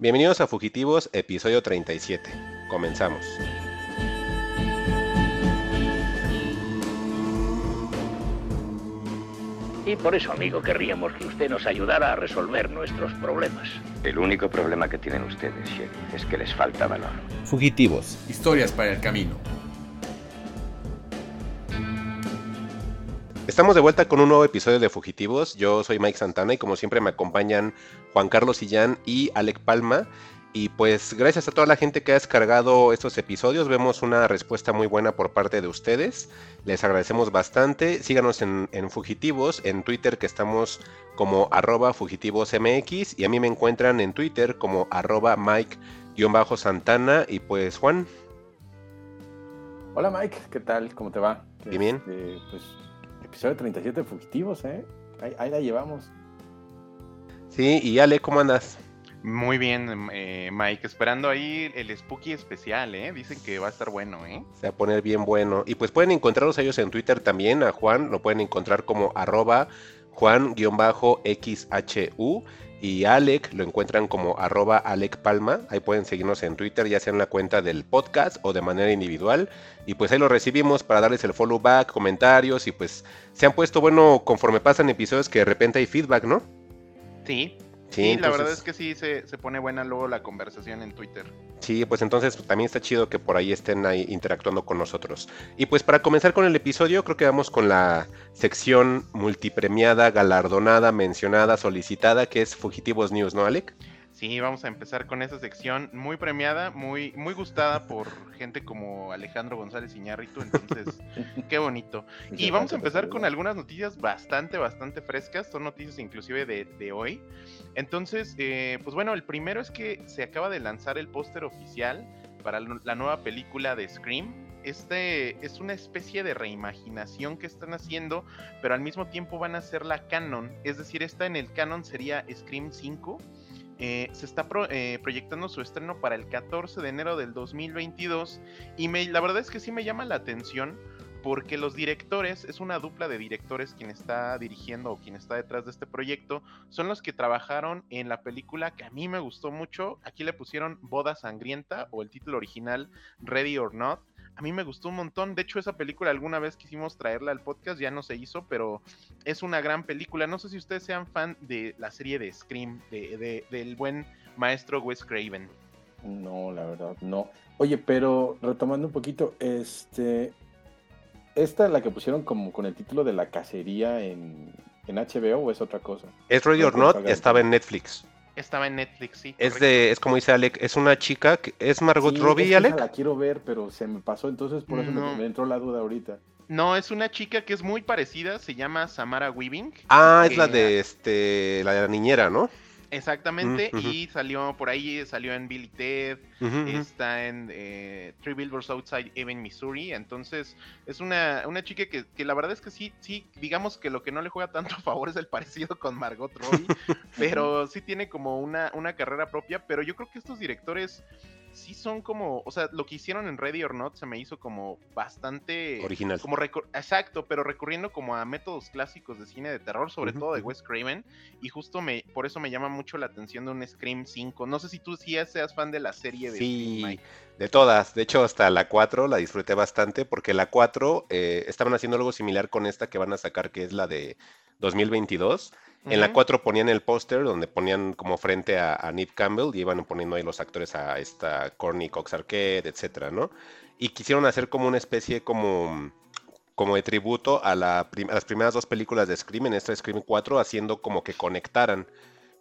Bienvenidos a Fugitivos, episodio 37. Comenzamos. Y por eso, amigo, querríamos que usted nos ayudara a resolver nuestros problemas. El único problema que tienen ustedes, Sheriff, es que les falta valor. Fugitivos. Historias para el camino. Estamos de vuelta con un nuevo episodio de Fugitivos. Yo soy Mike Santana y como siempre me acompañan Juan Carlos Sillán y Alec Palma. Y pues gracias a toda la gente que ha descargado estos episodios, vemos una respuesta muy buena por parte de ustedes. Les agradecemos bastante. Síganos en, Fugitivos, en Twitter que estamos como arroba fugitivosmx y a mí me encuentran en Twitter como arroba Mike-Santana. Y pues Juan. Hola Mike, ¿qué tal? ¿Cómo te va? Bien. Este, pues episodio 37 de Fugitivos, ¿eh? Ahí, ahí la llevamos. Sí, y Ale, ¿cómo andas? Muy bien, eh, Mike. Esperando ahí el Spooky especial, ¿eh? Dicen que va a estar bueno, ¿eh? Se va a poner bien bueno. Y pues pueden encontrarlos ellos en Twitter también. A Juan lo pueden encontrar como arroba Juan-XHU. Y Alec lo encuentran como arroba Alec Palma. Ahí pueden seguirnos en Twitter, ya sea en la cuenta del podcast o de manera individual. Y pues ahí lo recibimos para darles el follow back, comentarios. Y pues se han puesto bueno conforme pasan episodios que de repente hay feedback, ¿no? Sí, Sí, la verdad es que sí se, pone buena luego la conversación en Twitter. Sí, pues entonces también está chido que por ahí estén ahí interactuando con nosotros. Y pues para comenzar con el episodio, creo que vamos con la sección multipremiada, galardonada, mencionada, solicitada, que es Fugitivos News, ¿no, Alec? Sí, vamos a empezar con esa sección muy premiada, muy, muy gustada por gente como Alejandro González Iñárritu, entonces, qué bonito. Y vamos a empezar con algunas noticias bastante, bastante frescas, son noticias inclusive de, hoy. Entonces, eh, pues bueno, el primero es que se acaba de lanzar el póster oficial para la nueva película de Scream. Este es una especie de reimaginación que están haciendo, pero al mismo tiempo van a hacer la canon, es decir, esta en el canon sería Scream 5 eh, se está eh, proyectando su estreno para el 14 de enero del 2022 y la verdad es que sí me llama la atención porque los directores, es una dupla de directores quien está dirigiendo o quien está detrás de este proyecto, son los que trabajaron en la película que a mí me gustó mucho, aquí le pusieron Boda Sangrienta o el título original Ready or Not, a mí me gustó un montón. De hecho, esa película alguna vez quisimos traerla al podcast, ya no se hizo, pero es una gran película. No sé si ustedes sean fan de la serie de Scream, de, del buen maestro Wes Craven. No, la verdad, no. Oye, pero retomando un poquito, este. ¿Esta es la que pusieron como con el título de la cacería en, en HBO o es otra cosa? Es Ready or Not, estaba en Netflix. Estaba en Netflix, sí. Es de, es como dice Alec, es una chica, que, es Margot Robbie, Alec. La quiero ver, pero se me pasó, entonces por eso me, entró la duda ahorita. No, es una chica que es muy parecida, se llama Samara Weaving. Ah, es la de este, la de la niñera, ¿no? Exactamente, y salió por ahí, salió en Billy Ted, está en eh, Three Billboards Outside Even, Missouri, entonces es una, una chica que, que, la verdad es que sí, sí, digamos que lo que no le juega tanto a favor es el parecido con Margot Robbie, pero sí tiene como una, una carrera propia, pero yo creo que estos directores sí son como, o sea, lo que hicieron en Ready or Not se me hizo como bastante original. Como exacto, pero recurriendo como a métodos clásicos de cine de terror, sobre todo de Wes Craven, y justo me por eso me llama mucho la atención de un Scream 5. No sé si tú sí seas fan de la serie de sí, De todas, de hecho hasta la 4 la disfruté bastante porque la 4 eh, estaban haciendo algo similar con esta que van a sacar que es la de 2022 en la 4 ponían el póster donde ponían como frente a, a Nip Campbell y iban poniendo ahí los actores a esta Corny Cox Arquette, etcétera, ¿no? Y quisieron hacer como una especie como, como de tributo a, la a las primeras dos películas de Scream, en esta Scream 4, haciendo como que conectaran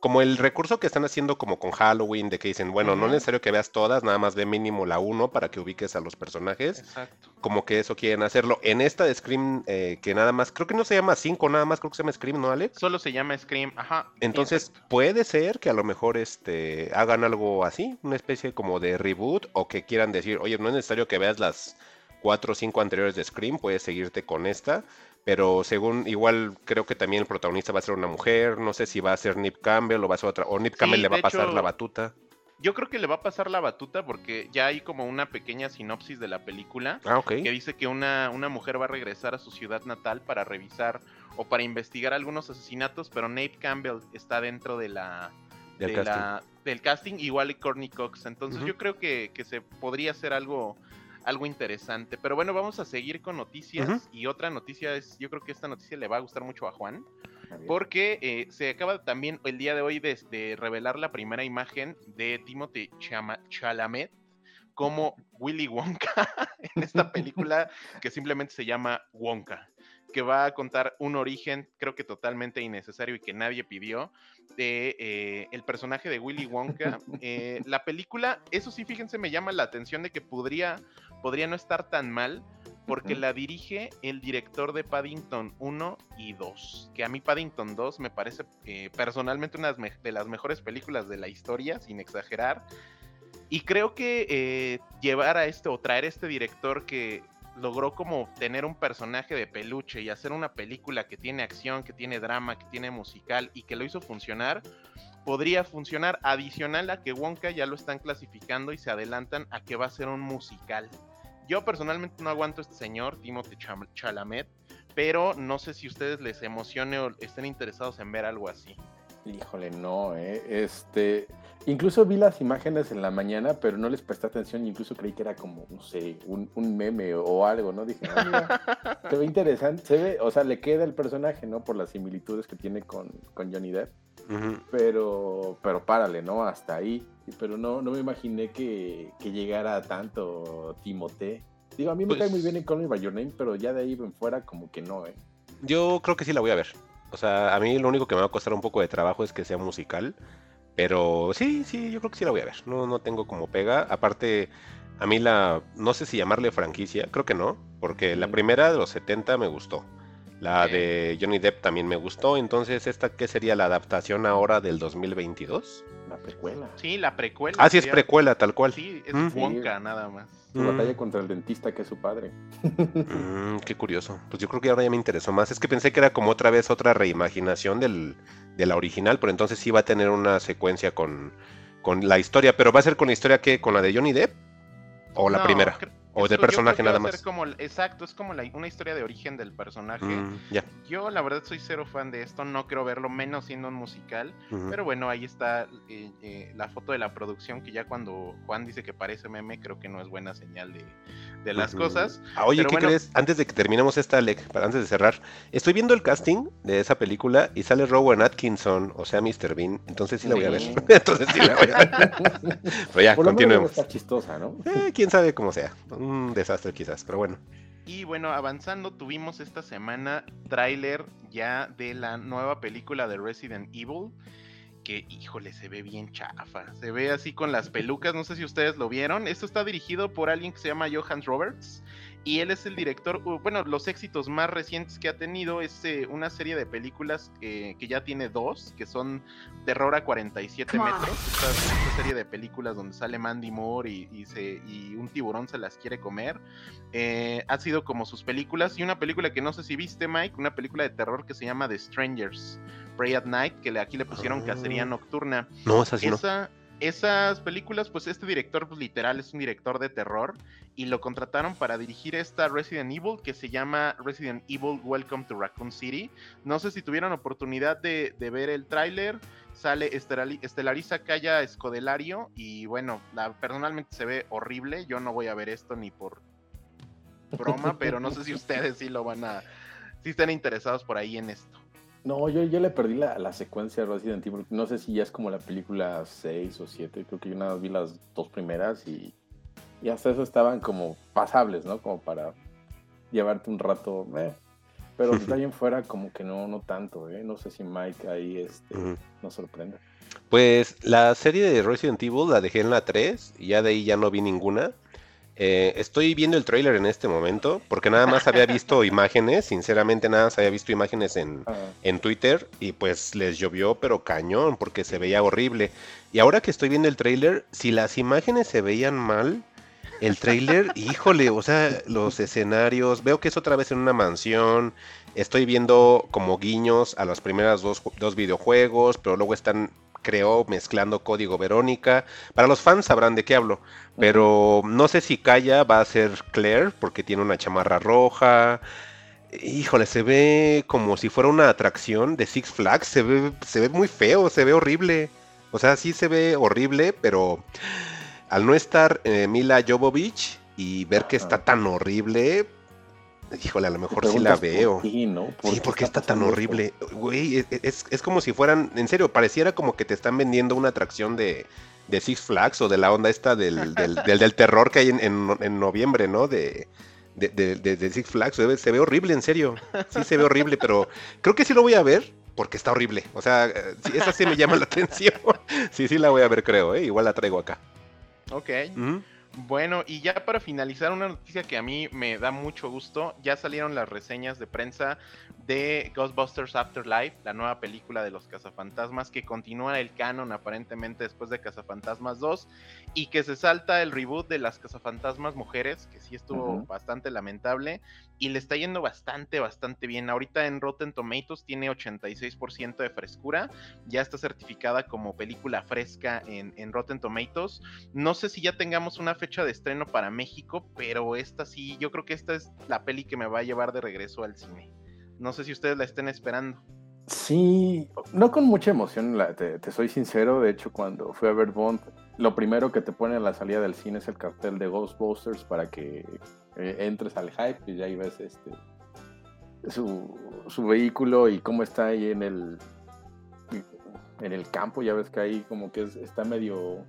como el recurso que están haciendo como con Halloween, de que dicen, bueno, no es necesario que veas todas, nada más ve mínimo la 1 para que ubiques a los personajes. Exacto. Como que eso quieren hacerlo. En esta de Scream, eh, que nada más, creo que no se llama 5, nada más creo que se llama Scream, ¿no, Alex? Solo se llama Scream, ajá. Entonces, puede ser que a lo mejor este hagan algo así, una especie como de reboot, o que quieran decir, oye, no es necesario que veas las 4 o 5 anteriores de Scream, puedes seguirte con esta pero según igual creo que también el protagonista va a ser una mujer, no sé si va a ser Nip Campbell o va a ser otra, o Nip Campbell le va a pasar la batuta. Yo creo que le va a pasar la batuta porque ya hay como una pequeña sinopsis de la película ah, que dice que una, una mujer va a regresar a su ciudad natal para revisar o para investigar algunos asesinatos, pero Nate Campbell está dentro de la del, casting. del casting, igual y Courtney Cox. Entonces yo creo que, que, se podría hacer algo, algo interesante. Pero bueno, vamos a seguir con noticias. Y otra noticia es, yo creo que esta noticia le va a gustar mucho a Juan. Porque eh, se acaba también el día de hoy de, revelar la primera imagen de Timothy Chalamet como Willy Wonka en esta película que simplemente se llama Wonka que va a contar un origen, creo que totalmente innecesario y que nadie pidió, de eh, el personaje de Willy Wonka. Eh, la película, eso sí, fíjense, me llama la atención de que podría, podría no estar tan mal, porque la dirige el director de Paddington 1 y 2, que a mí Paddington 2 me parece eh, personalmente una de las mejores películas de la historia, sin exagerar. Y creo que llevar a este o traer a este director que logró como tener un personaje de peluche y hacer una película que tiene acción, que tiene drama, que tiene musical y que lo hizo funcionar, podría funcionar adicional a que Wonka ya lo están clasificando y se adelantan a que va a ser un musical. Yo personalmente no aguanto a este señor, Timothy Chalamet, pero no sé si ustedes les emocione o estén interesados en ver algo así. Híjole, no, ¿eh? Este, incluso vi las imágenes en la mañana, pero no les presté atención, incluso creí que era como, no sé, un, meme o algo, ¿no? Dije, ah, se ve interesante, se ve, o sea, le queda el personaje, ¿no? Por las similitudes que tiene con, Johnny Depp, pero, pero párale, ¿no? Hasta ahí, pero no, no me imaginé que, llegara tanto Timote. Digo, a mí me cae muy pues bien en Call Me By Your Name, pero ya de ahí en fuera como que no, ¿eh? Yo creo que sí la voy a ver. O sea, a mí lo único que me va a costar un poco de trabajo es que sea musical. Pero sí, sí, yo creo que sí la voy a ver. No, no tengo como pega. Aparte, a mí la. No sé si llamarle franquicia, creo que no. Porque la primera de los 70 me gustó. La de Johnny Depp también me gustó. Entonces, ¿esta qué sería la adaptación ahora del 2022? La precuela. Sí, la precuela. Ah, sí, es precuela, tal cual. Sí, es mm. Wonka, nada más. Su batalla contra el dentista, que es su padre. Mm, qué curioso. Pues yo creo que ahora ya me interesó más. Es que pensé que era como otra vez otra reimaginación del, de la original, pero entonces sí va a tener una secuencia con, con la historia. Pero va a ser con la historia que con la de Johnny Depp o la primera. O del personaje nada más. Como, exacto, es como una historia de origen del personaje. Mm, Yo la verdad soy cero fan de esto, no quiero verlo menos siendo un musical. Pero bueno, ahí está eh, eh, la foto de la producción que ya cuando Juan dice que parece meme, creo que no es buena señal de, de las cosas. Ah, oye, ¿qué crees? Antes de que terminemos esta, Alec, para antes de cerrar, estoy viendo el casting de esa película y sale Rowan Atkinson, o sea, Mr. Bean. Entonces sí la voy a ver. entonces sí la voy a ver. pero ya, continuemos. Está chistosa, ¿no? Eh, quién sabe cómo sea. Un desastre quizás, pero bueno. Y bueno, avanzando, tuvimos esta semana tráiler ya de la nueva película de Resident Evil que, híjole, se ve bien chafa. Se ve así con las pelucas, no sé si ustedes lo vieron. Esto está dirigido por alguien que se llama Johannes Roberts. Y él es el director, bueno, los éxitos más recientes que ha tenido es eh, una serie de películas que ya tiene dos, que son Terror a 47 metros. Esta, serie de películas donde sale Mandy Moore y, se, y un tiburón se las quiere comer. Eh, ha sido como sus películas. Y una película que no sé si viste, Mike, una película de terror que se llama The Strangers. Pray at Night, que aquí le pusieron Cacería ah. Nocturna. No, esa sí Esas películas, pues este director pues, literal es un director de terror y lo contrataron para dirigir esta Resident Evil que se llama Resident Evil Welcome to Raccoon City. No sé si tuvieron oportunidad de, ver el tráiler. Sale Estelariza Calla Escodelario y bueno, la, personalmente se ve horrible. Yo no voy a ver esto ni por broma, pero no sé si ustedes sí lo van a, si están interesados por ahí en esto. No, yo, yo le perdí la, la secuencia de Resident Evil. No sé si ya es como la película 6 o 7. Creo que yo nada más vi las dos primeras y, y hasta eso estaban como pasables, ¿no? Como para llevarte un rato. Eh. Pero de ahí en fuera como que no, no tanto, ¿eh? No sé si Mike ahí este, nos sorprende. Pues la serie de Resident Evil la dejé en la 3 y ya de ahí ya no vi ninguna. Eh, estoy viendo el trailer en este momento porque nada más había visto imágenes, sinceramente nada más había visto imágenes en, en, Twitter y pues les llovió pero cañón porque se veía horrible. Y ahora que estoy viendo el trailer, si las imágenes se veían mal, el trailer, híjole, o sea, los escenarios, veo que es otra vez en una mansión, estoy viendo como guiños a las primeras dos, dos videojuegos, pero luego están creó mezclando código Verónica. Para los fans sabrán de qué hablo, pero no sé si Kaya va a ser Claire porque tiene una chamarra roja. Híjole, se ve como si fuera una atracción de Six Flags, se ve, se ve muy feo, se ve horrible. O sea, sí se ve horrible, pero al no estar eh, Mila Jovovich y ver que está tan horrible, híjole, a lo mejor sí la veo. sí, porque está, tan horrible. Güey, es, es, como si fueran, en serio, pareciera como que te están vendiendo una atracción de, de Six Flags o de la onda esta del, del, del, terror que hay en, en, noviembre, ¿no? De, de, de, Six Flags. Se ve, horrible, en serio. Sí se ve horrible, pero creo que sí lo voy a ver porque está horrible. O sea, sí, esa sí me llama la atención. Sí, sí la voy a ver, creo, ¿eh? Igual la traigo acá. Ok. Bueno, y ya para finalizar, una noticia que a mí me da mucho gusto, ya salieron las reseñas de prensa de Ghostbusters Afterlife, la nueva película de los cazafantasmas que continúa el canon aparentemente después de Cazafantasmas 2 y que se salta el reboot de las cazafantasmas mujeres, que sí estuvo bastante lamentable y le está yendo bastante, bastante bien. Ahorita en Rotten Tomatoes tiene 86% de frescura, ya está certificada como película fresca en, en Rotten Tomatoes. No sé si ya tengamos una fecha de estreno para México, pero esta sí, yo creo que esta es la peli que me va a llevar de regreso al cine. No sé si ustedes la estén esperando. Sí, no con mucha emoción, te, soy sincero. De hecho, cuando fui a ver Bond, lo primero que te pone a la salida del cine es el cartel de Ghostbusters para que eh, entres al hype y ya ahí ves este, su, su, vehículo y cómo está ahí en el, en el campo. Ya ves que ahí como que está medio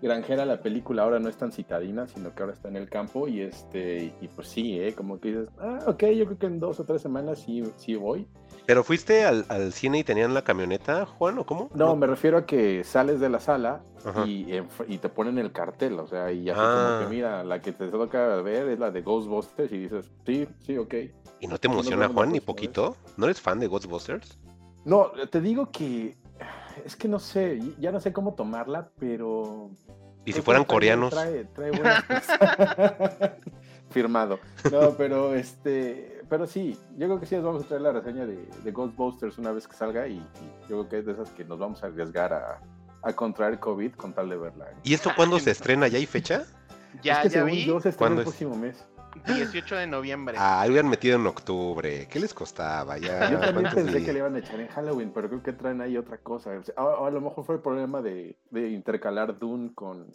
granjera la película ahora no es tan citadina, sino que ahora está en el campo y este y pues sí, ¿eh? como que dices, ah, ok, yo creo que en dos o tres semanas sí, sí voy. ¿Pero fuiste al, cine y tenían la camioneta, Juan, o cómo? No, me refiero a que sales de la sala y, y, te ponen el cartel, o sea, y ya como que ah. mira, la que te toca ver es la de Ghostbusters y dices, sí, sí, ok. ¿Y no te emociona, Juan, ni poquito? ¿No eres fan de Ghostbusters? No, te digo que es que no sé, ya no sé cómo tomarla, pero. ¿Y si fueran coreanos? Trae, trae Firmado. No, pero este. Pero sí, yo creo que sí vamos a traer la reseña de, Ghostbusters una vez que salga y, yo creo que es de esas que nos vamos a arriesgar a, a contraer COVID con tal de verla. ¿Y esto cuándo se estrena? ¿Ya hay fecha? Ya, ya vi. Yo se estrena el próximo mes. 18 de noviembre. Ah, hubieran metido en octubre. ¿Qué les costaba? Ya, Yo también pensé que le iban a echar en Halloween, pero creo que traen ahí otra cosa. O, a, lo mejor fue el problema de, de intercalar Dune con,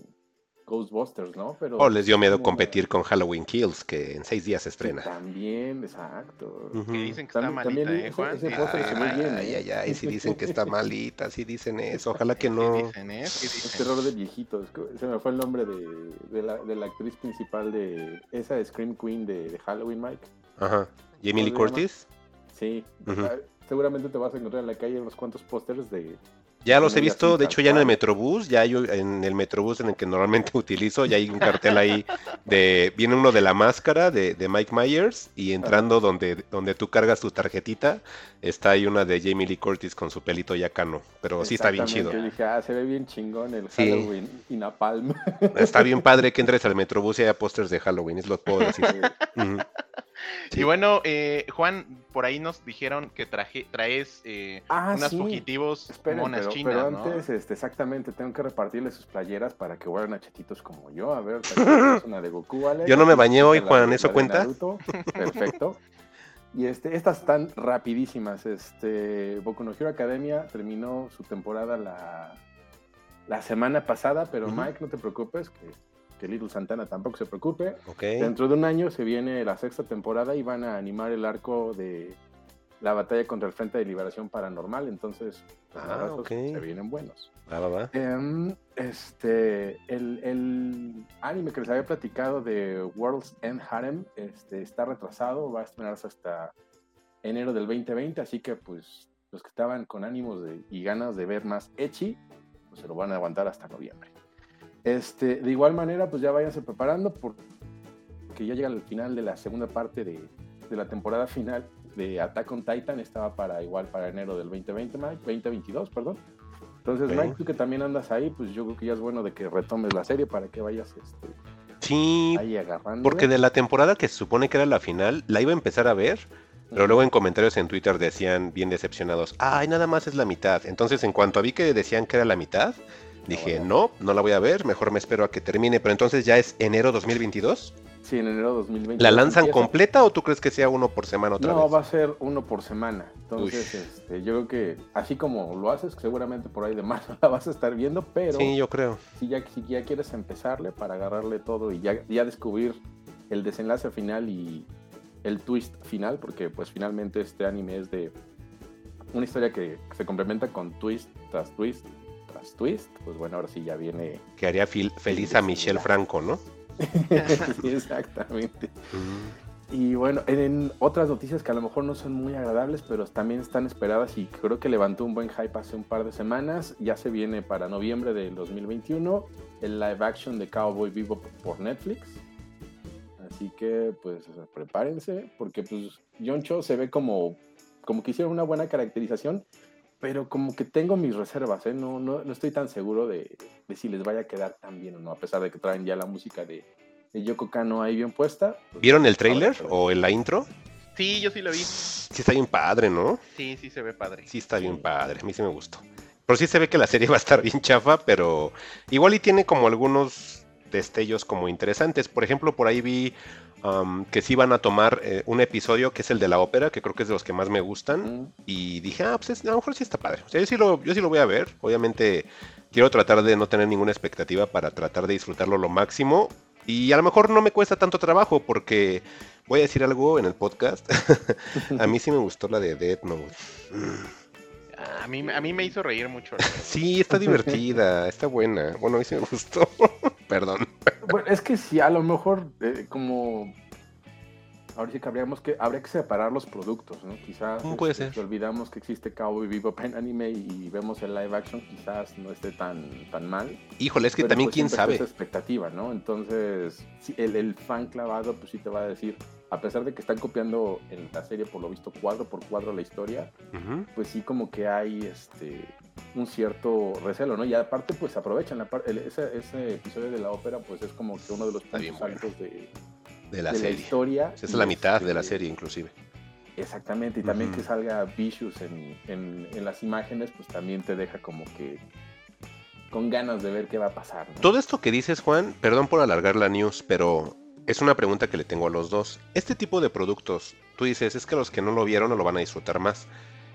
Ghostbusters, ¿no? Pero o les dio miedo competir con Halloween Kills, que en seis días se estrena. También, exacto. Que dicen que está malita, ¿eh, Juan? Ese, ese muy bien, ay, ay, ay, si dicen que está malita, si dicen eso, ojalá que no. Dicen, ¿eh? Es terror de viejitos. Se me fue el nombre de, de, la, de la actriz principal de esa Scream Queen de, de Halloween, Mike. Ajá. ¿Jamie Lee Curtis? Sí. Seguramente te vas a encontrar en la calle unos cuantos pósters de ya los he visto, de hecho ya en el Metrobús, ya hay en el Metrobús en el que normalmente utilizo, ya hay un cartel ahí de, viene uno de la máscara de, Mike Myers y entrando donde, donde tú cargas tu tarjetita, está ahí una de Jamie Lee Curtis con su pelito ya cano, pero sí está bien chido. Dije, ah, se ve bien chingón el Halloween y Napalm. Está bien padre que entres al Metrobús y haya pósters de Halloween, es lo que puedo decir. Y bueno, eh, Juan, por ahí nos dijeron que traje, traes eh, ah, unas fugitivos monas chinas, pero antes, este, exactamente, tengo que repartirle sus playeras para que vuelvan a chetitos como yo. A ver, una de Goku, ¿vale? Yo no me bañé hoy, Juan, ¿eso cuenta? Perfecto. Y este, estas están rapidísimas. Este, Boku no Hero Academia terminó su temporada la, la semana pasada, pero Mike, no te preocupes, que Little Santana tampoco se preocupe. Dentro de un año se viene la sexta temporada y van a animar el arco de la batalla contra el Frente de Liberación Paranormal, entonces ah, se vienen buenos. Em, este, el, anime que les había platicado de World's End Harem este, está retrasado, va a estrenarse hasta enero del 2020, así que pues los que estaban con ánimos y ganas de ver más Echi, pues se lo van a aguantar hasta noviembre. Este, de igual manera, pues ya váyanse preparando porque ya llega el final de la segunda parte de, la temporada final de Attack on Titan. Estaba para igual para enero del 2020, Mike, 2022, perdón. Entonces, Mike, tú que también andas ahí, pues yo creo que ya es bueno de que retomes la serie para que vayas este, sí, ahí agarrando. Porque de la temporada que se supone que era la final, la iba a empezar a ver, pero luego en comentarios en Twitter decían bien decepcionados, ay, nada más es la mitad. Entonces, en cuanto vi que decían que era la mitad, Dije, no, no la voy a ver, mejor me espero a que termine, pero entonces ya es enero 2022. Sí, en enero de 2020. ¿La lanzan completa o tú crees que sea uno por semana otra no, vez? va a ser uno por semana. Entonces, este, yo creo que así como lo haces, seguramente por ahí de marzo la vas a estar viendo, pero Sí, yo creo. si ya, si ya quieres empezarle para agarrarle todo y ya, ya descubrir el desenlace final y el twist final, porque pues finalmente este anime es de una historia que se complementa con twist tras twist tras twist, pues bueno, ahora sí ya viene... Que haría feliz a Michelle Franco, ¿no? Exactamente. Y bueno, en otras noticias que a lo mejor no son muy agradables, pero también están esperadas y creo que levantó un buen hype hace un par de semanas. Ya se viene para noviembre del 2021 el live action de Cowboy Vivo por Netflix. Así que pues prepárense, porque pues John Cho se ve como, como que hicieron una buena caracterización, pero como que tengo mis reservas, ¿eh? no, no, no estoy tan seguro de, de si les vaya a quedar tan bien o no, a pesar de que traen ya la música de, de Yoko Kano ahí bien puesta. pues, ¿Vieron el trailer ahora, pues, o la intro? Sí, yo sí lo vi. Sí está bien padre, ¿no? Sí, sí se ve padre. Sí está bien padre, a mí sí me gustó. Pero sí se ve que la serie va a estar bien chafa, pero igual y tiene como algunos destellos como interesantes. Por ejemplo, por ahí vi um, que sí van a tomar eh, un episodio que es el de la ópera, que creo que es de los que más me gustan. Mm, Y dije, ah, pues es- a lo mejor sí está padre. O sea, yo sí, lo, yo sí lo voy a ver. Obviamente quiero tratar de no tener ninguna expectativa para tratar de disfrutarlo lo máximo. Y a lo mejor no me cuesta tanto trabajo porque voy a decir algo en el podcast. a mí sí me gustó la de Death Note. A mí, a mí me hizo reír mucho. Sí, está divertida, está buena. Bueno, a mí sí me gustó. Perdón. Bueno, es que sí, a lo mejor eh, como... Ahora sí que habríamos que, habría que separar los productos, ¿no? Quizás ¿Cómo puede este, ser? si olvidamos que existe Cowboy Vivo en anime y vemos el live action, quizás no esté tan, tan mal. Híjole, es que Pero, también pues, quién sabe. esa expectativa, ¿no? Entonces, el, el fan clavado, pues sí te va a decir, a pesar de que están copiando en la serie, por lo visto, cuadro por cuadro la historia, pues sí como que hay este un cierto recelo, ¿no? Y aparte, pues aprovechan la par- el- ese, ese episodio de la ópera, pues es como que uno de los puntos bueno. altos de, De la de la serie. historia. Esa es la mitad este, de la serie, inclusive. Exactamente, y también que salga Vicious en, en, en las imágenes, pues también te deja como que con ganas de ver qué va a pasar, ¿no? Todo esto que dices, Juan, perdón por alargar la news, pero es una pregunta que le tengo a los dos. Este tipo de productos, tú dices, es que los que no lo vieron no lo van a disfrutar más.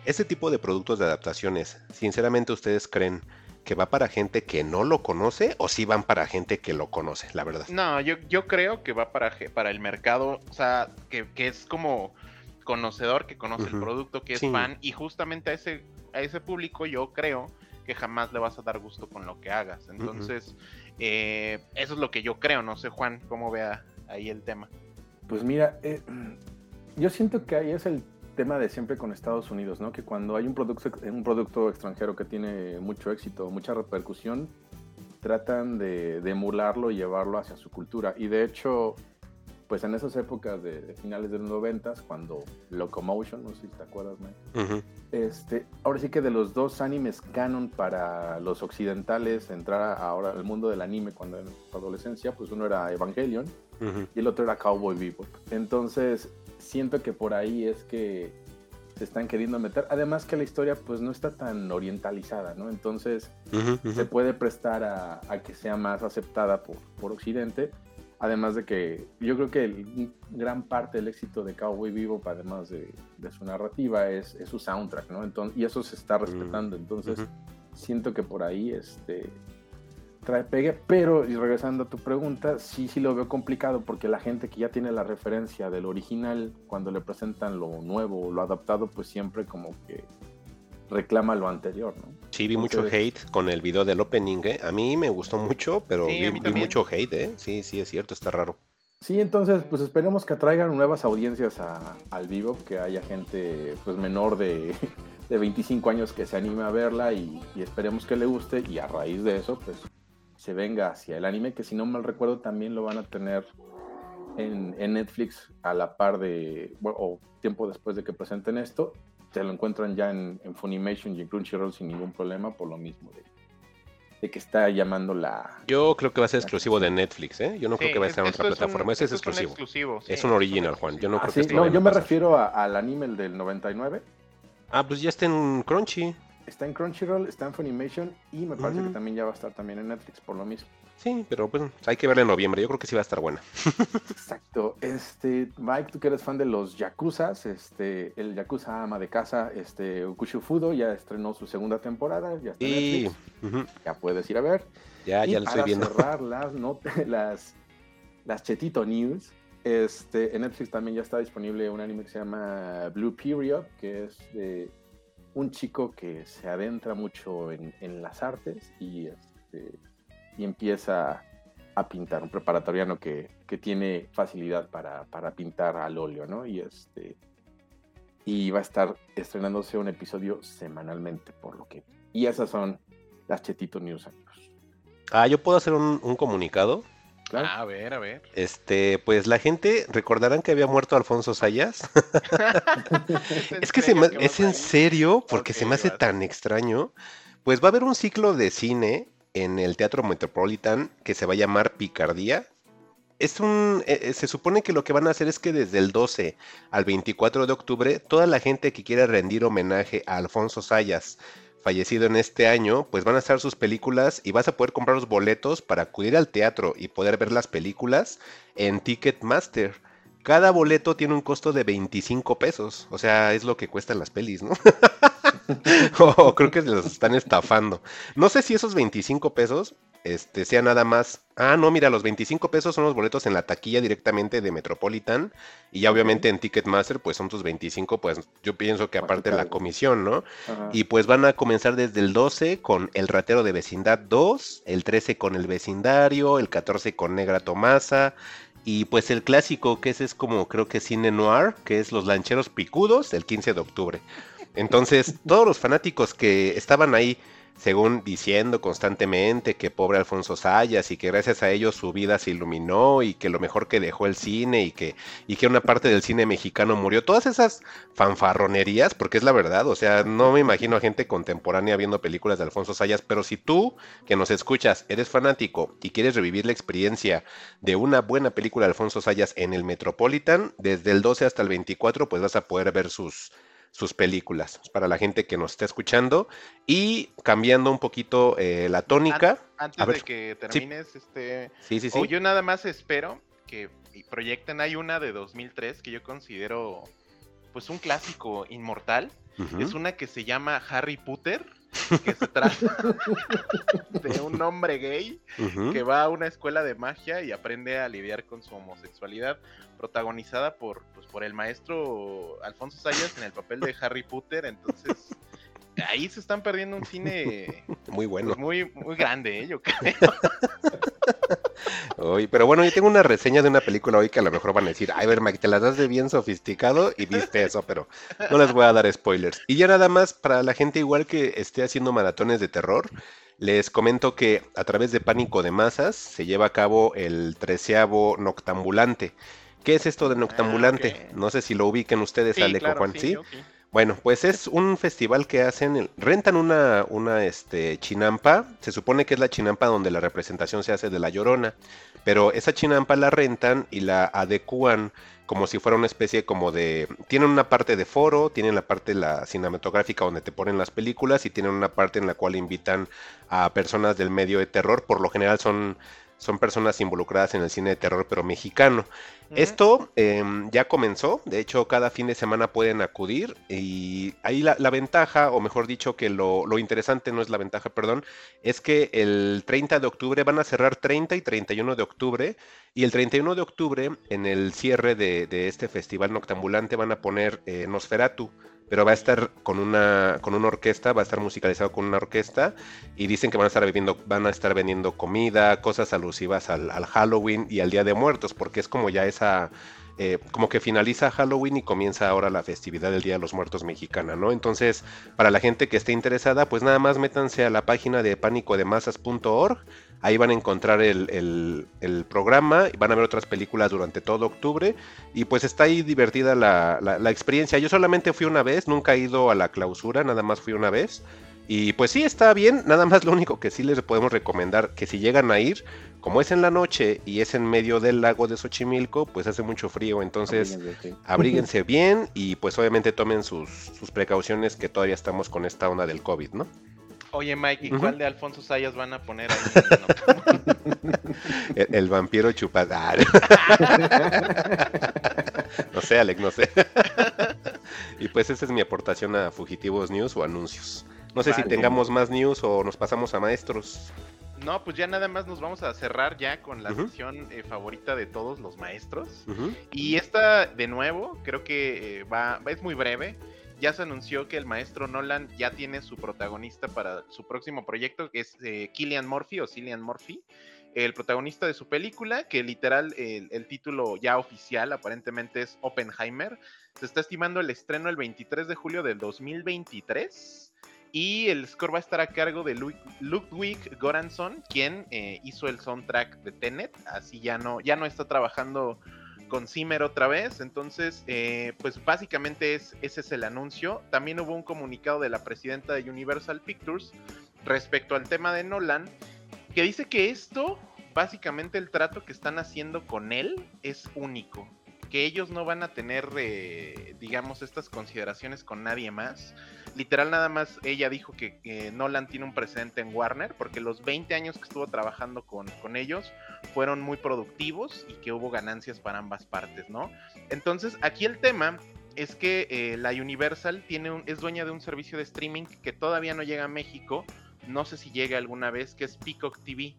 Este tipo de productos de adaptaciones, sinceramente, ¿ustedes creen que va para gente que no lo conoce o sí van para gente que lo conoce, la verdad? No, yo, yo creo que va para, para el mercado, o sea, que, que es como conocedor, que conoce el producto, que es Sí. fan, y justamente a ese, a ese público yo creo que jamás le vas a dar gusto con lo que hagas. Entonces, eh, eso es lo que yo creo, no sé Juan, cómo vea ahí el tema. Pues mira, eh, yo siento que ahí es el tema de siempre con Estados Unidos, ¿no? Que cuando hay un producto, un producto extranjero que tiene mucho éxito, mucha repercusión, tratan de, de emularlo y llevarlo hacia su cultura. Y de hecho, pues en esas épocas de, de finales de los noventas, cuando Locomotion, no sé si te acuerdas, Mike, Ujú, este, ahora sí que de los dos animes canon para los occidentales entrar a- ahora al mundo del anime cuando en su adolescencia, pues uno era Evangelion y el otro era Cowboy Bebop. Entonces, siento que por ahí es que se están queriendo meter. Además que la historia pues no está tan orientalizada, ¿no? Entonces, se puede prestar a, a que sea más aceptada por, por Occidente. Además de que yo creo que el- gran parte del éxito de Cowboy Bebop, además de, de su narrativa, es, es su soundtrack, ¿no? Entonces, y eso se está respetando. Entonces, Ujú. siento que por ahí este, trae pegue. Pero, y regresando a tu pregunta, sí, sí lo veo complicado porque la gente que ya tiene la referencia del original, cuando le presentan lo nuevo o lo adaptado, pues siempre como que reclama lo anterior, ¿no? Sí, vi mucho hate con el video del opening, ¿eh? A mí me gustó mucho, pero Sí, vi, mucho hate, ¿eh? Sí, sí, es cierto, está raro. Sí, entonces, pues esperemos que atraigan nuevas audiencias a- al vivo, que haya gente pues menor de, de 25 años que se anime a verla y, y esperemos que le guste y a raíz de eso, pues se venga hacia el anime, que si no mal recuerdo también lo van a tener en, en Netflix a la par de, bueno, o tiempo después de que presenten esto, se lo encuentran ya en, en Funimation y en Crunchyroll sin ningún problema por lo mismo de, de que está llamando la... Yo creo que va a ser exclusivo de Netflix, ¿eh? Yo no creo que va a es- estar en otra es un- plataforma. Ese es esto un exclusivo. exclusivo, sí, Es un original, Juan. Yo no Ah, creo sí, que no, yo me refiero a- al anime el del 99. Ah, pues ya está en Crunchy. Está en Crunchyroll, está en Funimation y me parece que también ya va a estar también en Netflix por lo mismo. Sí, pero pues hay que verla en noviembre. Yo creo que sí va a estar buena. Exacto. Este, Mike, tú que eres fan de los Yakuzas, este, el Yakuza ama de casa, este, Ukushu Fudo ya estrenó su segunda temporada, ya está en Y Netflix, ya puedes ir a ver. ya, y ya lo estoy viendo. cerrar las, not- las, las Chetito News, este, en Netflix también ya está disponible un anime que se llama Blue Period, que es de un chico que se adentra mucho en, en las artes y, este, y empieza a pintar, un preparatoriano que, que tiene facilidad para, para pintar al óleo, ¿no? Y este y va a estar estrenándose un episodio semanalmente, por lo que... Y esas son las Chetito News, amigos. Ah, yo puedo hacer un, un comunicado. ¿Claro? A ver, a ver. Este, pues la gente, recordarán que había muerto Alfonso Sayas. ¿En Es que se me- que es en serio, porque se me hace vas. tan extraño. Pues va a haber un ciclo de cine en el Teatro Metropolitan que se va a llamar Picardía. Es un, eh, eh, se supone que lo que van a hacer es que desde el 12 al 24 de octubre, toda la gente que quiera rendir homenaje a Alfonso Sayas, fallecido en este año, pues van a estar sus películas y vas a poder comprar los boletos para acudir al teatro y poder ver las películas en Ticketmaster. Cada boleto tiene un costo de 25 pesos, o sea, es lo que cuestan las pelis, ¿no? o creo que los están estafando. No sé si esos 25 pesos este, sea nada más. Ah, no, mira, los 25 pesos son los boletos en la taquilla directamente de Metropolitan. Y ya obviamente en Ticketmaster, pues son tus 25, pues yo pienso que aparte la comisión, ¿no? Ajá. Y pues van a comenzar desde el 12 con El Ratero de Vecindad 2, el 13 con El Vecindario, el 14 con Negra Tomasa. Y pues el clásico, que ese es como creo que cine noir, que es Los Lancheros Picudos, el 15 de octubre. Entonces, todos los fanáticos que estaban ahí, según diciendo constantemente que pobre Alfonso Sayas y que gracias a ellos su vida se iluminó y que lo mejor que dejó el cine y que, y que una parte del cine mexicano murió, todas esas fanfarronerías, porque es la verdad, o sea, no me imagino a gente contemporánea viendo películas de Alfonso Sayas, pero si tú que nos escuchas eres fanático y quieres revivir la experiencia de una buena película de Alfonso Sayas en el Metropolitan, desde el 12 hasta el 24, pues vas a poder ver sus, sus películas para la gente que nos está escuchando y cambiando un poquito eh, la tónica. Antes de que termines, este. Sí, sí, sí. O yo nada más espero que proyecten. Hay una de 2003 que yo considero, pues, un clásico inmortal. Es una que se llama Harry Potter, que se trata de un hombre gay que va a una escuela de magia y aprende a lidiar con su homosexualidad, protagonizada por, pues, por el maestro Alfonso Sayas en el papel de Harry Potter. Entonces, ahí se están perdiendo un cine Muy bueno. pues, muy, muy grande, ¿eh? yo creo. Pero bueno, yo tengo una reseña de una película hoy que a lo mejor van a decir, ay, ver, Mike, te las das de bien sofisticado y viste eso, pero no les voy a dar spoilers. Y ya nada más, para la gente igual que esté haciendo maratones de terror, les comento que a través de Pánico de Masas se lleva a cabo el treceavo Noctambulante. ¿Qué es esto de Noctambulante? ok. No sé si lo ubiquen ustedes, Sí, Aleco claro, Juan, sí, sí. Bueno, pues es un festival que hacen, rentan una, una este, chinampa, se supone que es la chinampa donde la representación se hace de la llorona, pero esa chinampa la rentan y la adecúan como si fuera una especie como de... Tienen una parte de foro, tienen la parte la cinematográfica donde te ponen las películas y tienen una parte en la cual invitan a personas del medio de terror, por lo general son, son personas involucradas en el cine de terror pero mexicano. Esto em, ya comenzó, de hecho cada fin de semana pueden acudir y ahí la, la ventaja, o mejor dicho que lo, lo interesante no es la ventaja, perdón, es que el 30 de octubre van a cerrar 30 y 31 de octubre y el 31 de octubre en el cierre de, de este festival noctambulante van a poner eh, Nosferatu. Pero va a estar con una, con una orquesta, va a estar musicalizado con una orquesta y dicen que van a estar vendiendo, van a estar vendiendo comida, cosas alusivas al, al Halloween y al Día de Muertos, porque es como ya esa, eh, como que finaliza Halloween y comienza ahora la festividad del Día de los Muertos mexicana, ¿no? Entonces, para la gente que esté interesada, pues nada más métanse a la página de pánicodemasas.org, ahí van a encontrar el, el- el programa, van a ver otras películas durante todo octubre, y pues está ahí divertida la, la- la experiencia. Yo solamente fui una vez, nunca he ido a la clausura, nada más fui una vez. Y pues sí, está bien, nada más lo único que sí les podemos recomendar, que si llegan a ir, Como es en la noche y es en medio del lago de Xochimilco, pues hace mucho frío, entonces Abríguense, sí. abríguense bien y pues obviamente tomen sus, sus precauciones que todavía estamos con esta onda del COVID, ¿no? Oye, Mike, ¿y cuál de Alfonso Sayas van a poner ahí? El, el vampiro chupada. no sé, Alec, no sé. y pues esa es mi aportación a Fugitivos News o anuncios. No sé si tengamos más news o nos pasamos a maestros. No, pues ya nada más nos vamos a cerrar ya con la sección eh, favorita de todos los maestros. Y esta, de nuevo, creo que eh, va, es muy breve. Ya se anunció que el maestro Nolan ya tiene su protagonista para su próximo proyecto, que es eh, Killian Murphy o Cillian Murphy, el protagonista de su película, que literal el, el título ya oficial aparentemente es Oppenheimer. Se está estimando el estreno el 23 de julio del 2023. Y el score va a estar a cargo de Lu- Ludwig Göransson, quien eh, hizo el soundtrack de Tenet. Así ya no, ya no está trabajando con Zimmer otra vez. Entonces, eh, pues básicamente es, ese es el anuncio. También hubo un comunicado de la presidenta de Universal Pictures respecto al tema de Nolan, que dice que esto, básicamente el trato que están haciendo con él es único. Que ellos no van a tener, eh, digamos, estas consideraciones con nadie más. Literal, nada más ella dijo que Nolan tiene un precedente en Warner, porque los 20 años que estuvo trabajando con, con ellos fueron muy productivos y que hubo ganancias para ambas partes, ¿no? Entonces, aquí el tema es que eh, la Universal tiene un, es dueña de un servicio de streaming que todavía no llega a México, no sé si llega alguna vez, que es Peacock TV.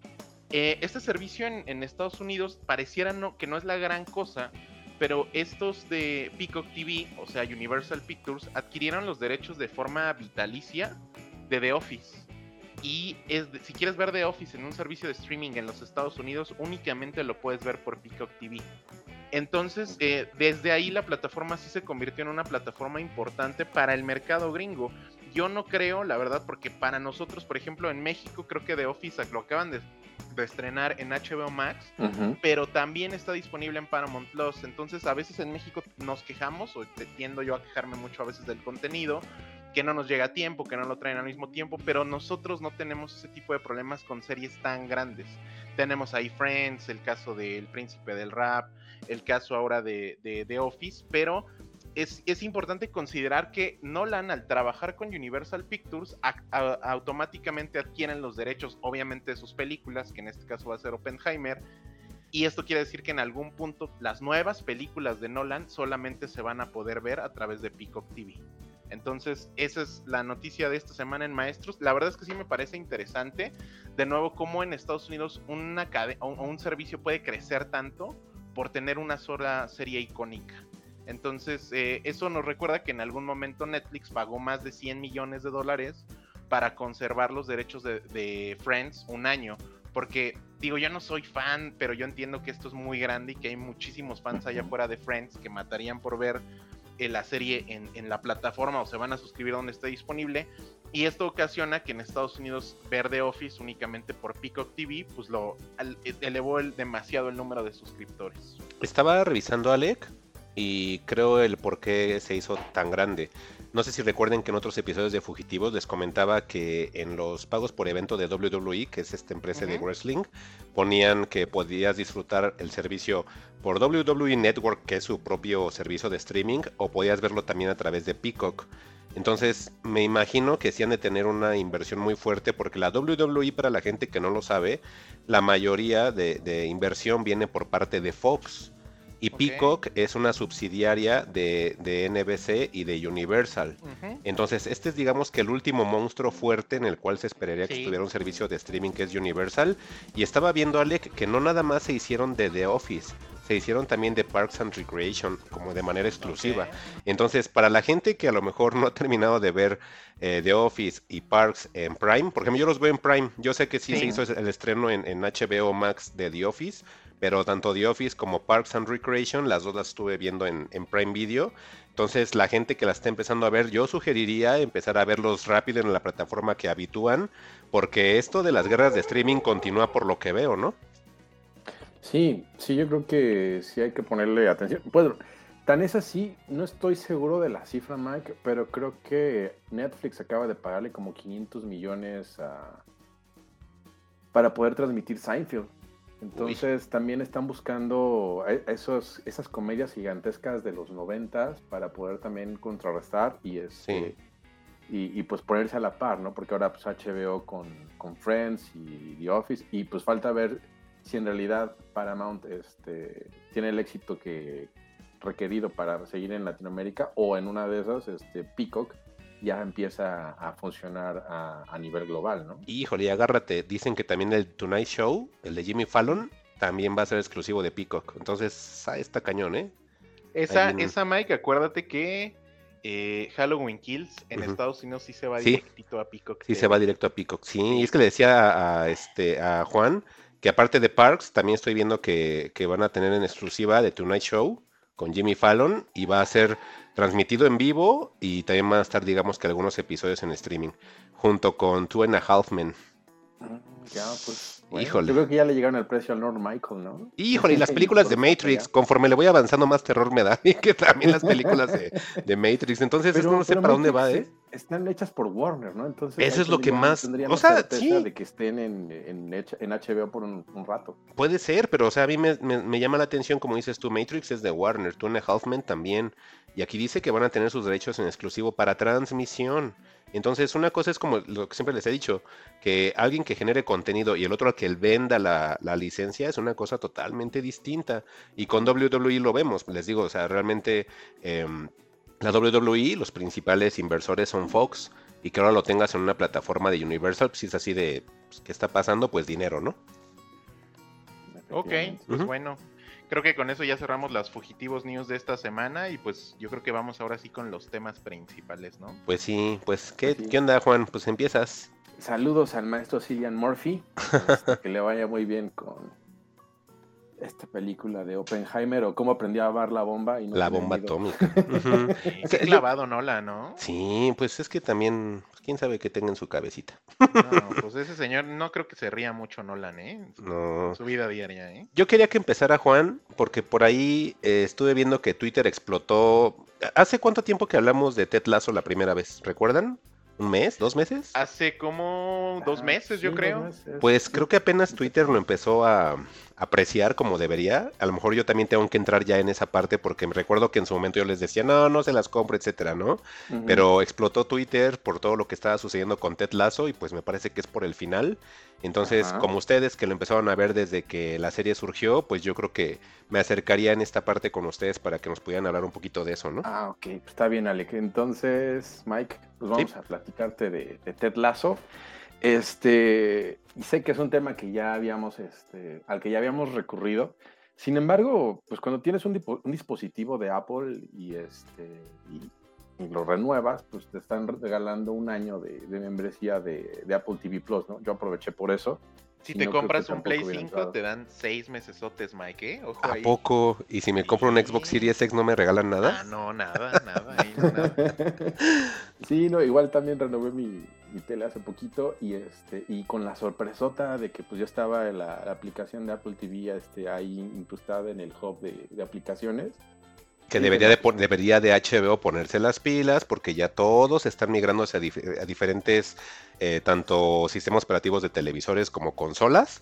Eh, este servicio en, en Estados Unidos pareciera no, que no es la gran cosa, pero estos de Peacock TV, o sea, Universal Pictures, adquirieron los derechos de forma vitalicia de The Office. Y es de- si quieres ver The Office en un servicio de streaming en los Estados Unidos, únicamente lo puedes ver por Peacock TV. Entonces, eh, desde ahí la plataforma sí se convirtió en una plataforma importante para el mercado gringo. Yo no creo, la verdad, porque para nosotros, por ejemplo, en México, creo que The Office lo acaban de, estrenar en HBO Max pero también está disponible en Paramount Plus. Entonces, a veces en México nos quejamos, o te- tiendo yo a quejarme mucho a veces del contenido, que no nos llega a tiempo, que no lo traen al mismo tiempo, pero nosotros no tenemos ese tipo de problemas con series tan grandes. Tenemos ahí Friends, el caso del Príncipe del Rap, el caso ahora de, de, de Office, pero es, importante considerar que Nolan al trabajar con Universal Pictures automáticamente adquieren los derechos obviamente de sus películas, que en este caso va a ser Oppenheimer, y esto quiere decir que en algún punto las nuevas películas de Nolan solamente se van a poder ver a través de Peacock TV. Entonces, esa es la noticia de esta semana en Maestros. La verdad es que sí me parece interesante. De nuevo, cómo en Estados Unidos un servicio puede crecer tanto por tener una sola serie icónica. Entonces, eh, eso nos recuerda que en algún momento Netflix pagó más de 100 millones de dólares para conservar los derechos de, de Friends un año. Porque, digo, yo no soy fan, pero yo entiendo que esto es muy grande y que hay muchísimos fans allá afuera de Friends que matarían por ver eh, la serie en, en la plataforma o se van a suscribir donde esté disponible. Y esto ocasiona que en Estados Unidos ver The Office únicamente por Peacock TV, pues lo al- elevó el- demasiado el número de suscriptores. Estaba revisando Alec y creo el por qué se hizo tan grande. No sé si recuerden que en otros episodios de Fugitivos les comentaba que en los pagos por evento de WWE, que es esta empresa de wrestling, ponían que podías disfrutar el servicio por WWE Network, que es su propio servicio de streaming, o podías verlo también a través de Peacock. Entonces, me imagino que sí han de tener una inversión muy fuerte, porque la WWE, para la gente que no lo sabe, la mayoría de, de inversión viene por parte de Fox. Y. Peacock es una subsidiaria de, de NBC y de Universal. Entonces, este es digamos que el último monstruo fuerte en el cual se esperaría que Sí. estuviera un servicio de streaming que es Universal. Y estaba viendo, Alec, que no nada más se hicieron de The Office, se hicieron también de Parks and Recreation, como de manera exclusiva. Entonces, para la gente que a lo mejor no ha terminado de ver eh, The Office y Parks en Prime, porque yo los veo en Prime, yo sé que sí, se hizo el estreno en, en HBO Max de The Office, pero tanto The Office como Parks and Recreation, las dos las estuve viendo en, Prime Video. Entonces, la gente que la está empezando a ver, yo sugeriría empezar a verlos rápido en la plataforma que habitúan, porque esto de las guerras de streaming continúa por lo que veo, ¿no? Sí, sí, yo creo que sí hay que ponerle atención. Bueno, tan es así, no estoy seguro de la cifra, Mike, pero creo que Netflix acaba de pagarle como 500 millones para poder transmitir Seinfeld. Entonces también están buscando e, esos, esas comedias gigantescas de los noventas para poder también contrarrestar y este, y, pues ponerse a la par, ¿no? Porque ahora pues HBO con, con Friends y The Office y pues falta ver si en realidad Paramount este, tiene el éxito que requerido para seguir en Latinoamérica o en una de esas este, Peacock ya empieza a funcionar a, nivel global, ¿no? Híjole, agárrate. Dicen que también el Tonight Show, el de Jimmy Fallon, también va a ser exclusivo de Peacock. Entonces, ah, está cañón, ¿eh? Esa, esa Mike, acuérdate que eh, Halloween Kills en Estados Unidos sí se va directito a Peacock. Sí, se va directo a Peacock, sí. Y es que le decía a, este, a Juan que aparte de Parks, también estoy viendo que, que van a tener en exclusiva de Tonight Show con Jimmy Fallon y va a ser transmitido en vivo y también van a estar, digamos que algunos episodios en streaming, junto con Two and a Half Men. Ah, ya, pues. Híjole. Yo creo que ya le llegaron el precio al Lord Michael, ¿no? Híjole, y las películas de Matrix, conforme le voy avanzando, más terror me da. Y que también las películas de, Matrix. Entonces, no sé para dónde va, ¿eh? Están hechas por Warner, ¿no? Entonces, eso es lo que más. O sea, sí. de que estén en, en, HBO por un, rato. Puede ser, pero, o sea, a mí me, me, llama la atención, como dices tú, Matrix es de Warner, Two and a Half Men también. Y aquí dice que van a tener sus derechos en exclusivo para transmisión. Entonces, una cosa es como lo que siempre les he dicho, que alguien que genere contenido y el otro que venda la, licencia es una cosa totalmente distinta. Y con WWE lo vemos, les digo, o sea, realmente em, la WWE, los principales inversores son Fox, y que ahora lo tengas en una plataforma de Universal, pues es así de, pues, ¿qué está pasando? Pues dinero, ¿no? Ok, pues bueno creo que con eso ya cerramos las fugitivos news de esta semana y pues yo creo que vamos ahora sí con los temas principales, ¿no? Pues sí, pues ¿qué, ¿qué onda Juan? Pues empiezas. Saludos al maestro Cillian Murphy, este, que le vaya muy bien con esta película de Oppenheimer o cómo aprendí a amar la bomba. Y no la bomba atómica. Qué clavado Nola, ¿no? Sí, pues es que también, pues, quién sabe qué tenga en su cabecita. no, pues ese señor no creo que se ría mucho Nolan, ¿eh? no. su vida diaria, ¿eh? Yo quería que empezara Juan, porque por ahí eh, estuve viendo que Twitter explotó. ¿Hace cuánto tiempo que hablamos de Ted Lasso la primera vez? ¿Recuerdan? ¿Un mes? ¿Dos meses? Hace como dos ah, meses, yo creo. Pues creo que apenas Twitter lo empezó a apreciar como debería. A lo mejor yo también tengo que entrar ya en esa parte porque me recuerdo que en su momento yo les decía, no, no se las compro, etcétera, ¿no? Pero explotó Twitter por todo lo que estaba sucediendo con Ted Lasso y pues me parece que es por el final. Entonces, como ustedes que lo empezaron a ver desde que la serie surgió, pues yo creo que me acercaría en esta parte con ustedes para que nos pudieran hablar un poquito de eso, ¿no? Ah, ok, está bien, Alec. Entonces, Mike, pues vamos a platicarte de, Ted Lasso. Este, sé que es un tema que ya habíamos, este, al que ya habíamos recurrido. Sin embargo, pues cuando tienes un, dispositivo de Apple y, este, y, lo renuevas, pues te están regalando un año de, membresía de, de, Apple TV Plus, ¿no? Yo aproveché por eso. Si te compras un Play 5, te dan seis mesesotes, Mike, ¿eh? ¿A poco? ¿Y si me compro un Xbox Series X no me regalan nada? Ah, no, nada, nada, nada. sí, no, igual también renové mi, tele hace poquito y este y con la sorpresota de que pues ya estaba la, aplicación de Apple TV este, ahí incrustada en el hub de aplicaciones que debería de, debería de HBO ponerse las pilas porque ya todos están migrando a, diferentes eh, tanto sistemas operativos de televisores como consolas.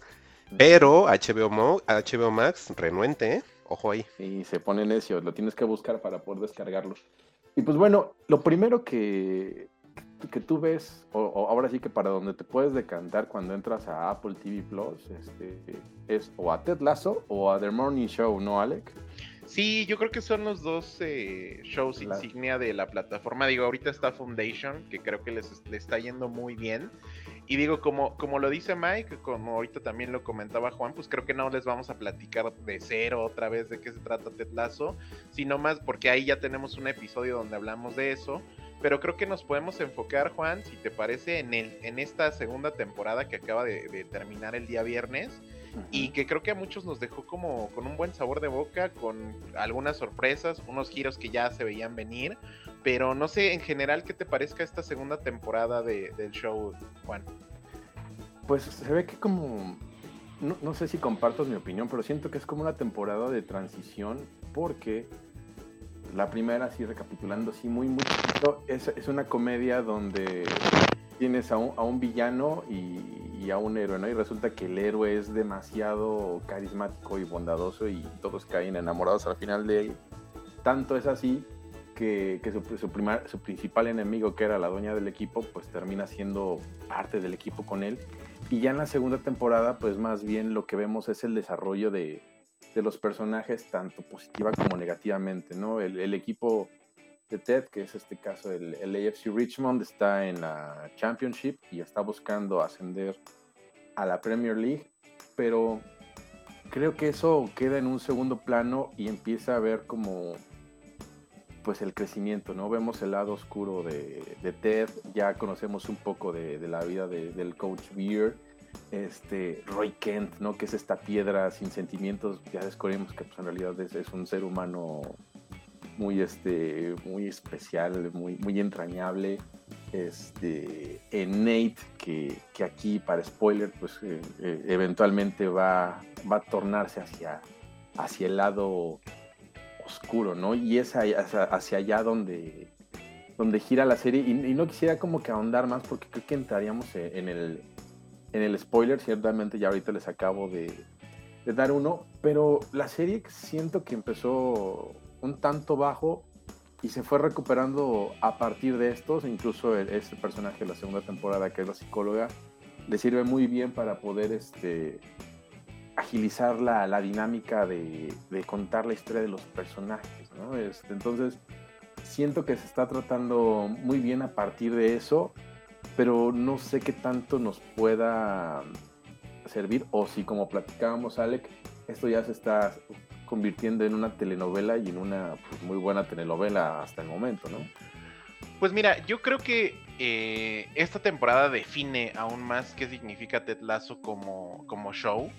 Pero HBO, HBO Max, renuente, ¿eh? ojo ahí. Y se pone necio, lo tienes que buscar para poder descargarlo. Y pues bueno, lo primero que, que tú ves, o, ahora sí que para donde te puedes decantar cuando entras a Apple TV Plus, este, es o a Ted Lasso o a The Morning Show, ¿no, Alec? Sí, yo creo que son los dos eh, shows insignia de la plataforma. Digo, ahorita está Foundation, que creo que les, está yendo muy bien. Y digo, como, como lo dice Mike, como ahorita también lo comentaba Juan, pues creo que no les vamos a platicar de cero otra vez de qué se trata Ted Lasso, sino más porque ahí ya tenemos un episodio donde hablamos de eso. Pero creo que nos podemos enfocar, Juan, si te parece, en, el, en esta segunda temporada que acaba de terminar el día viernes y que creo que a muchos nos dejó como con un buen sabor de boca, con algunas sorpresas, unos giros que ya se veían venir, pero no sé en general qué te parezca esta segunda temporada de, del show, Juan. Pues se ve que como, no, sé si compartas mi opinión, pero siento que es como una temporada de transición porque la primera, así recapitulando, sí, muy, muy es, es una comedia donde tienes a un, villano y, a un héroe, ¿no? Y resulta que el héroe es demasiado carismático y bondadoso y todos caen enamorados al final de él. Tanto es así que, su, principal enemigo, que era la dueña del equipo, pues termina siendo parte del equipo con él. Y ya en la segunda temporada, pues más bien lo que vemos es el desarrollo de, los personajes, tanto positiva como negativamente, ¿no? El, equipo de Ted, que es este caso el, el, AFC Richmond, está en la Championship y está buscando ascender a la Premier League, pero creo que eso queda en un segundo plano y empieza a ver como pues el crecimiento, ¿no? Vemos el lado oscuro de, Ted, ya conocemos un poco de, de la vida del coach Beer, este Roy Kent, ¿no? Que es esta piedra sin sentimientos, ya descubrimos que pues, en realidad es, es, un ser humano muy, este, muy especial, muy, muy entrañable. Este, en Nate, que, que, aquí para spoiler, pues eh, eh, eventualmente va, va a tornarse hacia, hacia el lado oscuro, ¿no? Y es hacia, allá donde, donde gira la serie. Y, no quisiera como que ahondar más porque creo que entraríamos en el, en el spoiler. Ciertamente ya ahorita les acabo de, de dar uno. Pero la serie siento que empezó un tanto bajo y se fue recuperando a partir de estos. Incluso este personaje de la segunda temporada, que es la psicóloga, le sirve muy bien para poder este, agilizar la, la dinámica de, de, contar la historia de los personajes. Este, entonces, siento que se está tratando muy bien a partir de eso, pero no sé qué tanto nos pueda servir, o si como platicábamos, Alec, esto ya se está convirtiendo en una telenovela y en una pues, muy buena telenovela hasta el momento, ¿no? Pues mira, yo creo que eh, esta temporada define aún más qué significa Ted Lasso como, como show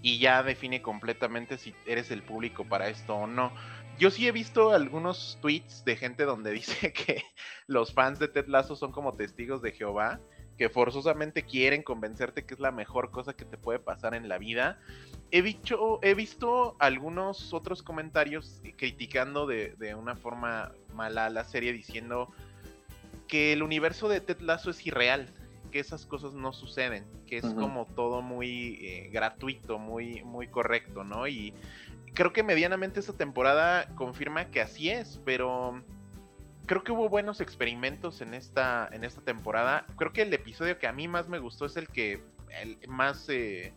y ya define completamente si eres el público para esto o no. Yo sí he visto algunos tweets de gente donde dice que los fans de Ted Lasso son como testigos de Jehová, que forzosamente quieren convencerte que es la mejor cosa que te puede pasar en la vida. He, dicho, he visto algunos otros comentarios criticando de, de una forma mala la serie diciendo que el universo de Ted Lasso es irreal, que esas cosas no suceden, que es uh -huh. como todo muy eh, gratuito, muy, muy correcto, ¿no? Y creo que medianamente esta temporada confirma que así es, pero creo que hubo buenos experimentos en esta, en esta temporada. Creo que el episodio que a mí más me gustó es el que el más... Eh,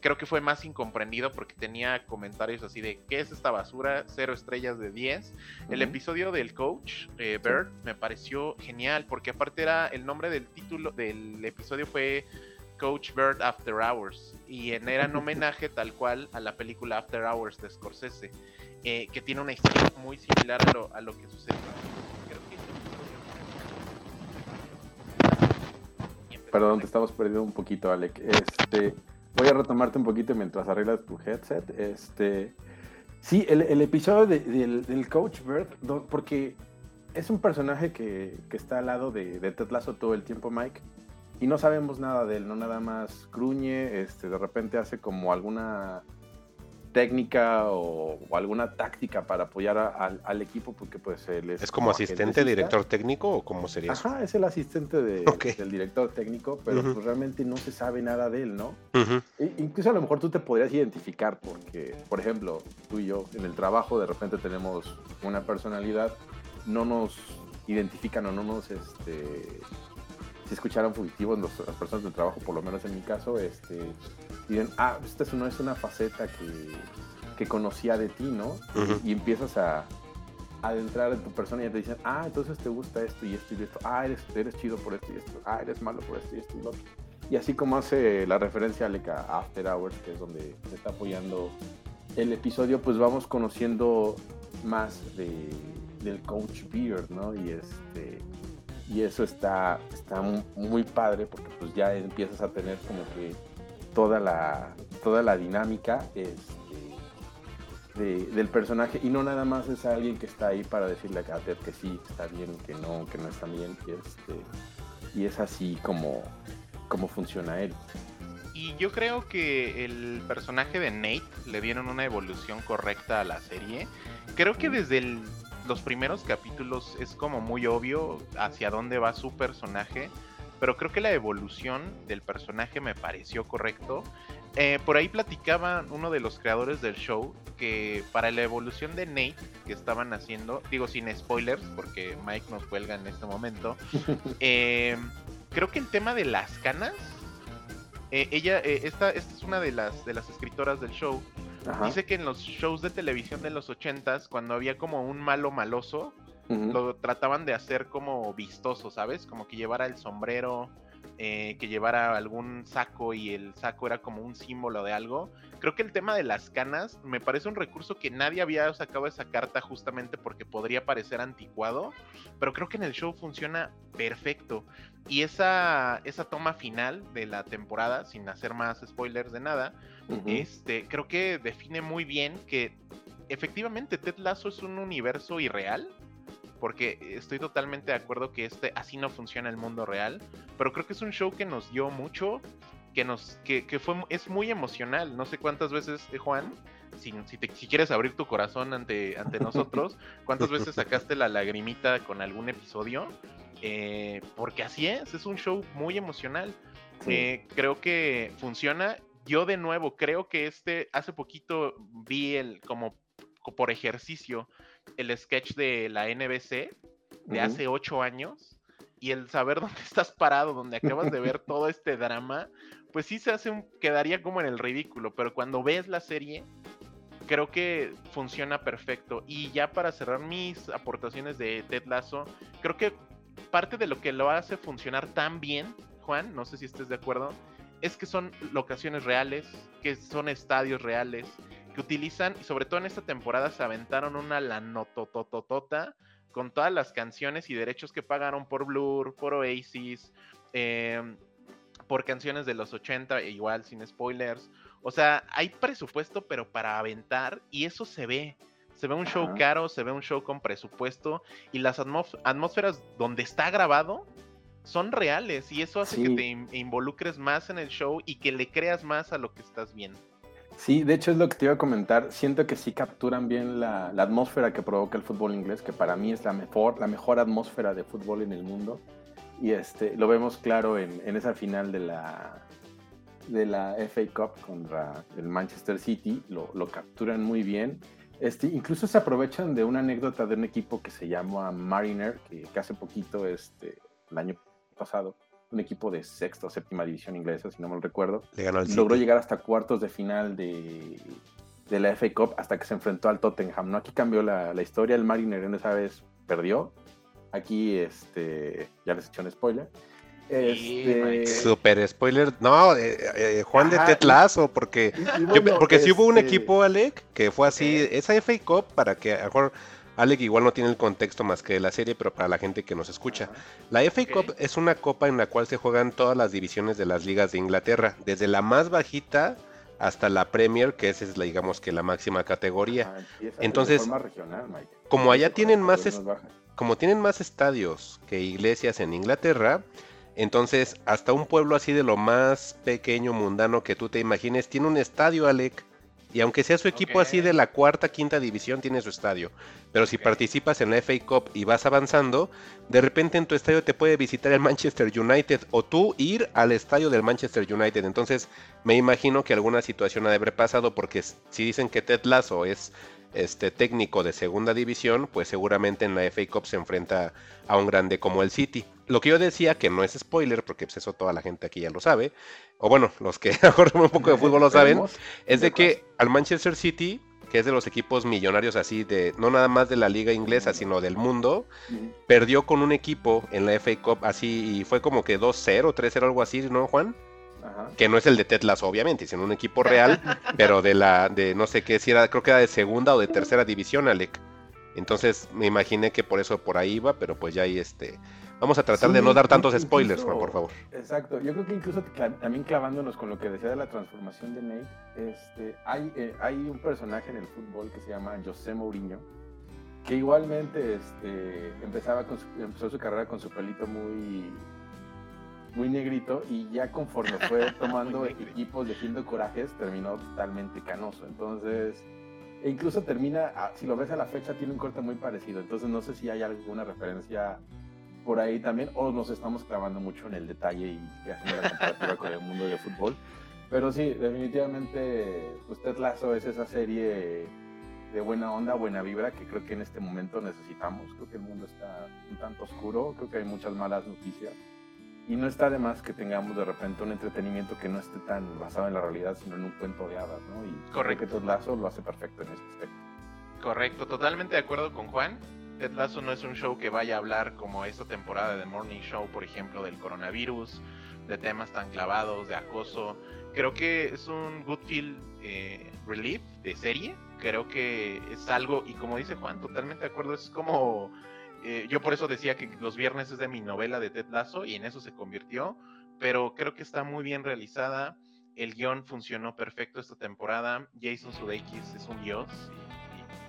creo que fue más incomprendido porque tenía comentarios así de ¿qué es esta basura? Cero estrellas de 10. Uh -huh. El episodio del coach, eh, Bird, sí. me pareció genial porque aparte era el nombre del título del episodio fue Coach Bird After Hours y en, era en homenaje tal cual a la película After Hours de Scorsese, eh, que tiene una historia muy similar a lo, a lo que sucede. Perdón, te estamos perdiendo un poquito, Alec. Este, voy a retomarte un poquito mientras arreglas tu headset. Este, sí, el, episodio de, del, del, Coach Bird, porque es un personaje que, que está al lado de, de, todo el tiempo, Mike, y no sabemos nada de él, no nada más gruñe, este, de repente hace como alguna técnica o, o, alguna táctica para apoyar a, a, al equipo porque pues él es... ¿Es como, como asistente, director técnico o cómo sería Ajá, eso? es el asistente de, okay. del director técnico, pero uh -huh. pues realmente no se sabe nada de él, ¿no? Uh -huh. e incluso a lo mejor tú te podrías identificar porque, por ejemplo, tú y yo en el trabajo de repente tenemos una personalidad, no nos identifican o no nos... Este, si escucharon fugitivos los, las personas del trabajo, por lo menos en mi caso, este, dicen, ah, esta es una, es una faceta que, que conocía de ti, ¿no? Uh -huh. y, empiezas a, adentrar en tu persona y te dicen, ah, entonces te gusta esto y esto y esto, ah, eres, eres chido por esto y esto, ah, eres malo por esto y esto y lo otro. Y así como hace la referencia a After Hours, que es donde se está apoyando el episodio, pues vamos conociendo más de, del Coach Beard, ¿no? Y este y eso está, está muy padre porque pues ya empiezas a tener como que toda la, toda la dinámica este, de, del personaje y no nada más es alguien que está ahí para decirle a Ted que sí, está bien, que no, que no está bien y, este, y es así como, como funciona él. Y yo creo que el personaje de Nate le dieron una evolución correcta a la serie. Creo que desde el los primeros capítulos es como muy obvio hacia dónde va su personaje, pero creo que la evolución del personaje me pareció correcto. Eh, por ahí platicaba uno de los creadores del show que para la evolución de Nate que estaban haciendo, digo sin spoilers porque Mike nos cuelga en este momento, eh, creo que el tema de las canas, eh, ella, esta, esta es una de las, de las escritoras del show, dice que en los shows de televisión de los ochentas, cuando había como un malo maloso, lo trataban de hacer como vistoso, ¿sabes? Como que llevara el sombrero, eh, que llevara algún saco y el saco era como un símbolo de algo. Creo que el tema de las canas me parece un recurso que nadie había sacado esa carta justamente porque podría parecer anticuado, pero creo que en el show funciona perfecto. Y esa, esa toma final de la temporada, sin hacer más spoilers de nada, este, creo que define muy bien que efectivamente Ted Lasso es un universo irreal porque estoy totalmente de acuerdo que este así no funciona el mundo real, pero creo que es un show que nos dio mucho, que nos que, fue es muy emocional, no sé cuántas veces eh, Juan si, si, quieres abrir tu corazón ante, ante nosotros, ¿cuántas veces sacaste la lagrimita con algún episodio? Eh, porque así es, es un show muy emocional. Eh, creo que funciona. Yo de nuevo creo que este, hace poquito vi el como por ejercicio el sketch de la NBC de hace ocho años y el saber dónde estás parado, donde acabas de ver todo este drama, pues sí se hace un, quedaría como en el ridículo, pero cuando ves la serie, creo que funciona perfecto. Y ya para cerrar mis aportaciones de Ted Lasso, creo que parte de lo que lo hace funcionar tan bien, Juan, no sé si estés de acuerdo, es que son locaciones reales, que son estadios reales, que utilizan, y sobre todo en esta temporada se aventaron una lanotototota con todas las canciones y derechos que pagaron por Blur, por Oasis, em, por canciones de los 80, e igual sin spoilers. O sea, hay presupuesto, pero para aventar, y eso se ve. Se ve un show caro, se ve un show con presupuesto, y las atmósferas donde está grabado son reales, y eso hace que te involucres más en el show y que le creas más a lo que estás viendo. Sí, de hecho es lo que te iba a comentar. Siento que sí capturan bien la, atmósfera que provoca el fútbol inglés, que para mí es la mejor, la mejor atmósfera de fútbol en el mundo. Y este, lo vemos claro en, esa final de la, de la FA Cup contra el Manchester City. Lo, capturan muy bien. Este, incluso se aprovechan de una anécdota de un equipo que se llama Mariner, que, que hace poquito, este, el año pasado, un equipo de sexta o séptima división inglesa, si no mal recuerdo. Logró llegar hasta cuartos de final de, de, la FA Cup hasta que se enfrentó al Tottenham. ¿no? Aquí cambió la, la historia, el Mariner en esa vez perdió. Aquí este, ya les he hecho un spoiler. Este... Super spoiler. No, eh, eh, Juan de Tetlazo, porque, porque si hubo un este equipo, Alec, que fue así, eh. esa FA Cup, para que a lo mejor Alec igual no tiene el contexto más que de la serie, pero para la gente que nos escucha. La FA Cup es una copa en la cual se juegan todas las divisiones de las ligas de Inglaterra, desde la más bajita hasta la Premier, que esa es la, digamos que la máxima categoría. Entonces, como allá tienen más como tienen más estadios que iglesias en Inglaterra, entonces hasta un pueblo así de lo más pequeño mundano que tú te imagines tiene un estadio, Alec. Y aunque sea su equipo así de la cuarta, quinta división, tiene su estadio. Pero si participas en la FA Cup y vas avanzando, de repente en tu estadio te puede visitar el Manchester United o tú ir al estadio del Manchester United. Entonces me imagino que alguna situación ha de haber pasado porque si dicen que Ted Lasso es este técnico de segunda división, pues seguramente en la FA Cup se enfrenta a un grande como el City. Lo que yo decía, que no es spoiler, porque pues eso toda la gente aquí ya lo sabe, o bueno, los que acordamos un poco de fútbol lo saben, es de que al Manchester City, que es de los equipos millonarios así de, no nada más de la liga inglesa, sino del mundo, perdió con un equipo en la FA Cup así y fue como que 2-0, 3-0, algo así, ¿no, Juan? Que no es el de Tetlas, obviamente, sino un equipo real, pero de la, de no sé qué, si era, creo que era de segunda o de tercera división, Alec. Entonces me imaginé que por eso por ahí iba, pero pues ya ahí este. Vamos a tratar de no dar tantos spoilers, Juan, por favor. Exacto. Yo creo que incluso también clavándonos con lo que decía de la transformación de Nate, este, hay, eh, hay un personaje en el fútbol que se llama José Mourinho, que igualmente este, empezaba con empezó su carrera con su pelito muy muy negrito y ya conforme fue tomando equipos de de corajes terminó totalmente canoso. Entonces, e incluso termina, ah, si lo ves a la fecha, tiene un corte muy parecido. Entonces no sé si hay alguna referencia por ahí también, o nos estamos clavando mucho en el detalle y haciendo la comparativa con el mundo del fútbol. Pero sí, definitivamente, pues Ted Lasso es esa serie de buena onda, buena vibra que creo que en este momento necesitamos. Creo que el mundo está un tanto oscuro, creo que hay muchas malas noticias. Y no está de más que tengamos de repente un entretenimiento que no esté tan basado en la realidad, sino en un cuento de hadas, ¿no? Y Correcto. Ted Lasso lo hace perfecto en este aspecto. Correcto, totalmente de acuerdo con Juan. Ted Lasso no es un show que vaya a hablar como esta temporada de Morning Show, por ejemplo, del coronavirus, de temas tan clavados, de acoso. Creo que es un good feel eh, relief de serie. Creo que es algo, y como dice Juan, totalmente de acuerdo, es como... eh, yo por eso decía que los viernes es de mi novela de Ted Lasso y en eso se convirtió, pero creo que está muy bien realizada. El guion funcionó perfecto esta temporada. Jason Sudeikis es un dios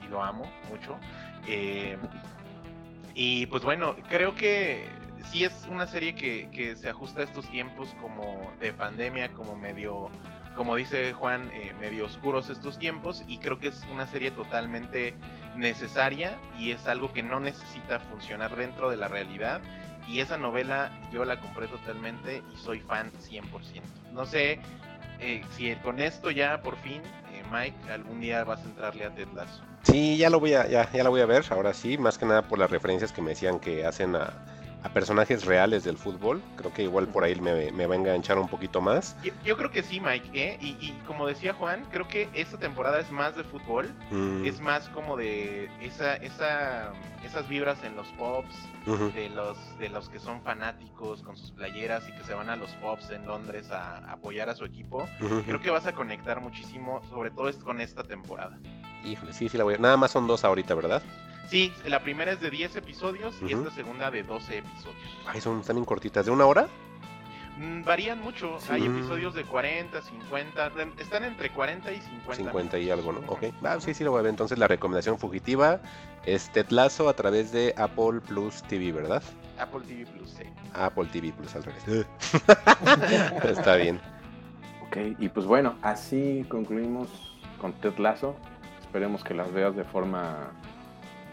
y, lo amo mucho. Eh, y pues bueno, creo que sí es una serie que, que se ajusta a estos tiempos como de pandemia, como medio, como dice Juan, eh, medio oscuros estos tiempos. Y creo que es una serie totalmente necesaria y es algo que no necesita funcionar dentro de la realidad. Y esa novela yo la compré totalmente y soy fan 100%. No sé eh, si con esto ya por fin, eh, Mike, algún día vas a entrarle a Ted Lasso. Sí, ya lo voy a, ya, ya la voy a ver, ahora sí, más que nada por las referencias que me decían que hacen a, a personajes reales del fútbol. Creo que igual por ahí me, me va a enganchar un poquito más. Yo, yo creo que sí, Mike, ¿eh? y, y como decía Juan, creo que esta temporada es más de fútbol, Mm, es más como de esa, esa, esas vibras en los pops, ujú. de los, de los que son fanáticos con sus playeras y que se van a los pops en Londres a, a apoyar a su equipo. Creo que vas a conectar muchísimo, sobre todo es con esta temporada. Híjole, sí, sí la voy a... Nada más son dos ahorita, ¿verdad? Sí, la primera es de 10 episodios y esta segunda de 12 episodios. Ay, son, bien cortitas. ¿De una hora? Mm, varían mucho, Sí. hay episodios de 40, 50, están entre 40 y 50. 50 y algo, ¿no? Ok. Ah, sí, sí, lo voy a ver. Entonces la recomendación fugitiva es Ted Lasso a través de Apple Plus TV, ¿verdad? Apple TV Plus, sí. Apple TV Plus al revés. Está bien. Ok, y pues bueno, así concluimos con Ted Lasso. Esperemos que las veas de forma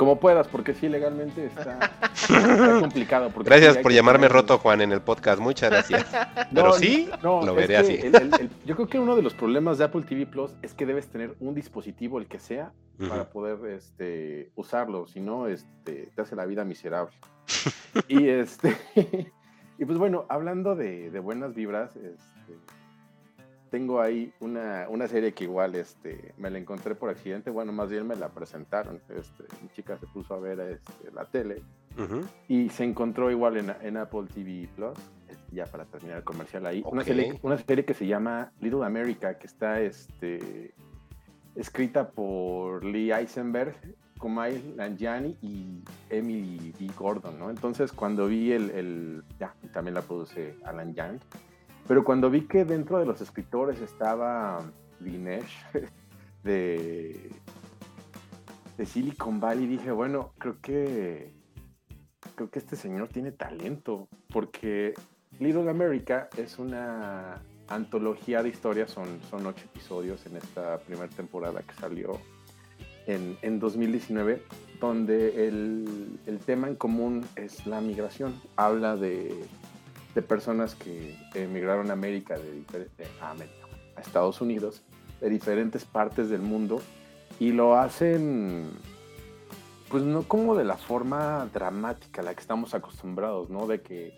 como puedas, porque sí, legalmente está, está complicado. porque Gracias sí por llamarme tener- roto, Juan, en el podcast. Muchas gracias. Pero No, sí, no, lo veré así. el- el- el- yo creo que uno de los problemas de Apple TV Plus es que debes tener un dispositivo, el que sea, para poder este, usarlo, si no, este, te hace la vida miserable. y este y pues bueno, hablando de, de buenas vibras, este, tengo ahí una, una serie que igual este, me la encontré por accidente, bueno, más bien me la presentaron. Este, mi chica se puso a ver este, la tele Ujú. y se encontró igual en, en Apple TV Plus, este, ya para terminar el comercial ahí, una, Ok. serie, una serie que se llama Little America, que está este, escrita por Lee Eisenberg, Kumail Nanjiani y Emily B. Gordon, ¿no? Entonces cuando vi el, el- ya, también la produce Alan Young, pero cuando vi que dentro de los escritores estaba Dinesh de, Silicon Valley, dije, bueno, creo que creo que este señor tiene talento, porque Little America es una antología de historias, son, son ocho episodios en esta primera temporada que salió en, en 2019, donde el, el tema en común es la migración. Habla de, de personas que emigraron a América, de, a, América, a Estados Unidos, de diferentes partes del mundo, y lo hacen pues no como de la forma dramática a la que estamos acostumbrados, ¿no? De que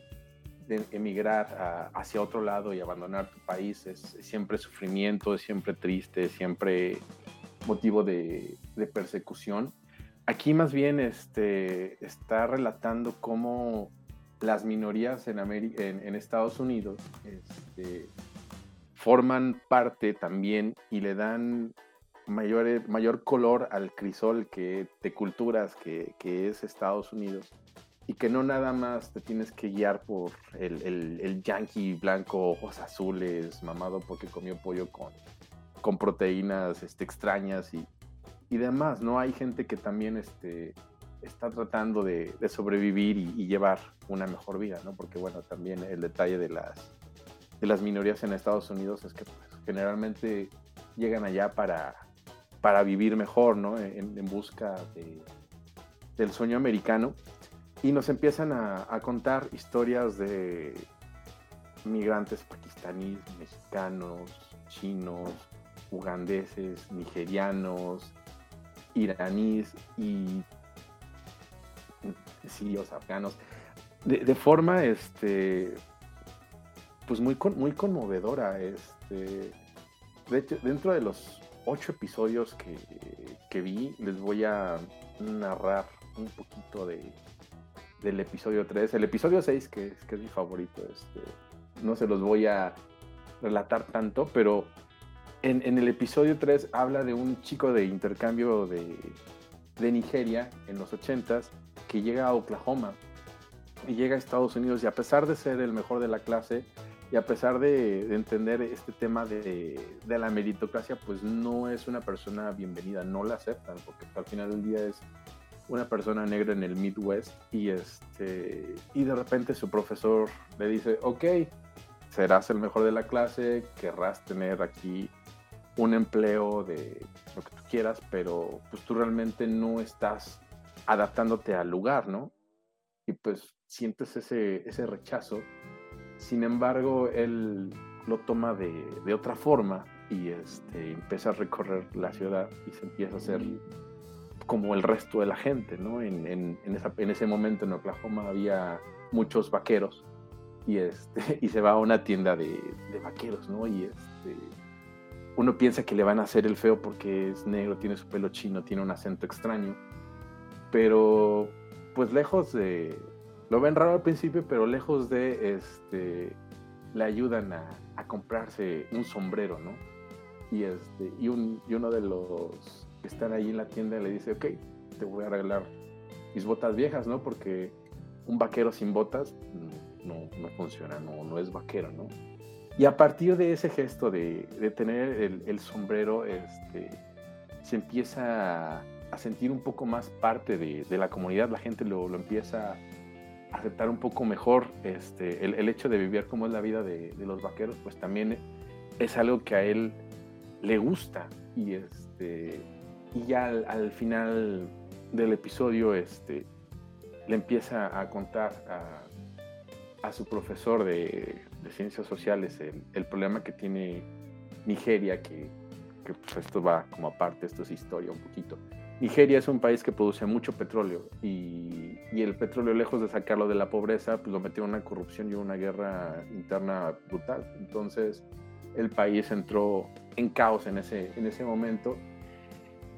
de emigrar a- hacia otro lado y abandonar tu país es, es siempre sufrimiento, es siempre triste, es siempre motivo de, de persecución. Aquí más bien este, está relatando cómo las minorías en, Estados Unidos este, forman parte también y le dan mayor, mayor color al crisol que, de culturas que, que es Estados Unidos y que no nada más te tienes que guiar por el, el, el yankee blanco, ojos azules, mamado porque comió pollo con, con proteínas este, extrañas y, y demás, ¿no? Hay gente que también este, está tratando de, sobrevivir y, llevar una mejor vida, ¿no? Porque bueno, también el detalle de las, de las minorías en Estados Unidos es que pues, generalmente llegan allá para, para vivir mejor, ¿no? En, en busca de, del sueño americano. Y nos empiezan a, a contar historias de migrantes pakistaníes, mexicanos, chinos, ugandeses, nigerianos, iraníes y sirios, afganos, de, de, forma este pues muy, muy conmovedora. Este, de hecho, dentro de los ocho episodios que, que vi, les voy a narrar un poquito de, del episodio 3. El episodio 6, que es, que es mi favorito, este, no se los voy a relatar tanto, pero en, en, el episodio 3 habla de un chico de intercambio de, de Nigeria en los 80s que llega a Oklahoma y llega a Estados Unidos y a pesar de ser el mejor de la clase y a pesar de, de entender este tema de, de, la meritocracia, pues no es una persona bienvenida, no la aceptan, porque al final del día es una persona negra en el Midwest y, este, y de repente su profesor le dice, ok, serás el mejor de la clase, querrás tener aquí un empleo de lo que tú quieras, pero pues tú realmente no estás adaptándote al lugar, ¿no? Y pues sientes ese, ese rechazo. Sin embargo, él lo toma de, de otra forma y este, empieza a recorrer la ciudad y se empieza a hacer como el resto de la gente, ¿no? En, en, en, esa, en ese momento en Oklahoma había muchos vaqueros y, este, y se va a una tienda de, de vaqueros, ¿no? Y este, uno piensa que le van a hacer el feo porque es negro, tiene su pelo chino, tiene un acento extraño, pero pues lejos de, lo ven raro al principio, pero lejos de, este, le ayudan a, a comprarse un sombrero, ¿no? Y, este, y, un, y uno de los que están ahí en la tienda le dice, ok, te voy a regalar mis botas viejas, ¿no? Porque un vaquero sin botas no, no funciona, no, no es vaquero, ¿no? Y a partir de ese gesto de, de tener el, el, sombrero, este, se empieza a, a, sentir un poco más parte de, la comunidad, la gente lo, empieza a aceptar un poco mejor. Este, el, hecho de vivir como es la vida de, los vaqueros, pues también es algo que a él le gusta. Y, este, ya al, al final del episodio este, le empieza a contar a, su profesor de, ciencias sociales el, problema que tiene Nigeria, que, que pues esto va como aparte, esto es historia un poquito. Nigeria es un país que produce mucho petróleo y, el petróleo, lejos de sacarlo de la pobreza, pues lo metió en una corrupción y una guerra interna brutal. Entonces el país entró en caos en ese, en ese momento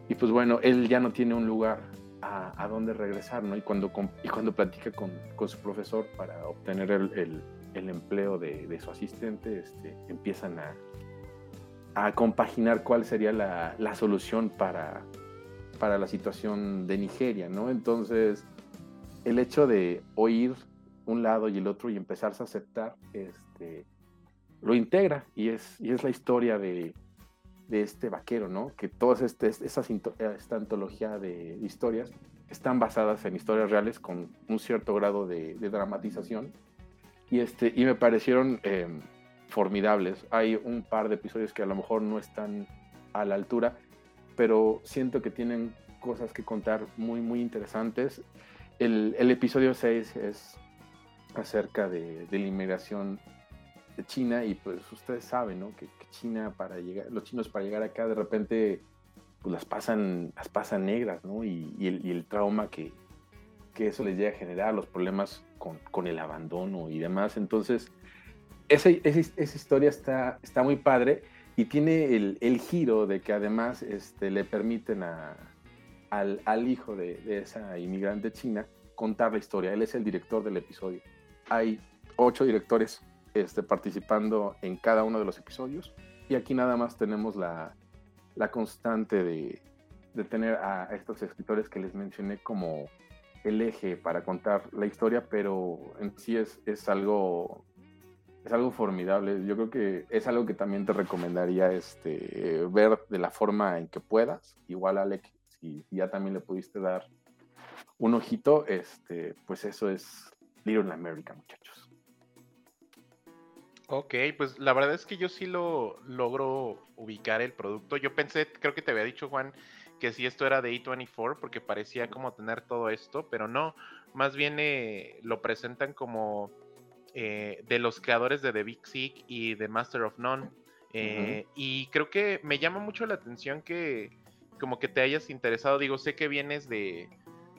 y pues bueno, él ya no tiene un lugar a, a dónde regresar, ¿no? Y cuando, y cuando platica con, con su profesor para obtener el, empleo de, su asistente, este, empiezan a, compaginar cuál sería la solución para, para, la situación de Nigeria, ¿no? Entonces, el hecho de oír un lado y el otro y empezarse a aceptar, este, lo integra y es, y es la historia de, de este vaquero, ¿no? Que todas este, esta, esta antología de historias están basadas en historias reales con un cierto grado de, de dramatización y, este, y me parecieron eh, formidables. Hay un par de episodios que a lo mejor no están a la altura, pero siento que tienen cosas que contar muy, muy interesantes. El, el episodio 6 es acerca de, de, la inmigración de China y pues ustedes saben, ¿no? Que, que, China para llegar, los chinos para llegar acá de repente pues las pasan, las pasan negras, ¿no? Y, y, el, y el trauma que, que eso les llega a generar, los problemas con, con el abandono y demás. Entonces, esa, esa, esa, historia está, está muy padre y tiene el, el giro de que además este, le permiten a, al, al, hijo de, de, esa inmigrante china contar la historia. Él es el director del episodio. Hay ocho directores este, participando en cada uno de los episodios y aquí nada más tenemos la, la constante de, de tener a estos escritores que les mencioné como el eje para contar la historia, pero en sí es, es algo es algo formidable. Yo creo que es algo que también te recomendaría este, ver de la forma en que puedas. Igual, Alec, si, ya también le pudiste dar un ojito, este, pues eso es Little America, muchachos. Ok, pues la verdad es que yo sí lo logro ubicar el producto. Yo pensé, creo que te había dicho, Juan, que si esto era de A24 porque parecía como tener todo esto, pero no, más bien eh, lo presentan como eh, de los creadores de The Big Sick y de Master of None. Eh, y creo que me llama mucho la atención que como que te hayas interesado, digo, sé que vienes de,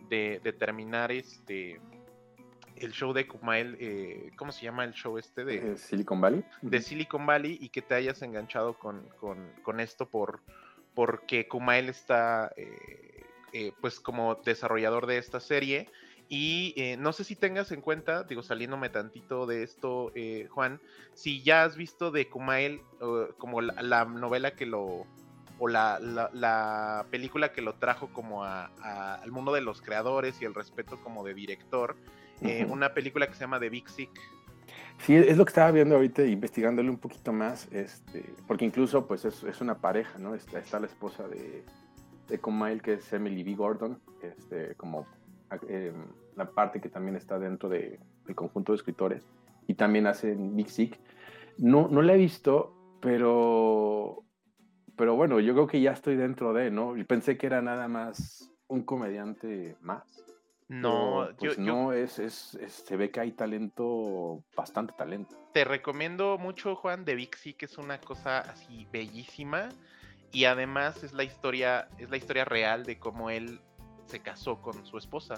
de, terminar este el show de Kumail, eh, ¿cómo se llama el show este de Silicon Valley? De Silicon Valley y que te hayas enganchado con, con, esto por porque Kumail está pues como desarrollador de esta serie y eh, no sé si tengas en cuenta, digo, saliéndome tantito de esto, eh, Juan, si ya has visto de Kumail como la, novela que lo, o la, la, película que lo trajo como a, al mundo de los creadores y el respeto como de director, eh, una película que se llama The Big Sick. Sí, es lo que estaba viendo ahorita, investigándole un poquito más, este, porque incluso pues es, es una pareja, ¿no? Está, está la esposa de, de Kumail, que es Emily B. Gordon, este, como eh, la parte que también está dentro de, del conjunto de escritores y también hace Big Sick. No, no la he visto, pero, pero bueno, yo creo que ya estoy dentro de, ¿no? Y pensé que era nada más un comediante más. No, pues no, Es, es, se ve que hay talento, bastante talento. Te recomiendo mucho, Juan, de Big Sick, es una cosa así bellísima. Y además es la historia, es la historia real de cómo él se casó con su esposa.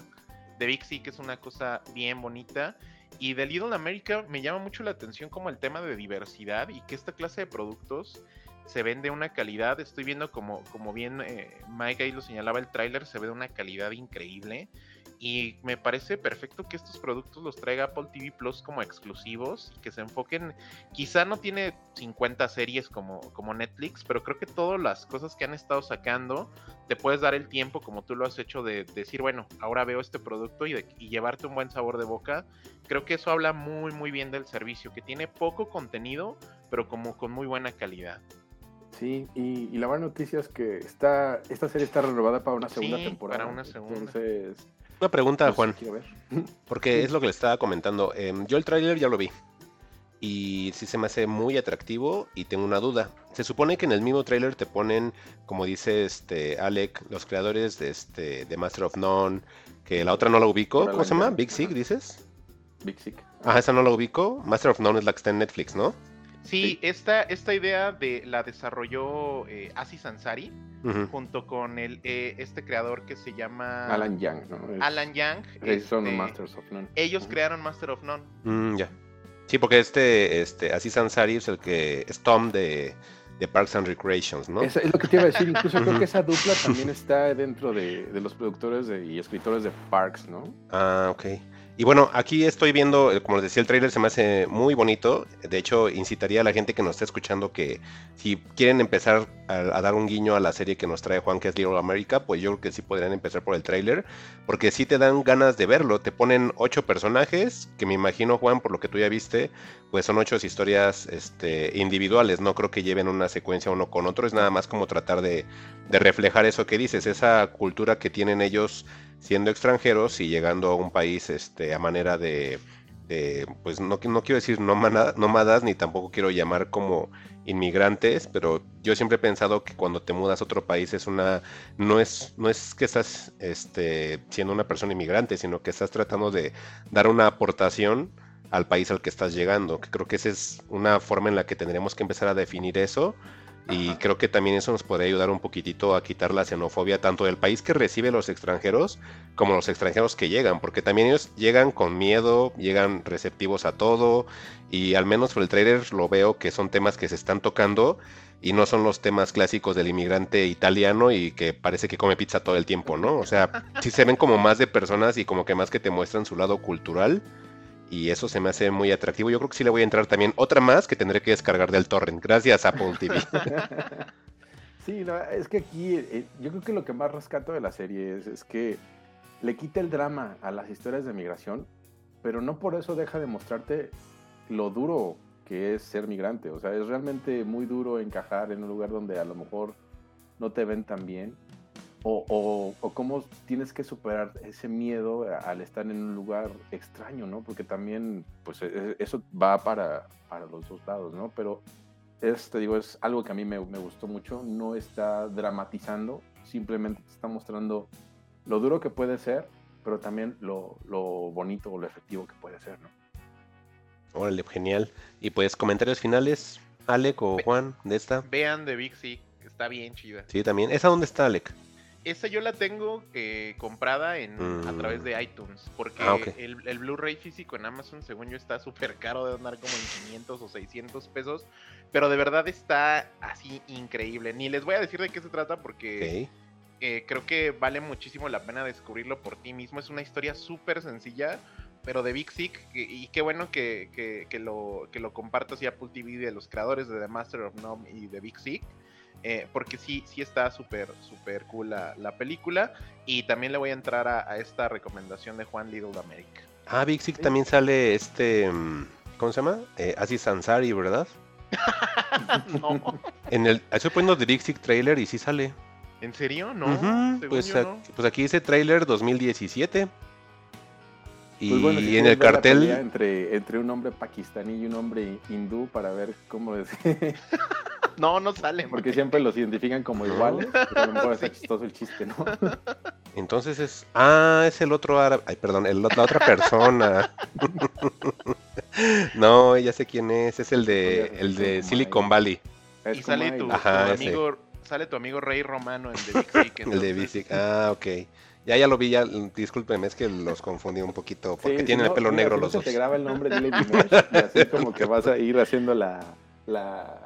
De Big que es una cosa bien bonita. Y de Little America me llama mucho la atención como el tema de diversidad y que esta clase de productos se vende una calidad. Estoy viendo como, como bien eh, Mike ahí lo señalaba el tráiler, se ve de una calidad increíble. Y me parece perfecto que estos productos los traiga Apple TV Plus como exclusivos y que se enfoquen. Quizá no tiene 50 series como, como Netflix, pero creo que todas las cosas que han estado sacando, te puedes dar el tiempo, como tú lo has hecho, de, decir, bueno, ahora veo este producto y, y llevarte un buen sabor de boca. Creo que eso habla muy, muy bien del servicio, que tiene poco contenido, pero como con muy buena calidad. Sí, y, la buena noticia es que está, esta serie está renovada para una segunda temporada. Para una segunda. Entonces, una pregunta, Juan. Porque es lo que le estaba comentando. Em, yo el tráiler ya lo vi. Y sí se me hace muy atractivo y tengo una duda. Se supone que en el mismo tráiler te ponen, como dice este Alec, los creadores de este de Master of None, que la otra no la ubico. ¿Cómo se llama? Big Sick, dices. Big Sick. Ajá, esa no la ubico. Master of None es la que está en Netflix, ¿no? Sí, Esta, esta idea de la desarrolló eh, Aziz Ansari junto con el, eh, este creador que se llama Alan Young, ¿no? Alan Young. Ellos son este, Masters of None. Ellos crearon Master of None. Mm, ya. Sí, porque este, este Aziz Ansari es el que es Tom de, de Parks and Recreations, ¿no? Es, es, lo que te iba a decir, incluso creo que esa dupla también está dentro de, de los productores y escritores de Parks, ¿no? Ah, ok. Y bueno, aquí estoy viendo, eh, como les decía, el trailer se me hace muy bonito. De hecho, incitaría a la gente que nos está escuchando que si quieren empezar a, dar un guiño a la serie que nos trae Juan, que es Little America, pues yo creo que sí podrían empezar por el trailer, porque sí te dan ganas de verlo. Te ponen ocho personajes, que me imagino, Juan, por lo que tú ya viste, pues son ocho historias este, individuales. No creo que lleven una secuencia uno con otro. Es nada más como tratar de, de reflejar eso que dices, esa cultura que tienen ellos siendo extranjeros y llegando a un país este, a manera de, pues no, no quiero decir nómadas, ni tampoco quiero llamar como inmigrantes, pero yo siempre he pensado que cuando te mudas a otro país es una, no es, no es que estás este, siendo una persona inmigrante, sino que estás tratando de dar una aportación al país al que estás llegando, que creo que esa es una forma en la que tendríamos que empezar a definir eso y creo que también eso nos podría ayudar un poquitito a quitar la xenofobia tanto del país que recibe los extranjeros como los extranjeros que llegan, porque también ellos llegan con miedo, llegan receptivos a todo y al menos por el trailer lo veo que son temas que se están tocando y no son los temas clásicos del inmigrante italiano y que parece que come pizza todo el tiempo, ¿no? O sea, sí se ven como más de personas y como que más que te muestran su lado cultural y eso se me hace muy atractivo. Yo creo que sí le voy a entrar también otra más que tendré que descargar del torrent. Gracias Apple TV. sí, es que aquí eh, yo creo que lo que más rescato de la serie es, que le quita el drama a las historias de migración, pero no por eso deja de mostrarte lo duro que es ser migrante. O sea, es realmente muy duro encajar en un lugar donde a lo mejor no te ven tan bien o, cómo tienes que superar ese miedo al estar en un lugar extraño, ¿no? Porque también, pues e, e, eso va para, para los dos lados, ¿no? Pero es, te digo, es algo que a mí me, me gustó mucho, no está dramatizando, simplemente está mostrando lo duro que puede ser, pero también lo, lo bonito o lo efectivo que puede ser, ¿no? Órale, genial. Y pues comentarios finales, Alec o Juan, de esta. Vean de Big Sick, está bien chida. Sí, también. ¿Esa dónde está, Alec? Esa yo la tengo eh, comprada en, a Mm. través de iTunes, porque Ah, el, el Blu-ray físico en Amazon, según yo, está súper caro, de andar como en 500 o 600 pesos, pero de verdad está así increíble. Ni les voy a decir de qué se trata porque eh, creo que vale muchísimo la pena descubrirlo por ti mismo. Es una historia súper sencilla, pero de Big Sick, y qué bueno que, que- que lo, que lo compartas y Apple TV de los creadores de The Master of None y de Big Sick. Eh, porque sí, sí está súper, súper cool la, la película. Y también le voy a entrar a, a esta recomendación de Juan Little de América. Ah, Big Sick también sale este. mm, ¿Cómo se llama? Eh, Aziz Ansari, ¿verdad? no, En el. Estoy poniendo The Big Sick trailer y sí sale. ¿en serio? No, pues, no. pues aquí dice trailer 2017. Y Pues bueno, si en el cartel. Entre, entre un hombre pakistaní y un hombre hindú para ver cómo es. No, no sale. Porque siempre los identifican como iguales. pero a lo mejor Sí. chistoso el chiste, ¿no? Entonces es. Ah, es el otro árabe. Ay, perdón, el- la otra persona. no, ya sé quién es. Es el de, el de Silicon Valley. Es Y sale tu. Ajá, tu amigo, sale tu amigo Rey Romano en The Big Sick. El de Big Sick. Ah, ok. Ya, ya lo vi, ya. Discúlpeme, es que los confundí un poquito. Porque Sí, tienen si el pelo mira, negro si no los dos. te graba el nombre, dile Dinesh, y así como que vas a ir haciendo la. la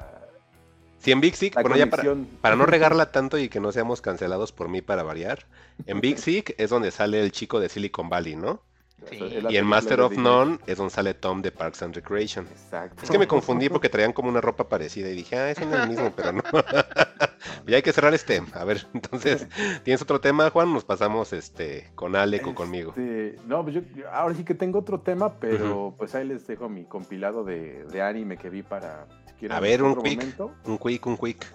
Sí, en Big Sick, bueno, ya para, para no regarla tanto y que no seamos cancelados por mí para variar. En Big Sick es donde sale el chico de Silicon Valley, ¿no? Sí. Y en Master of. None es donde sale Tom de Parks and Recreation. Exacto. Es que me confundí porque traían como una ropa parecida y dije, ah, es el mismo, pero no. ya hay que cerrar este. A ver, entonces, ¿tienes otro tema, Juan? Nos pasamos este con Alec o conmigo. Este, no, pues yo ahora sí que tengo otro tema, pero pues ahí les dejo mi compilado de, de anime que vi para. Si quieren, A ver, un quick. momento, Un quick, un quick.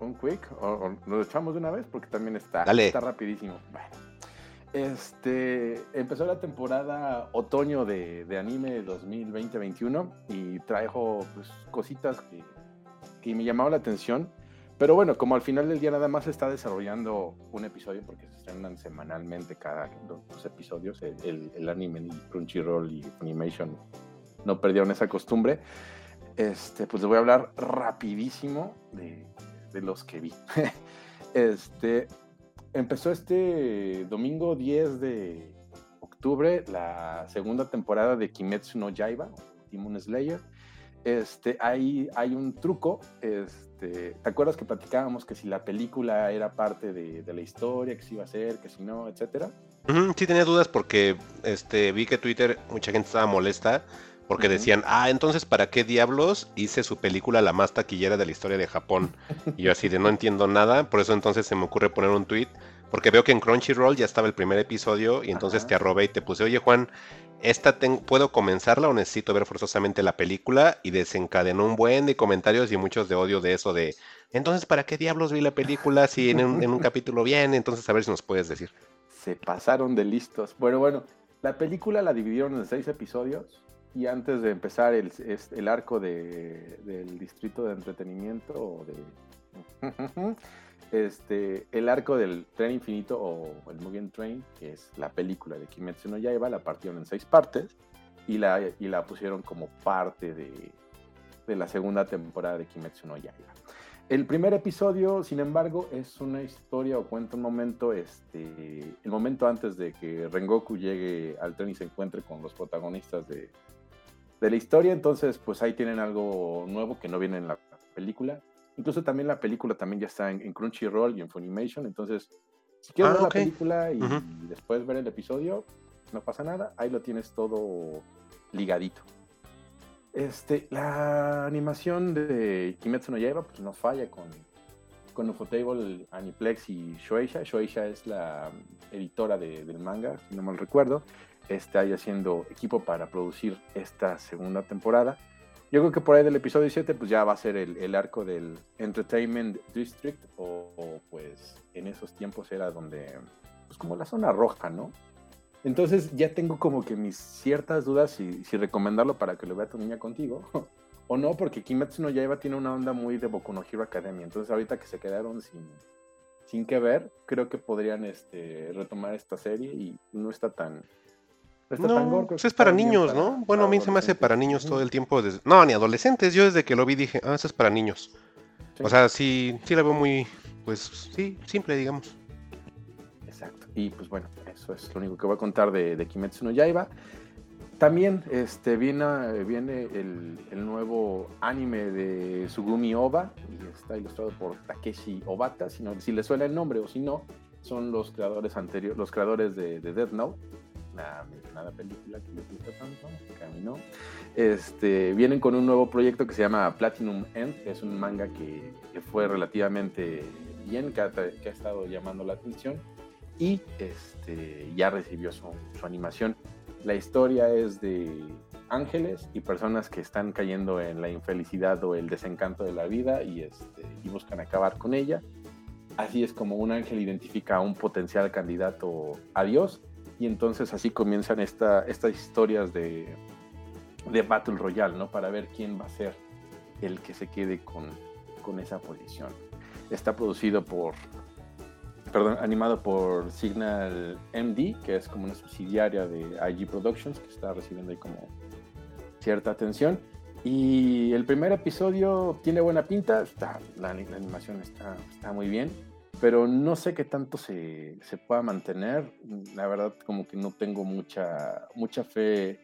un quick. O, o nos echamos de una vez porque también está, Dale. está rapidísimo. Bueno. Este, empezó la temporada otoño de, de anime 2020-21 y trajo pues, cositas que, que me llamaron la atención. Pero bueno, como al final del día nada más se está desarrollando un episodio, porque se estrenan semanalmente cada dos episodios, el, el- el anime y Crunchyroll y Funimation no perdieron esa costumbre. Este, pues les voy a hablar rapidísimo de, de los que vi. este, empezó este domingo 10 de octubre la segunda temporada de Kimetsu no Yaiba, Demon Slayer. Este, hay, hay un truco. Este, ¿Te acuerdas que platicábamos que si la película era parte de, la historia, que si iba a ser, que si no, etcétera? Sí tenía dudas porque este vi que Twitter mucha gente estaba molesta porque decían, ah, entonces ¿para qué diablos hice su película la más taquillera de la historia de Japón? Y yo así de no entiendo nada, por eso entonces se me ocurre poner un tweet, porque veo que en Crunchyroll ya estaba el primer episodio y entonces te arrobé y te puse, oye Juan, esta ten- ¿puedo comenzarla o necesito ver forzosamente la película? Y desencadenó un buen de comentarios y muchos de odio de eso de, entonces ¿para qué diablos vi la película si en un, en un capítulo viene? Entonces a ver si nos puedes decir. se pasaron de listos. Bueno, bueno, la película la dividieron en seis episodios y antes de empezar el, el arco de- del distrito de entretenimiento o de... Este, el arco del tren infinito o el Mugen Train, que es la película de Kimetsu no Yaiba, la partieron en seis partes y la, y la pusieron como parte de, de la segunda temporada de Kimetsu no Yaiba. El primer episodio, sin embargo, es una historia o cuenta un momento, este, el momento antes de que Rengoku llegue al tren y se encuentre con los protagonistas de, de la historia. Entonces, pues ahí tienen algo nuevo que no viene en la película. Incluso también la película también ya está en, en Crunchyroll y en Funimation. Entonces, si quieres Ah, ver ok. la película y Ujú. después ver el episodio, no pasa nada. Ahí lo tienes todo ligadito. Este, la animación de Kimetsu no Yaiba pues no falla con, con Ufotable, Aniplex y Shueisha. Shueisha es la editora de- del manga, si no mal recuerdo. Está ahí haciendo equipo para producir esta segunda temporada. Yo creo que por ahí del episodio 7 pues ya va a ser el, el arco del Entertainment District o, o, pues en esos tiempos era donde pues como la zona roja, ¿no? Entonces ya tengo como que mis ciertas dudas si, si recomendarlo para que lo vea tu niña contigo o no, porque Kimetsu no Yaiba tiene una onda muy de Boku no Hero Academia. Entonces ahorita que se quedaron sin, sin que ver, creo que podrían este, retomar esta serie y no está tan... No, pues es para niños, ¿no? Bueno, a mí se me hace para niños todo el tiempo. No, ni adolescentes. Yo desde que lo vi dije, ah, eso es para niños. O sea, sí, sí la veo muy, pues sí, simple, digamos. Exacto. Y pues bueno, eso es lo único que voy a contar de, de Kimetsu no Yaiba. También este, viene, viene el, nuevo anime de Sugumi Oba, y está ilustrado por Takeshi Obata, si, si le suena el nombre o si no, son los creadores anteriores, los creadores de, de Death Note, la mencionada película que les gusta tanto, que a mí no. Este, vienen con un nuevo proyecto que se llama Platinum End, que es un manga que, fue relativamente bien, que ha, que ha, estado llamando la atención y este, ya recibió su, su animación. La historia es de ángeles y personas que están cayendo en la infelicidad o el desencanto de la vida y, este, y buscan acabar con ella. Así es como un ángel identifica a un potencial candidato a Dios y entonces así comienzan esta, estas historias de, de Battle Royale, ¿no? Para ver quién va a ser el que se quede con, con esa posición. Está producido por perdón, animado por Signal MD, que es como una subsidiaria de IG Productions, que está recibiendo ahí como cierta atención. Y el primer episodio tiene buena pinta, está, la, animación está, está, muy bien, pero no sé qué tanto se, se, pueda mantener. La verdad, como que no tengo mucha, mucha fe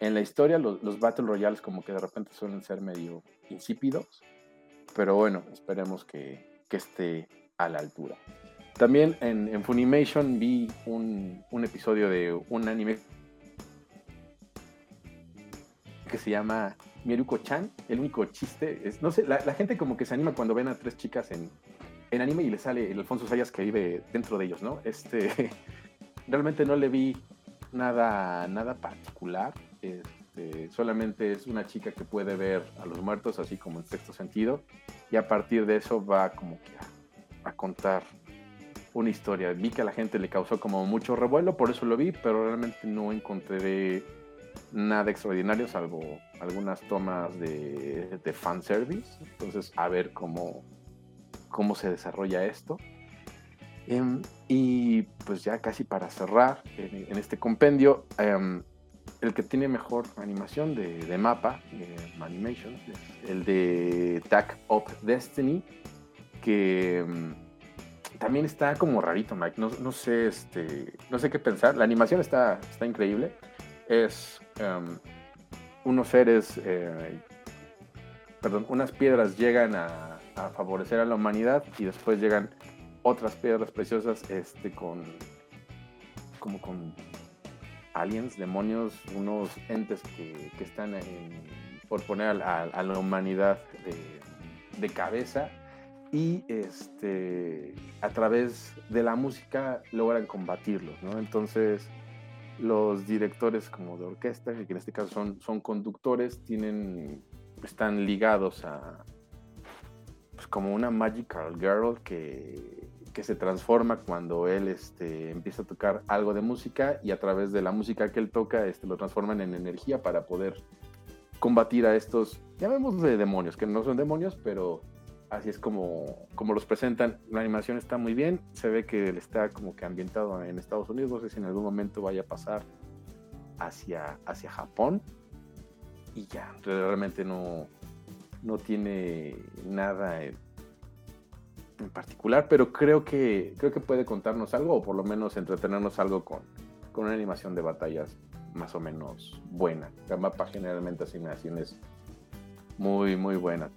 en la historia. Los, los Battle Royales como que de repente suelen ser medio insípidos, pero bueno, esperemos que, que esté a la altura. También en, Funimation vi un, episodio de un anime que se llama Mieruko-chan. El único chiste es, no sé, la, gente como que se anima cuando ven a tres chicas en, anime y le sale el Alfonso Sayas que vive dentro de ellos, ¿no? Este, realmente no le vi nada, nada particular. Este, solamente es una chica que puede ver a los muertos, así como en sexto sentido, y a partir de eso va como que a contar una historia. Vi que a la gente le causó como mucho revuelo, por eso lo vi, pero realmente no encontré nada extraordinario, salvo algunas tomas de, de fanservice. Entonces, a ver cómo, cómo se desarrolla esto. Em, y pues ya casi para cerrar en, este compendio, em, el que tiene mejor animación de, mapa, de animation, el de Tag of Destiny, que em, también está como rarito, Mike. No, sé, este, no sé qué pensar. La animación está, está increíble. Es um, unos seres, eh, perdón, unas piedras llegan a, favorecer a la humanidad y después llegan otras piedras preciosas, este, con, como con aliens, demonios, unos entes que, están por poner a, la humanidad de, de cabeza y este, a través de la música logran combatirlos, ¿no? Entonces, los directores como de orquesta, que en este caso son, son conductores, tienen, están ligados a, como una magical girl que, que se transforma cuando él este, empieza a tocar algo de música y a través de la música que él toca este, lo transforman en energía para poder combatir a estos, llamémosle demonios, que no son demonios, pero así es como, como los presentan. La animación está muy bien, se ve que él está como que ambientado en Estados Unidos, no si en algún momento vaya a pasar hacia, hacia Japón. Y ya, realmente no, no tiene nada en, particular, pero creo que, creo que puede contarnos algo, o por lo menos entretenernos algo con, con una animación de batallas más o menos buena. La mapa generalmente animaciones muy, muy buenas,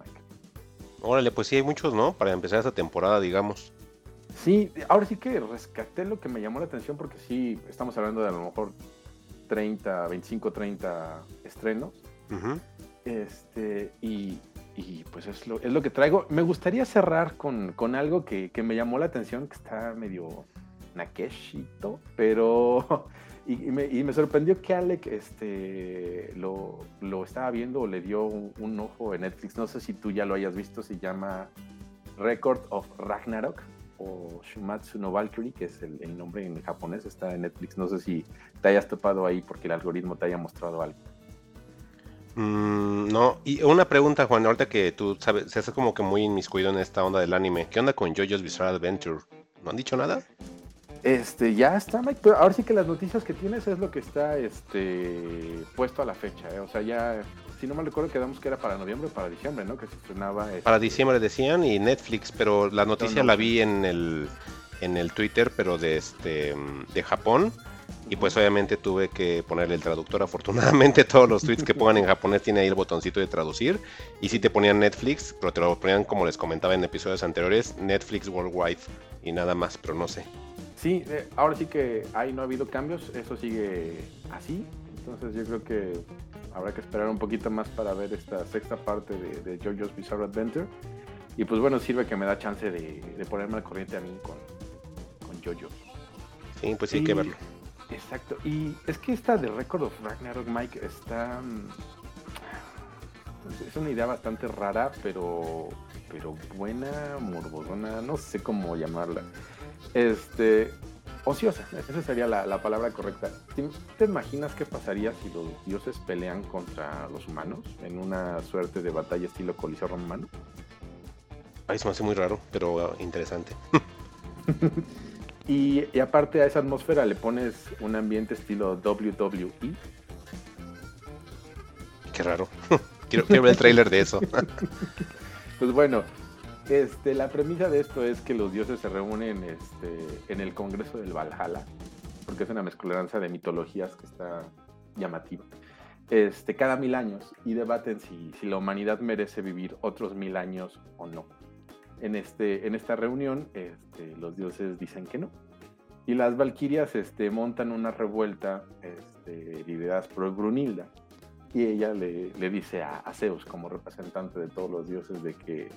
Órale, pues sí hay muchos, ¿no? Para empezar esta temporada, digamos. Sí, ahora sí que rescaté lo que me llamó la atención porque sí, estamos hablando de a lo mejor 30, 25, 30 estrenos. Este, y, pues es lo, es lo que traigo. Me gustaría cerrar con, algo que, que, me llamó la atención, que está medio nakeshito, pero y, me, sorprendió que Alec este, lo, estaba viendo o le dio un, ojo en Netflix. No sé si tú ya lo hayas visto, se llama Record of Ragnarok o Shumatsu no Valkyrie, que es el, nombre en japonés, está en Netflix. No sé si te hayas topado ahí porque el algoritmo te haya mostrado algo. Mm, no, y una pregunta, Juan, ahorita que tú sabes, se hace como que muy inmiscuido en esta onda del anime. ¿Qué onda con JoJo's Bizarre Adventure? ¿No han dicho nada? Este, ya está, Mike. Pero ahora sí que las noticias que tienes es lo que está este, puesto a la fecha. ¿eh? O sea, ya, si no mal recuerdo, quedamos que era para noviembre o para diciembre, ¿no? Que se estrenaba. este, Para diciembre decían y Netflix, pero la noticia no la vi en el, en el Twitter, pero de, este, de Japón. Y pues obviamente tuve que ponerle el traductor. Afortunadamente todos los tweets que pongan en japonés tiene ahí el botoncito de traducir. Y si te ponían Netflix, pero te lo ponían como les comentaba en episodios anteriores, Netflix Worldwide y nada más, pero no sé. Sí, eh, ahora sí que ahí no ha habido cambios, eso sigue así. Entonces yo creo que habrá que esperar un poquito más para ver esta sexta parte de, de JoJo's Bizarre Adventure. Y pues bueno, sirve que me da chance de, de ponerme al corriente a mí con, con JoJo. Sí, pues sí hay que verlo. Exacto. Y es que esta de Record of Ragnarok, Mike, está. mm, Es una idea bastante rara, pero. Pero buena, morbosona, no sé cómo llamarla. Este. Ociosa, esa sería la, la palabra correcta. ¿Te, imaginas qué pasaría si los dioses pelean contra los humanos en una suerte de batalla estilo Coliseo Romano? Ay, se me hace muy raro, pero interesante. Y, y aparte a esa atmósfera le pones un ambiente estilo WWE. Qué raro. quiero, quiero ver el tráiler de eso. Pues bueno, este, la premisa de esto es que los dioses se reúnen este, en el Congreso del Valhalla, porque es una mezcolanza de mitologías que está llamativa, este, cada mil años y debaten si, si la humanidad merece vivir otros mil años o no. En, este, en esta reunión, este, los dioses dicen que no. Y las valquirias este, montan una revuelta este, lideradas por Brunilda, y ella le, le dice a, a, Zeus como representante de todos los dioses de que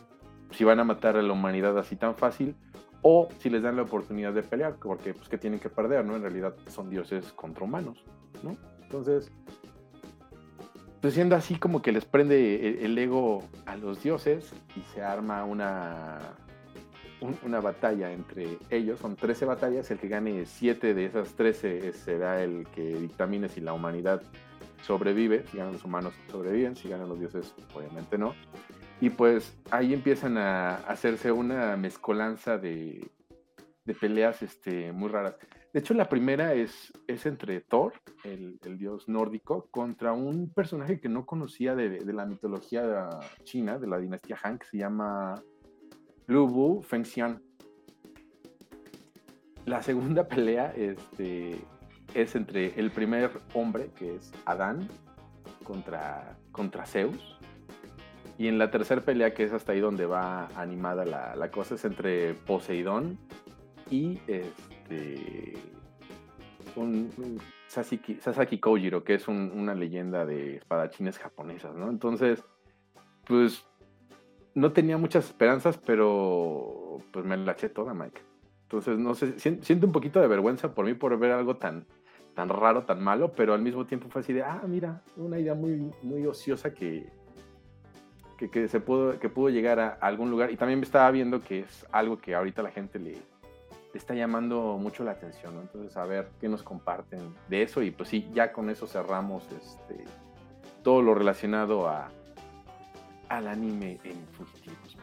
si van a matar a la humanidad así tan fácil o si les dan la oportunidad de pelear, porque pues que tienen que perder, ¿no? En realidad son dioses contra humanos, ¿no? Entonces, pues siendo así como que les prende el, ego a los dioses y se arma una, un, una batalla entre ellos, son 13 batallas, el que gane 7 de esas 13 será el que dictamine si la humanidad sobrevive, si ganan los humanos sobreviven, si ganan los dioses obviamente no. Y pues ahí empiezan a hacerse una mezcolanza de, de peleas este, muy raras. De hecho, la primera es, es entre Thor, el, dios nórdico, contra un personaje que no conocía de, de, la mitología china, de la dinastía Han, que se llama Lu Bu Fengxian. La segunda pelea este, es entre el primer hombre, que es Adán, contra, contra Zeus. Y en la tercera pelea, que es hasta ahí donde va animada la, la cosa, es entre Poseidón y este un, un Sasaki, Kojiro, que es un, una leyenda de espadachines japonesas, ¿no? Entonces, pues no tenía muchas esperanzas, pero pues me la eché toda, Mike. Entonces, no sé, siento un poquito de vergüenza por mí por ver algo tan, tan raro, tan malo, pero al mismo tiempo fue así de, ah, mira, una idea muy, muy ociosa que, que, que, se pudo, que pudo llegar a, algún lugar. Y también me estaba viendo que es algo que ahorita la gente le está llamando mucho la atención, ¿no? Entonces, a ver qué nos comparten de eso. Y pues sí, ya con eso cerramos este, todo lo relacionado a, al anime en fugitivos.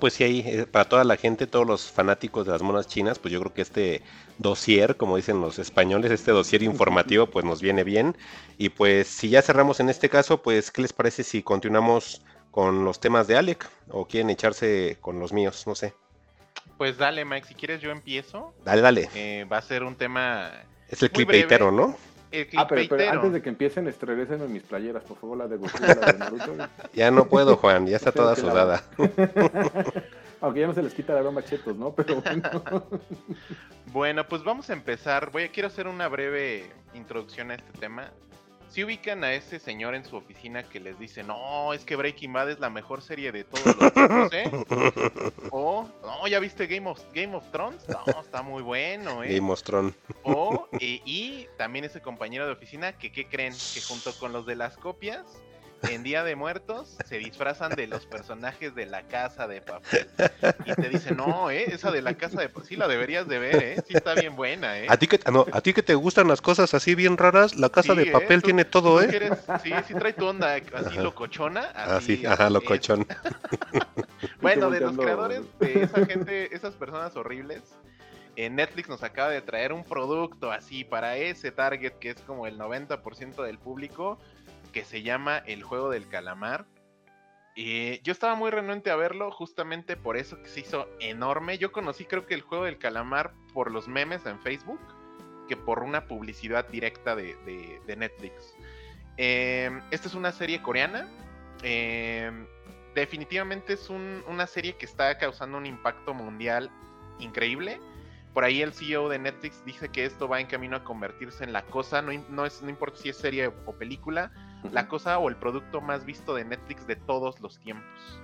Pues sí, ahí, eh, para toda la gente, todos los fanáticos de las monas chinas, pues yo creo que este dossier, como dicen los españoles, este dossier informativo, pues nos viene bien. Y pues si ya cerramos en este caso, pues ¿qué les parece si continuamos con los temas de Alec? ¿O quieren echarse con los míos? No sé. Pues dale, Mike, si quieres yo empiezo. Dale, dale. Eh, va a ser un tema... Es el clipbaitero, ¿no? El ah, pero, pero, antes de que empiecen, regresen mis playeras, por favor, la de Goku, la de Naruto. ya no puedo, Juan, ya está toda sudada. Aunque ya no se les quita la broma chetos, ¿no? Pero bueno. bueno, pues vamos a empezar. Voy a quiero hacer una breve introducción a este tema. Si ubican a ese señor en su oficina que les dice, no, es que Breaking Bad es la mejor serie de todos los tiempos, ¿eh? O, no, ¿ya viste Game of, Game of Thrones? No, está muy bueno, ¿eh? Game of Thrones. O, eh, y también ese compañero de oficina que, ¿qué creen? Que junto con los de las copias, en Día de Muertos se disfrazan de los personajes de la casa de papel. Y te dicen, no, ¿eh? esa de la casa de papel, sí la deberías de ver, ¿eh? Sí está bien buena, ¿eh? A ti que, no, a ti que te gustan las cosas así bien raras, la casa de ¿eh? papel tiene todo, ¿eh? sí, sí trae tu onda así locochona. Así, ah, ajá, locochón. bueno, de los creadores de esa gente, esas personas horribles, en Netflix nos acaba de traer un producto así para ese target que es como el 90% del público, que se llama El Juego del Calamar. Y yo estaba muy renuente a verlo justamente por eso que se hizo enorme. Yo conocí creo que el Juego del Calamar por los memes en Facebook que por una publicidad directa de, Netflix. Em, esta es una serie coreana. Em, definitivamente es una serie que está causando un impacto mundial increíble. Por ahí el CEO de Netflix dice que esto va en camino a convertirse en la cosa, no, no, es, no importa si es serie o película, la cosa o el producto más visto de Netflix de todos los tiempos.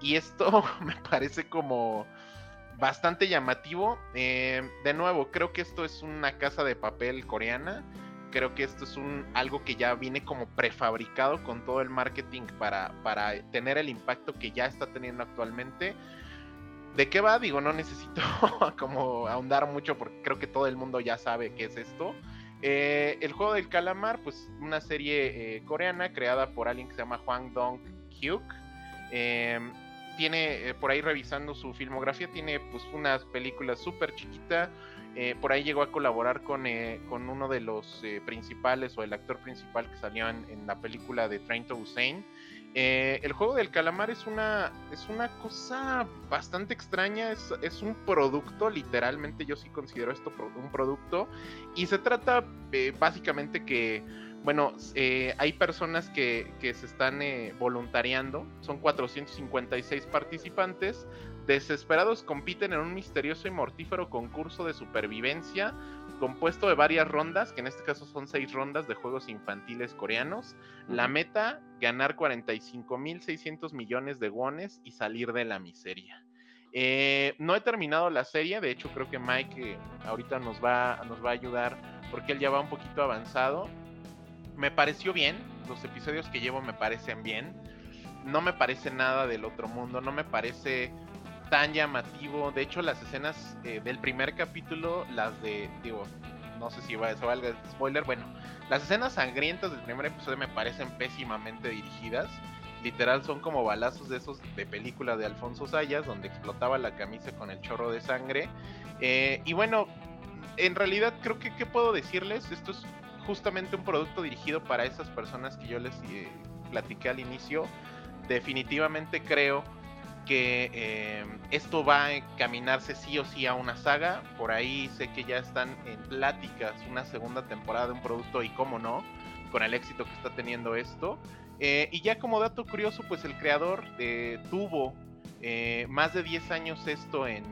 Y esto me parece como bastante llamativo. Eh, de nuevo, creo que esto es una casa de papel coreana. Creo que esto es un algo que ya viene como prefabricado con todo el marketing para, para tener el impacto que ya está teniendo actualmente. ¿De qué va? Digo, no necesito como ahondar mucho porque creo que todo el mundo ya sabe qué es esto. Eh, el juego del calamar, pues una serie eh, coreana creada por alguien que se llama Hwang Dong-hyuk. Em, tiene, eh, por ahí revisando su filmografía, tiene pues unas películas súper chiquitas. por ahí llegó a colaborar con, con uno de los principales o el actor principal que salió en, en la película de Train to Busan. Eh, el juego del calamar es una, es una cosa bastante extraña, es, un producto, literalmente yo sí considero esto un producto, y se trata eh, básicamente que, bueno, eh, hay personas que, que se están voluntariando, son 456 participantes, desesperados compiten en un misterioso y mortífero concurso de supervivencia compuesto de varias rondas, que en este caso son seis rondas de juegos infantiles coreanos. La meta, ganar 45.600 millones de wones y salir de la miseria. Eh, no he terminado la serie, de hecho creo que Mike eh, ahorita nos va, nos va a ayudar porque él ya va un poquito avanzado. Me pareció bien, los episodios que llevo me parecen bien. No me parece nada del otro mundo, no me parece tan llamativo. De hecho, las escenas eh, del primer capítulo, las de, digo, no sé si va, eso valga spoiler, bueno, las escenas sangrientas del primer episodio me parecen pésimamente dirigidas. Literal son como balazos de esos de película de Alfonso Sayas, donde explotaba la camisa con el chorro de sangre. Eh, y bueno, en realidad creo que, ¿qué puedo decirles? Esto es justamente un producto dirigido para esas personas que yo les eh, platiqué al inicio. Definitivamente creo que eh, esto va a encaminarse sí o sí a una saga. Por ahí sé que ya están en pláticas una segunda temporada de un producto y cómo no, con el éxito que está teniendo esto. Eh, y ya como dato curioso, pues el creador eh, tuvo más de 10 años esto en,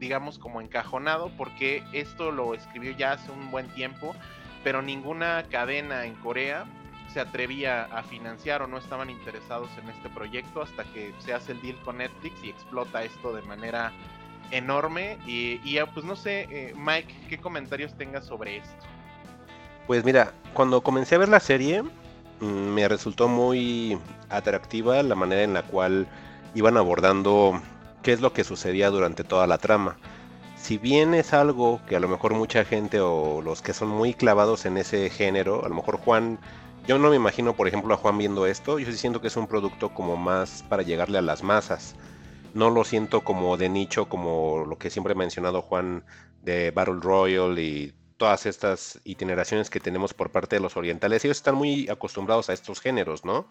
digamos, como encajonado, porque esto lo escribió ya hace un buen tiempo, pero ninguna cadena en Corea se atrevía a financiar o no estaban interesados en este proyecto hasta que se hace el deal con Netflix y explota esto de manera enorme. Y, pues no sé, eh, Mike, ¿qué comentarios tengas sobre esto? Pues mira, cuando comencé a ver la serie, mm, me resultó muy atractiva la manera en la cual iban abordando qué es lo que sucedía durante toda la trama. Si bien es algo que a lo mejor mucha gente o los que son muy clavados en ese género, a lo mejor Juan yo no me imagino, por ejemplo, a Juan viendo esto. Yo sí siento que es un producto como más para llegarle a las masas. No lo siento como de nicho, como lo que siempre ha mencionado Juan de Battle Royale y todas estas itineraciones que tenemos por parte de los orientales. Ellos están muy acostumbrados a estos géneros, ¿no?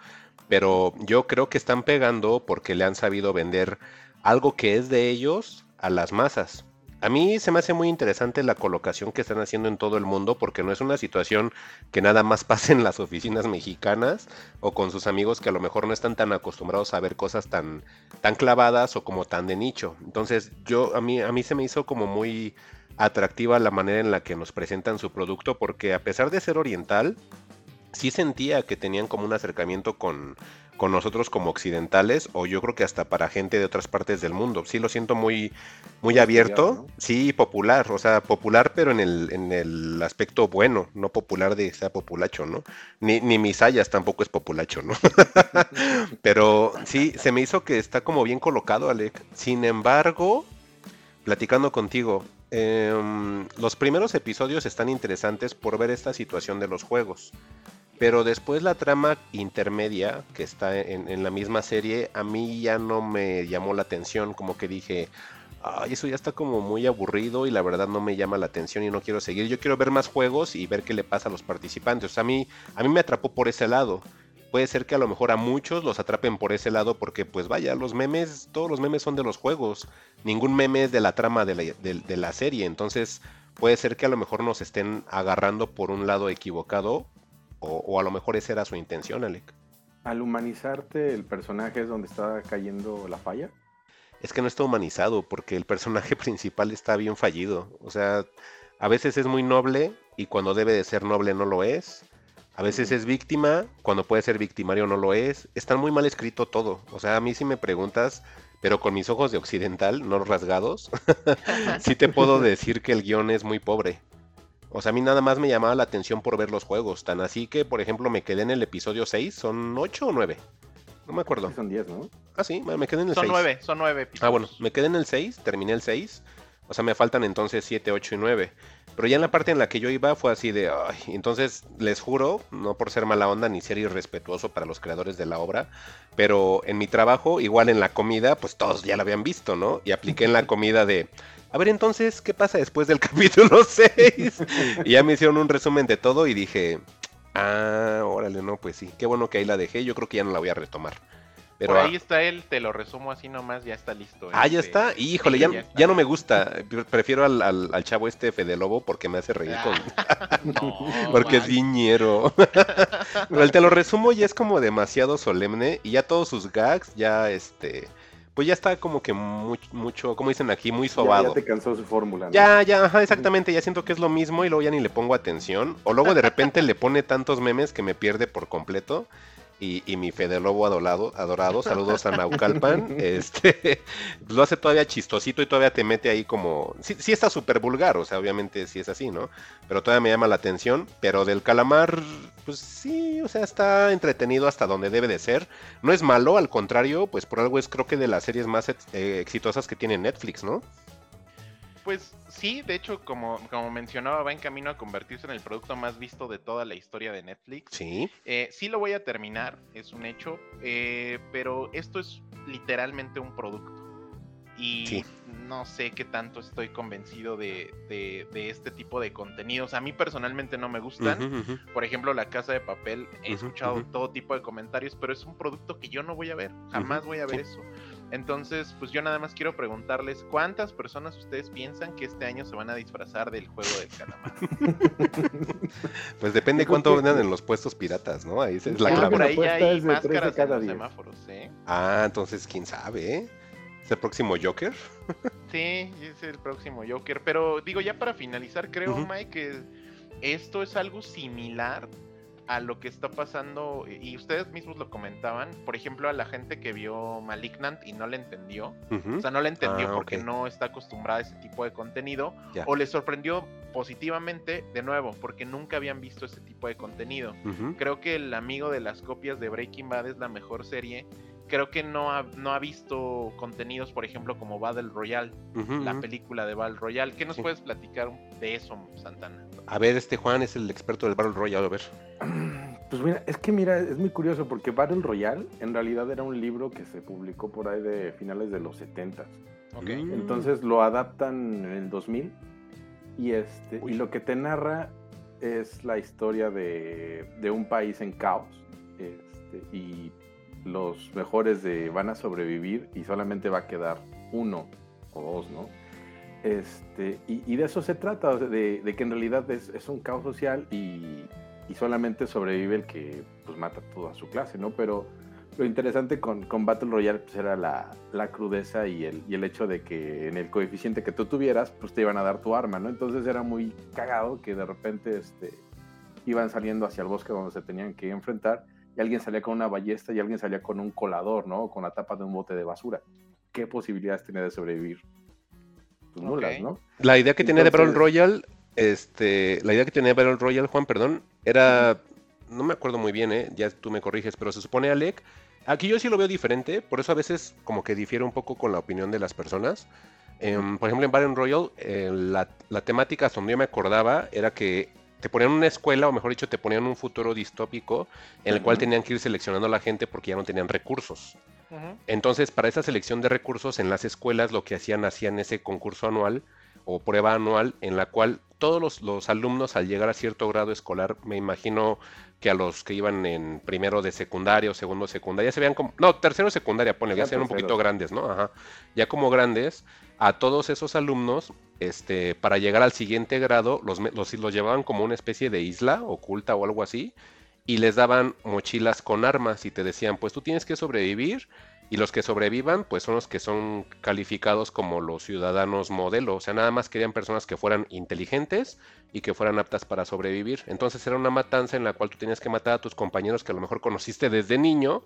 Pero yo creo que están pegando porque le han sabido vender algo que es de ellos a las masas. A mí se me hace muy interesante la colocación que están haciendo en todo el mundo porque no es una situación que nada más pase en las oficinas mexicanas o con sus amigos que a lo mejor no están tan acostumbrados a ver cosas tan, tan clavadas o como tan de nicho. Entonces yo a mí, a mí se me hizo como muy atractiva la manera en la que nos presentan su producto porque a pesar de ser oriental, sí sentía que tenían como un acercamiento con, con nosotros como occidentales o yo creo que hasta para gente de otras partes del mundo. Sí lo siento muy, muy abierto, sí popular, o sea, popular pero en el, en el aspecto bueno, no popular de sea populacho, ¿no? Ni, ni Misayas tampoco es populacho, ¿no? pero sí, se me hizo que está como bien colocado, Alec. Sin embargo, platicando contigo, em, los primeros episodios están interesantes por ver esta situación de los juegos. Pero después la trama intermedia que está en, la misma serie, a mí ya no me llamó la atención, como que dije, ay, eso ya está como muy aburrido y la verdad no me llama la atención y no quiero seguir. Yo quiero ver más juegos y ver qué le pasa a los participantes. A mí, a mí me atrapó por ese lado. Puede ser que a lo mejor a muchos los atrapen por ese lado porque pues vaya, los memes, todos los memes son de los juegos. Ningún meme es de la trama de la, de la serie. Entonces puede ser que a lo mejor nos estén agarrando por un lado equivocado o, a lo mejor esa era su intención, Alec. Al humanizarte, el personaje es donde está cayendo la falla. Es que no está humanizado, porque el personaje principal está bien fallido. O sea, a veces es muy noble y cuando debe de ser noble no lo es. A veces es víctima, cuando puede ser victimario no lo es. Está muy mal escrito todo. O sea, a mí si me preguntas, pero con mis ojos de occidental, no rasgados, sí te puedo decir que el guion es muy pobre. O sea, a mí nada más me llamaba la atención por ver los juegos. Tan así que, por ejemplo, me quedé en el episodio 6. ¿Son 8 o 9? No me acuerdo. son 10, ¿no? Ah, sí, me quedé en el 6. Son 9, son 9 Ah, bueno, me quedé en el 6, terminé el 6. O sea, me faltan entonces 7, 8 y 9. Pero ya en la parte en la que yo iba fue así de, ay, entonces les juro, no por ser mala onda ni ser irrespetuoso para los creadores de la obra, pero en mi trabajo, igual en la comida, pues todos ya la habían visto, ¿no? Y apliqué en la comida de, a ver entonces, ¿qué pasa después del capítulo 6? y ya me hicieron un resumen de todo y dije, ah, órale, no, pues sí, qué bueno que ahí la dejé, yo creo que ya no la voy a retomar. Pero Por ahí está él, te lo resumo así nomás, ya está listo. Ah, ya este, está. Híjole, ya, ya, no me gusta. Prefiero al, al, chavo este Fede Lobo porque me hace reír con. porque es viñero. Pero el te lo resumo ya es como demasiado solemne y ya todos sus gags ya este pues ya está como que mucho, mucho como dicen aquí, muy sobado. Ya, te cansó su fórmula. Ya, ya, ajá, exactamente, ya siento que es lo mismo y luego ya ni le pongo atención. O luego de repente le pone tantos memes que me pierde por completo y, mi Fede Lobo adorado, adorado, saludos a Naucalpan, este, lo hace todavía chistosito y todavía te mete ahí como, sí, sí está súper vulgar, o sea, obviamente sí es así, ¿no? Pero todavía me llama la atención, pero del calamar, pues sí, o sea, está entretenido hasta donde debe de ser, no es malo, al contrario, pues por algo es creo que de las series más eh, exitosas que tiene Netflix, ¿no? Pues sí, de hecho, como, como mencionaba, va en camino a convertirse en el producto más visto de toda la historia de Netflix. Sí. Eh, sí lo voy a terminar, es un hecho, eh, pero esto es literalmente un producto. Y no sé qué tanto estoy convencido de, este tipo de contenidos. A mí personalmente no me gustan. Por ejemplo, La Casa de Papel, he escuchado todo tipo de comentarios, pero es un producto que yo no voy a ver. Jamás voy a ver eso. Entonces, pues yo nada más quiero preguntarles cuántas personas ustedes piensan que este año se van a disfrazar del juego del calamar. pues depende cuánto vendan en los puestos piratas, ¿no? Ahí es la clave. Por ahí hay máscaras en los semáforos, ¿eh? Ah, entonces quién sabe, ¿eh? ¿Es el próximo Joker? sí, es el próximo Joker. Pero digo, ya para finalizar, creo, Mike, que esto es algo similar a lo que está pasando, y ustedes mismos lo comentaban, por ejemplo, a la gente que vio Malignant y no le entendió, o sea, no le entendió ah, porque no está acostumbrada a ese tipo de contenido, o le sorprendió positivamente de nuevo, porque nunca habían visto ese tipo de contenido. Creo que el amigo de las copias de Breaking Bad es la mejor serie. Creo que no ha, no ha visto contenidos, por ejemplo, como Battle Royale, la película de Battle Royale. ¿Qué nos puedes platicar de eso, Santana? A ver, este Juan es el experto del Battle Royale, a ver. Pues mira, es que mira, es muy curioso porque Battle Royale en realidad era un libro que se publicó por ahí de finales de los 70 okay. Entonces lo adaptan en el 2000 y este y lo que te narra es la historia de, de un país en caos este, y los mejores de van a sobrevivir y solamente va a quedar uno o dos, ¿no? Este, y, de eso se trata, de, que en realidad es, un caos social y, solamente sobrevive el que pues, mata toda su clase, ¿no? Pero lo interesante con, con Battle Royale pues, era la, crudeza y el, hecho de que en el coeficiente que tú tuvieras, pues te iban a dar tu arma, ¿no? Entonces era muy cagado que de repente este, iban saliendo hacia el bosque donde se tenían que enfrentar y alguien salía con una ballesta y alguien salía con un colador, ¿no? Con la tapa de un bote de basura. ¿Qué posibilidades tenía de sobrevivir? Pues nulas. ¿no? La idea que tenía de Battle Royale, este, la idea que tenía de Battle Royale, Juan, perdón, era, no me acuerdo muy bien, ¿eh? ya tú me corriges, pero se supone, Alec, aquí yo sí lo veo diferente, por eso a veces como que difiere un poco con la opinión de las personas. Em, por ejemplo, en Battle Royale, eh, la, la temática, hasta donde yo me acordaba, era que te ponían una escuela, o mejor dicho, te ponían un futuro distópico en el cual tenían que ir seleccionando a la gente porque ya no tenían recursos. Entonces, para esa selección de recursos en las escuelas, lo que hacían, hacían ese concurso anual o prueba anual en la cual todos los, los alumnos al llegar a cierto grado escolar, me imagino que a los que iban en primero de secundaria o segundo de secundaria, ya se vean como, no, tercero de secundaria, ponle, ya se un poquito grandes, ¿no? Ajá. Ya como grandes, a todos esos alumnos, este, para llegar al siguiente grado, los, los, los llevaban como una especie de isla oculta o algo así, y les daban mochilas con armas y te decían, pues tú tienes que sobrevivir y los que sobrevivan, pues son los que son calificados como los ciudadanos modelo. O sea, nada más querían personas que fueran inteligentes y que fueran aptas para sobrevivir. Entonces era una matanza en la cual tú tenías que matar a tus compañeros que a lo mejor conociste desde niño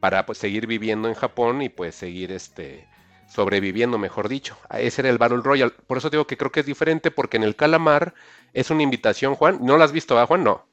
para pues seguir viviendo en Japón y pues seguir este sobreviviendo, mejor dicho. A Ese era el Battle Royale. Por eso digo que creo que es diferente porque en el Calamar es una invitación, Juan. ¿No lo has visto, ah, Juan? No.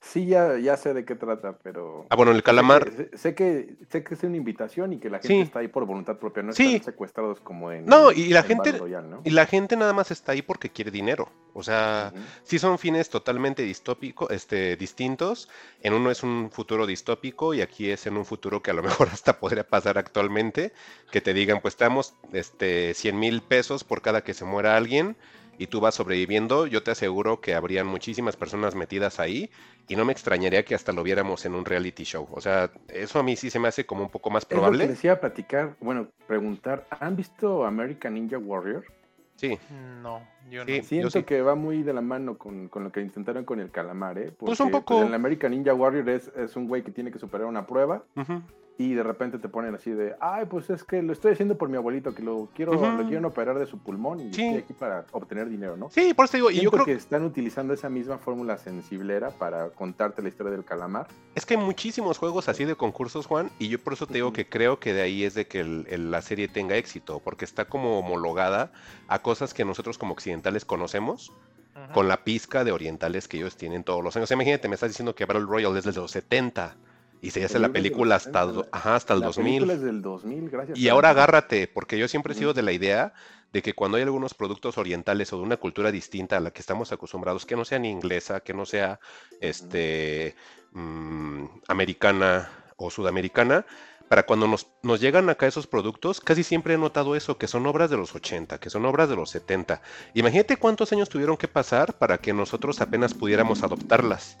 Sí, ya, ya sé de qué trata, pero... Ah, bueno, el Calamar. Sé que, sé que, sé que es una invitación y que la gente Sí. está ahí por voluntad propia, no Sí. están secuestrados como en... No, y la en gente-. Y la gente nada más está ahí porque quiere dinero. O sea, Ujú. sí son fines totalmente distópicos, este, distintos. En uno es un futuro distópico y aquí es en un futuro que a lo mejor hasta podría pasar actualmente. Que te digan, pues te damos este, 100 mil pesos por cada que se muera alguien y tú vas sobreviviendo. Yo te aseguro que habrían muchísimas personas metidas ahí y no me extrañaría que hasta lo viéramos en un reality show. O sea, eso a mí sí se me hace como un poco más Es lo que probable. les iba a platicar, bueno, preguntar, ¿han visto American Ninja Warrior? Sí. No, yo Sí. no. Siento sí. que va muy de la mano con, con lo que intentaron con el calamar, ¿eh? Pues un Porque, poco. el American Ninja Warrior es, es un güey que tiene que superar una prueba. Y de repente te ponen así de, ay, pues es que lo estoy haciendo por mi abuelito, que lo quiero, lo quieren operar de su pulmón y Sí. estoy aquí para obtener dinero, ¿no? Sí, por eso digo, y yo creo que están utilizando esa misma fórmula sensiblera para contarte la historia del calamar. Es que hay muchísimos juegos así de concursos, Juan, y yo por eso te digo que creo que de ahí es de que el- el- la serie tenga éxito, porque está como homologada a cosas que nosotros como occidentales conocemos, con la pizca de orientales que ellos tienen todos los años. Imagínate, me estás diciendo que Battle Royale es desde los 70 y se hace El la película hasta, 70, do- ajá, hasta el la 2000. película es del 2000, gracias. Y ahora agárrate, porque yo siempre he sido de la idea de que cuando hay algunos productos orientales o de una cultura distinta a la que estamos acostumbrados, que no sea ni inglesa, que no sea este mm, americana o sudamericana, para cuando nos, nos llegan acá esos productos, casi siempre he notado eso, que son obras de los 80, que son obras de los 70. Imagínate cuántos años tuvieron que pasar para que nosotros apenas pudiéramos adoptarlas.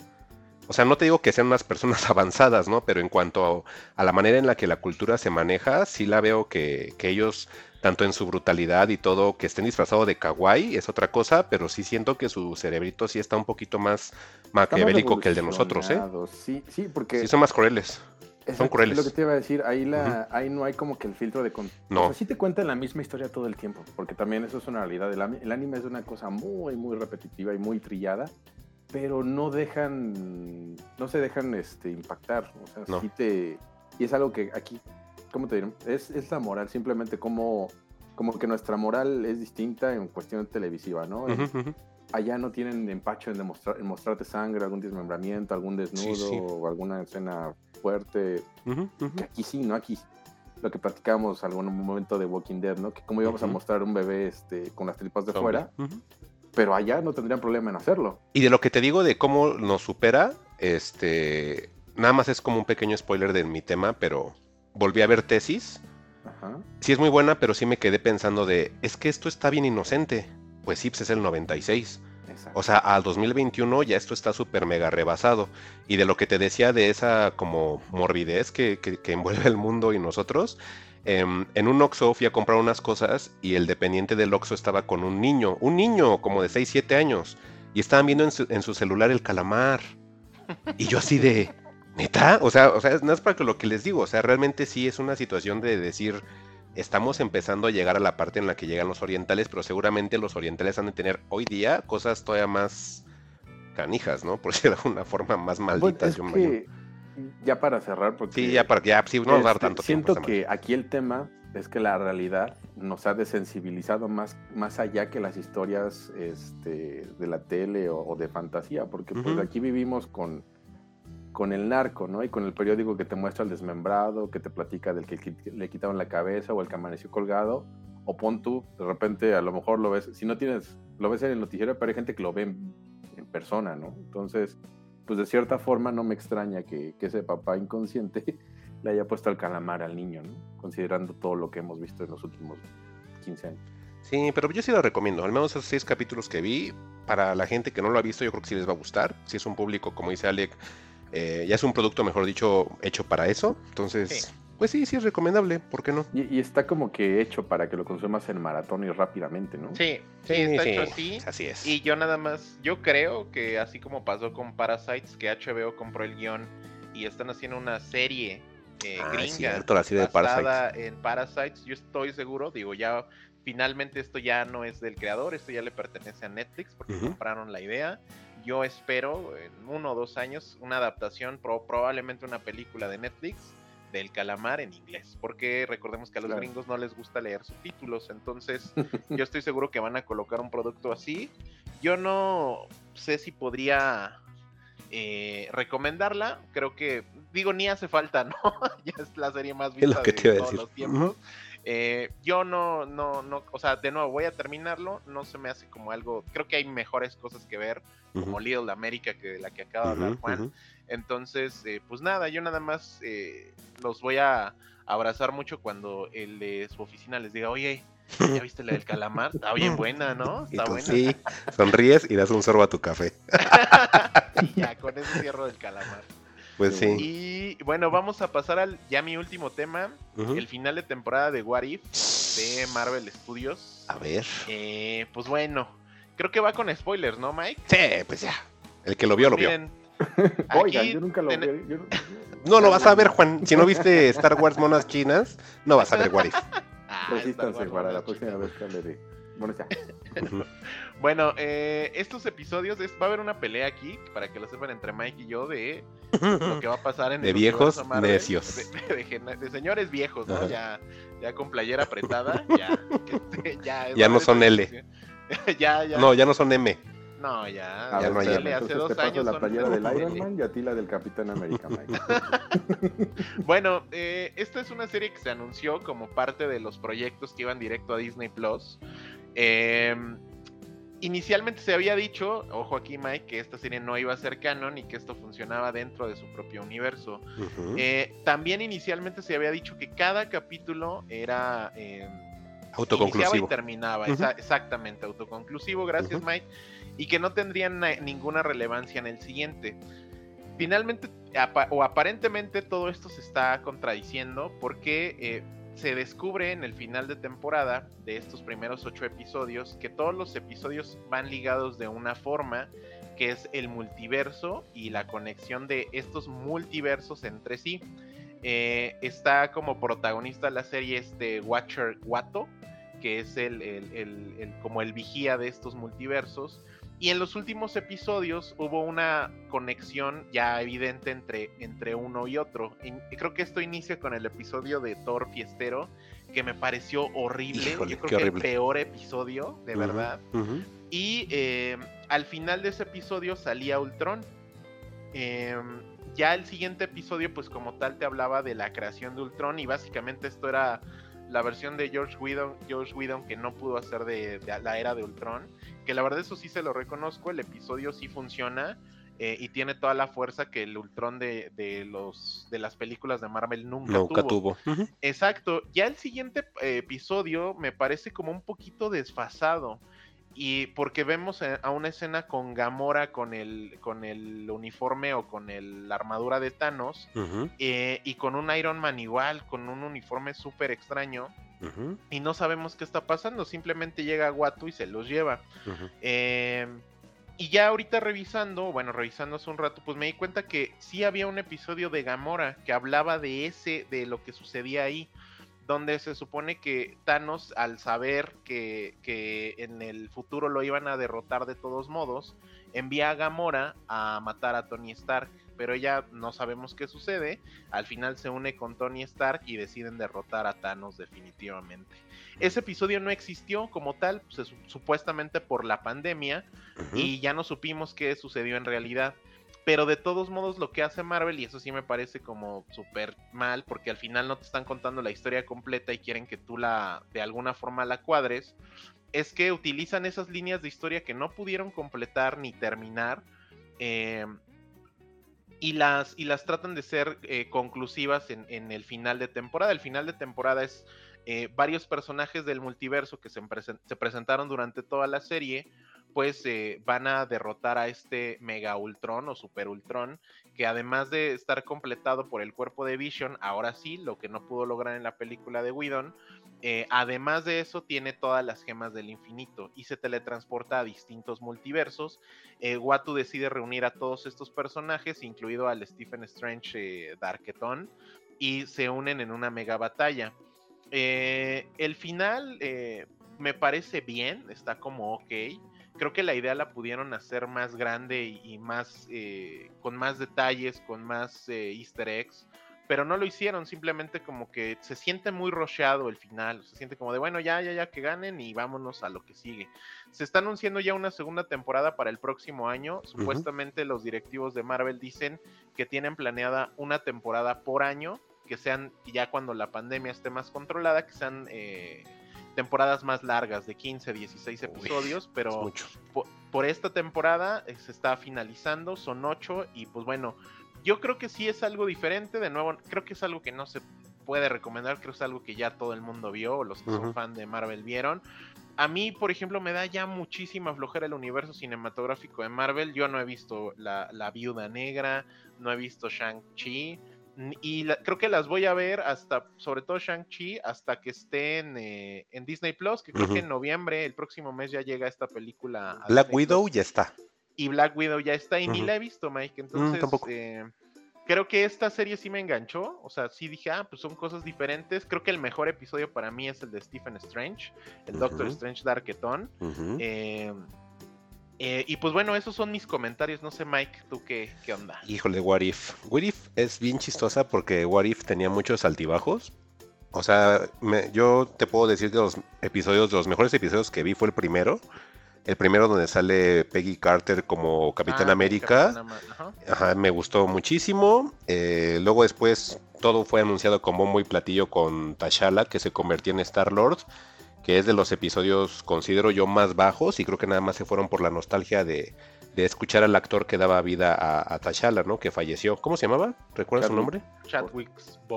O sea, no te digo que sean unas personas avanzadas, ¿no? Pero en cuanto a, a la manera en la que la cultura se maneja, sí la veo que, que ellos, tanto en su brutalidad y todo, que estén disfrazados de kawaii, es otra cosa, pero sí siento que su cerebrito sí está un poquito más maquiavélico que el de nosotros, ¿eh? Sí, sí, porque... Sí son más crueles. Exacto, crueles. Lo que te iba a decir, ahí, la, ahí no hay como que el filtro de... Con... No. O sea, sí te cuentan la misma historia todo el tiempo, porque también eso es una realidad. El, el anime es una cosa muy, muy repetitiva y muy trillada, pero no dejan, no se dejan este, impactar. O sea, No. sí te... Y es algo que aquí, ¿cómo te diré? Es, es la moral, simplemente como, como que nuestra moral es distinta en cuestión televisiva, ¿no? Allá no tienen empacho en, demostrar, en mostrarte sangre, algún desmembramiento, algún desnudo sí. o alguna escena fuerte. Que aquí sí, ¿no? Aquí lo que platicábamos algún momento de Walking Dead, ¿no? Que cómo íbamos a mostrar un bebé este, con las tripas de Zombie. fuera. Pero allá no tendrían problema en hacerlo. Y de lo que te digo de cómo nos supera, este, nada más es como un pequeño spoiler de mi tema, pero volví a ver tesis. Ajá. Sí es muy buena, pero sí me quedé pensando de, es que esto está bien inocente. Pues sí, pues es el 96. Exacto. O sea, al 2021 ya esto está súper mega rebasado. Y de lo que te decía de esa como morbidez que, que- que envuelve el mundo y nosotros, en un Oxxo fui a comprar unas cosas y el dependiente del Oxxo estaba con un niño, un niño como de 6, 7 años. Y estaban viendo en su, en su celular el calamar. Y yo así de, ¿neta? O sea, o sea, no es para que lo que les digo. O sea, realmente sí es una situación de decir, estamos empezando a llegar a la parte en la que llegan los orientales, pero seguramente los orientales han de tener hoy día cosas todavía más canijas, ¿no? Por decirlo de alguna forma más Bueno, malditas. es yo que ya para cerrar, porque Sí, ya para ya sí, no dar este, tanto siento tiempo. que aquí el tema es que la realidad nos ha desensibilizado más, más allá que las historias este, de la tele o, o de fantasía, porque pues aquí vivimos con, con el narco, ¿no? Y con el periódico que te muestra el desmembrado, que te platica del que le quitaron la cabeza o el que amaneció colgado, o pon tú, de repente a lo mejor lo ves, si no tienes, lo ves en el noticiero, pero hay gente que lo ve en, en persona, ¿no? Entonces, pues de cierta forma no me extraña que, que ese papá inconsciente le haya puesto el calamar al niño, ¿no? Considerando todo lo que hemos visto en los últimos 15 años. Sí, pero yo sí lo recomiendo. Al menos esos seis capítulos que vi, para la gente que no lo ha visto, yo creo que sí les va a gustar. Si es un público, como dice Alec, eh, ya es un producto, mejor dicho, hecho para eso. Entonces, Sí. Pues sí, sí es recomendable. ¿Por qué no? Y, y está como que hecho para que lo consumas en maratón y rápidamente, ¿no? Sí, sí, está hecho así. Así es. Y yo nada más, yo creo que así como pasó con Parasites, que HBO compró el guion y están haciendo una serie eh, Ah, gringa cierto, la serie de basada en Parasites, yo estoy seguro, digo, ya finalmente esto ya no es del creador, esto ya le pertenece a Netflix porque compraron la idea. Yo espero en uno o dos años una adaptación, pro- probablemente una película de Netflix del calamar en inglés, porque recordemos que a los Claro. gringos no les gusta leer subtítulos, entonces yo estoy seguro que van a colocar un producto así. Yo no sé si podría eh, recomendarla, creo que, digo, ni hace falta, ¿no? ya es la serie más Es lo vista que de te a todos decir. los tiempos. Eh, yo no, no, no, o sea, de nuevo voy a terminarlo, no se me hace como algo, creo que hay mejores cosas que ver, Ujú, como Little America, que de la que acaba de hablar Juan. Entonces, eh, pues nada, yo nada más eh, los voy a abrazar mucho cuando el de su oficina les diga, oye, ¿ya viste la del calamar? Está bien buena, ¿no? Y Está tú buena. sí, sonríes y das un sorbo a tu café. ya, con ese cierro del calamar. Pues sí. Y bueno, vamos a pasar al ya mi último tema, el final de temporada de What If de Marvel Studios. A ver. Eh, pues bueno, creo que va con spoilers, ¿no, Mike? Sí, pues ya. El que lo vio, lo vio. Oigan, yo nunca lo ten- vi. yo- No lo vas a ver, Juan. Si no viste Star Wars Monas Chinas, no vas a ver What If. Ah, Resístanse para la próxima vez que hable de. Bueno, ya. Bueno, eh, estos episodios es- va a haber una pelea aquí, para que lo sepan entre Mike y yo, de lo que va a pasar en De el viejos Marvel, necios. De, de gen- de señores viejos, ¿no? Ajá. Ya, ya con playera apretada, ya. este, ya, Ya no son L. ya, ya. No, ya no son M. No, ya. A Ya ver, no hay espérame, L hace dos te paso años la playera del Iron. Man y a ti la del Capitán América, Mike. Bueno, eh, esta es una serie que se anunció como parte de los proyectos que iban directo a Disney Plus. Eh, inicialmente se había dicho, ojo aquí Mike, que esta serie no iba a ser canon y que esto funcionaba dentro de su propio universo. Eh, también inicialmente se había dicho que cada capítulo era eh, iniciaba y Autoconclusivo. terminaba, exactamente, autoconclusivo, gracias. Mike, y que no tendrían na- ninguna relevancia en el siguiente. Finalmente, o aparentemente todo esto se está contradiciendo porque eh, se descubre en el final de temporada de estos primeros ocho episodios que todos los episodios van ligados de una forma que es el multiverso y la conexión de estos multiversos entre sí. Eh, está como protagonista la serie este Watcher Watto, que es el- el- el- como el vigía de estos multiversos. Y en los últimos episodios hubo una conexión ya evidente entre, entre uno y otro. In- creo que esto inicia con el episodio de Thor Fiestero, que me pareció horrible. Híjole, Yo creo que horrible. el peor episodio, de verdad. Y eh, al final de ese episodio salía Ultron. Eh, ya el siguiente episodio, pues como tal, te hablaba de la creación de Ultron. Y básicamente esto era la versión de George Whedon, George Whedon que no pudo hacer de, de la era de Ultron. Que la verdad eso sí se lo reconozco. El episodio sí funciona. eh, y tiene toda la fuerza que el Ultron de, de los de las películas de Marvel nunca, Nunca tuvo. Exacto. Ya el siguiente eh, episodio me parece como un poquito desfasado. Y porque vemos a a una escena con Gamora con el, con el uniforme o con el- la armadura de Thanos. Eh, y con un Iron Man igual, con un uniforme súper extraño. Y no sabemos qué está pasando. Simplemente llega Watu y se los lleva. Eh, y ya ahorita revisando, bueno, revisando hace un rato, pues me di cuenta que sí había un episodio de Gamora que hablaba de ese, de lo que sucedía ahí, donde se supone que Thanos, al saber que, que en el futuro lo iban a derrotar de todos modos, envía a Gamora a matar a Tony Stark. Pero ella no sabemos qué sucede. Al final se une con Tony Stark y deciden derrotar a Thanos definitivamente. Ese episodio no existió como tal, pues, supuestamente por la pandemia, y ya no supimos qué sucedió en realidad. Pero de todos modos lo que hace Marvel, y eso sí me parece como súper mal, porque al final no te están contando la historia completa y quieren que tú la de alguna forma la cuadres, es que utilizan esas líneas de historia que no pudieron completar ni terminar. Eh, y las, y las tratan de ser eh, conclusivas en, el final de temporada. El final de temporada es eh, varios personajes del multiverso que se, se, presentaron durante toda la serie, pues van a derrotar a este Mega Ultron o Super Ultron, que además de estar completado por el cuerpo de Vision, ahora sí, lo que no pudo lograr en la película de Whedon, eh, además de eso, tiene todas las gemas del infinito y se teletransporta a distintos multiversos. Eh, Watu decide reunir a todos estos personajes, incluido al Stephen Strange eh, Darketon, y se unen en una mega batalla. el final me parece bien, está como ok. Creo que la idea la pudieron hacer más grande y, más con más detalles, con más easter eggs pero no lo hicieron, simplemente como que se siente muy rocheado el final, se siente como de, bueno, ya, ya, ya que ganen y vámonos a lo que sigue. Se está anunciando ya una segunda temporada para el próximo año, supuestamente los directivos de Marvel dicen que tienen planeada una temporada por año, que sean ya cuando la pandemia esté más controlada, que sean... Eh, temporadas más largas de 15, 16 episodios, pero por, por, esta temporada eh, se está finalizando, son 8 y pues bueno, yo creo que sí es algo diferente, de nuevo, creo que es algo que no se puede recomendar, creo que es algo que ya todo el mundo vio, o los que son fan de Marvel vieron. A mí, por ejemplo, me da ya muchísima flojera el universo cinematográfico de Marvel. Yo no he visto La, Viuda Negra, no he visto Shang-Chi, y creo que las voy a ver hasta, sobre todo Shang-Chi, hasta que esté eh, en, Disney Plus, que creo que en noviembre, el próximo mes, ya llega esta película. Black Widow ya está y Black Widow ya está y ni la he visto, Mike. Mm, Entonces, eh, creo que esta serie sí me enganchó. O sea, sí dije, ah, pues son cosas diferentes. Creo que el mejor episodio para mí es el de Stephen Strange, el Doctor Strange Darketon. Eh, eh, y pues bueno, esos son mis comentarios. No sé, Mike, ¿tú qué, qué onda? Híjole, What If. What If es bien chistosa porque What If tenía muchos altibajos. O sea, yo te puedo decir que los episodios, de los mejores episodios que vi fue el primero el primero donde sale Peggy Carter como Capitán ah, América. me gustó muchísimo. Eh, luego después todo fue anunciado con bombo y platillo con T'Challa, que se convirtió en Star Lord, que es de los episodios considero yo más bajos y creo que nada más se fueron por la nostalgia de, escuchar al actor que daba vida a, a T'Challa, ¿no? Que falleció. ¿Cómo se llamaba? ¿Recuerdas su nombre? Chadwick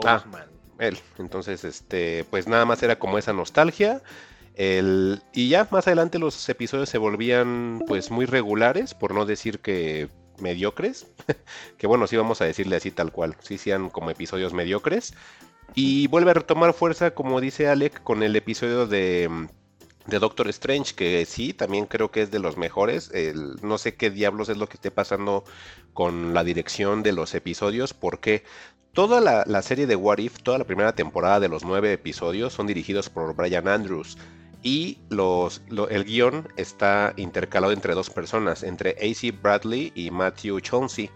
ah, Boseman. él. Entonces, este, pues nada más era como esa nostalgia. El, y ya más adelante los episodios se volvían pues muy regulares, por no decir que mediocres. que bueno, sí vamos a decirle así tal cual, sí sean como episodios mediocres. Y vuelve a retomar fuerza, como dice Alec, con el episodio de, de Doctor Strange, que sí, también creo que es de los mejores. No sé qué diablos es lo que esté pasando con la dirección de los episodios, porque toda la, la serie de What If, toda la primera temporada de los nueve episodios son dirigidos por Brian Andrews y los, el guion está intercalado entre dos personas, entre AC Bradley y Matthew Chauncey.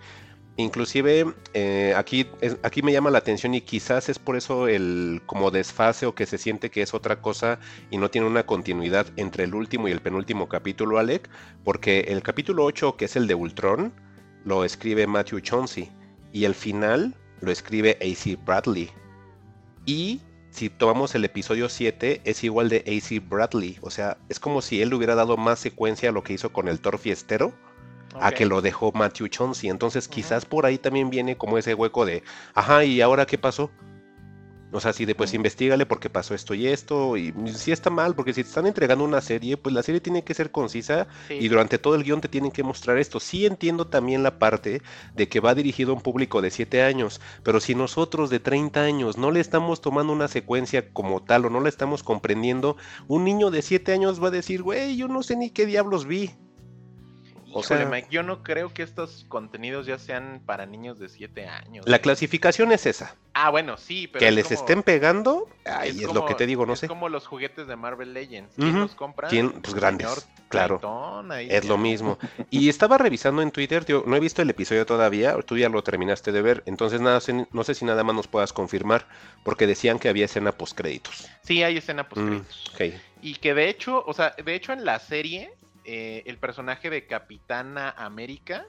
Inclusive eh, aquí, aquí me llama la atención y quizás es por eso el como desfase o que se siente que es otra cosa y no tiene una continuidad entre el último y el penúltimo capítulo, Alec, porque el capítulo 8, que es el de Ultron, lo escribe Matthew Chauncey y el final lo escribe AC Bradley. Y si tomamos el episodio 7, es igual de AC Bradley. O sea, es como si él hubiera dado más secuencia a lo que hizo con el Thor Fiestero. A que lo dejó Matthew Chauncey. Entonces, quizás por ahí también viene como ese hueco de, ajá, ¿y ahora qué pasó? O sea, si después investigale por qué pasó esto y esto. Y si está mal, porque si te están entregando una serie, pues la serie tiene que ser concisa y durante todo el guion te tienen que mostrar esto. Sí entiendo también la parte de que va dirigido a un público de 7 años, pero si nosotros de 30 años no le estamos tomando una secuencia como tal o no la estamos comprendiendo, un niño de 7 años va a decir, güey, yo no sé ni qué diablos vi. O Híjole, sea, Mike, yo no creo que estos contenidos ya sean para niños de 7 años. la clasificación es esa. Ah, bueno, sí, pero que es les como- estén pegando, ahí es, lo como- que te digo, no es sé. como los juguetes de Marvel Legends. ¿Quién los compra? ¿Quién? Pues grandes, señor claro. ahí Es lo mismo. Y estaba revisando en Twitter, yo no he visto el episodio todavía, tú ya lo terminaste de ver, entonces nada, no sé si nada más nos puedas confirmar, porque decían que había escena post créditos. Sí, hay escena post Mm, ok. Y que de hecho, o sea, de hecho en la serie, eh, el personaje de Capitana América,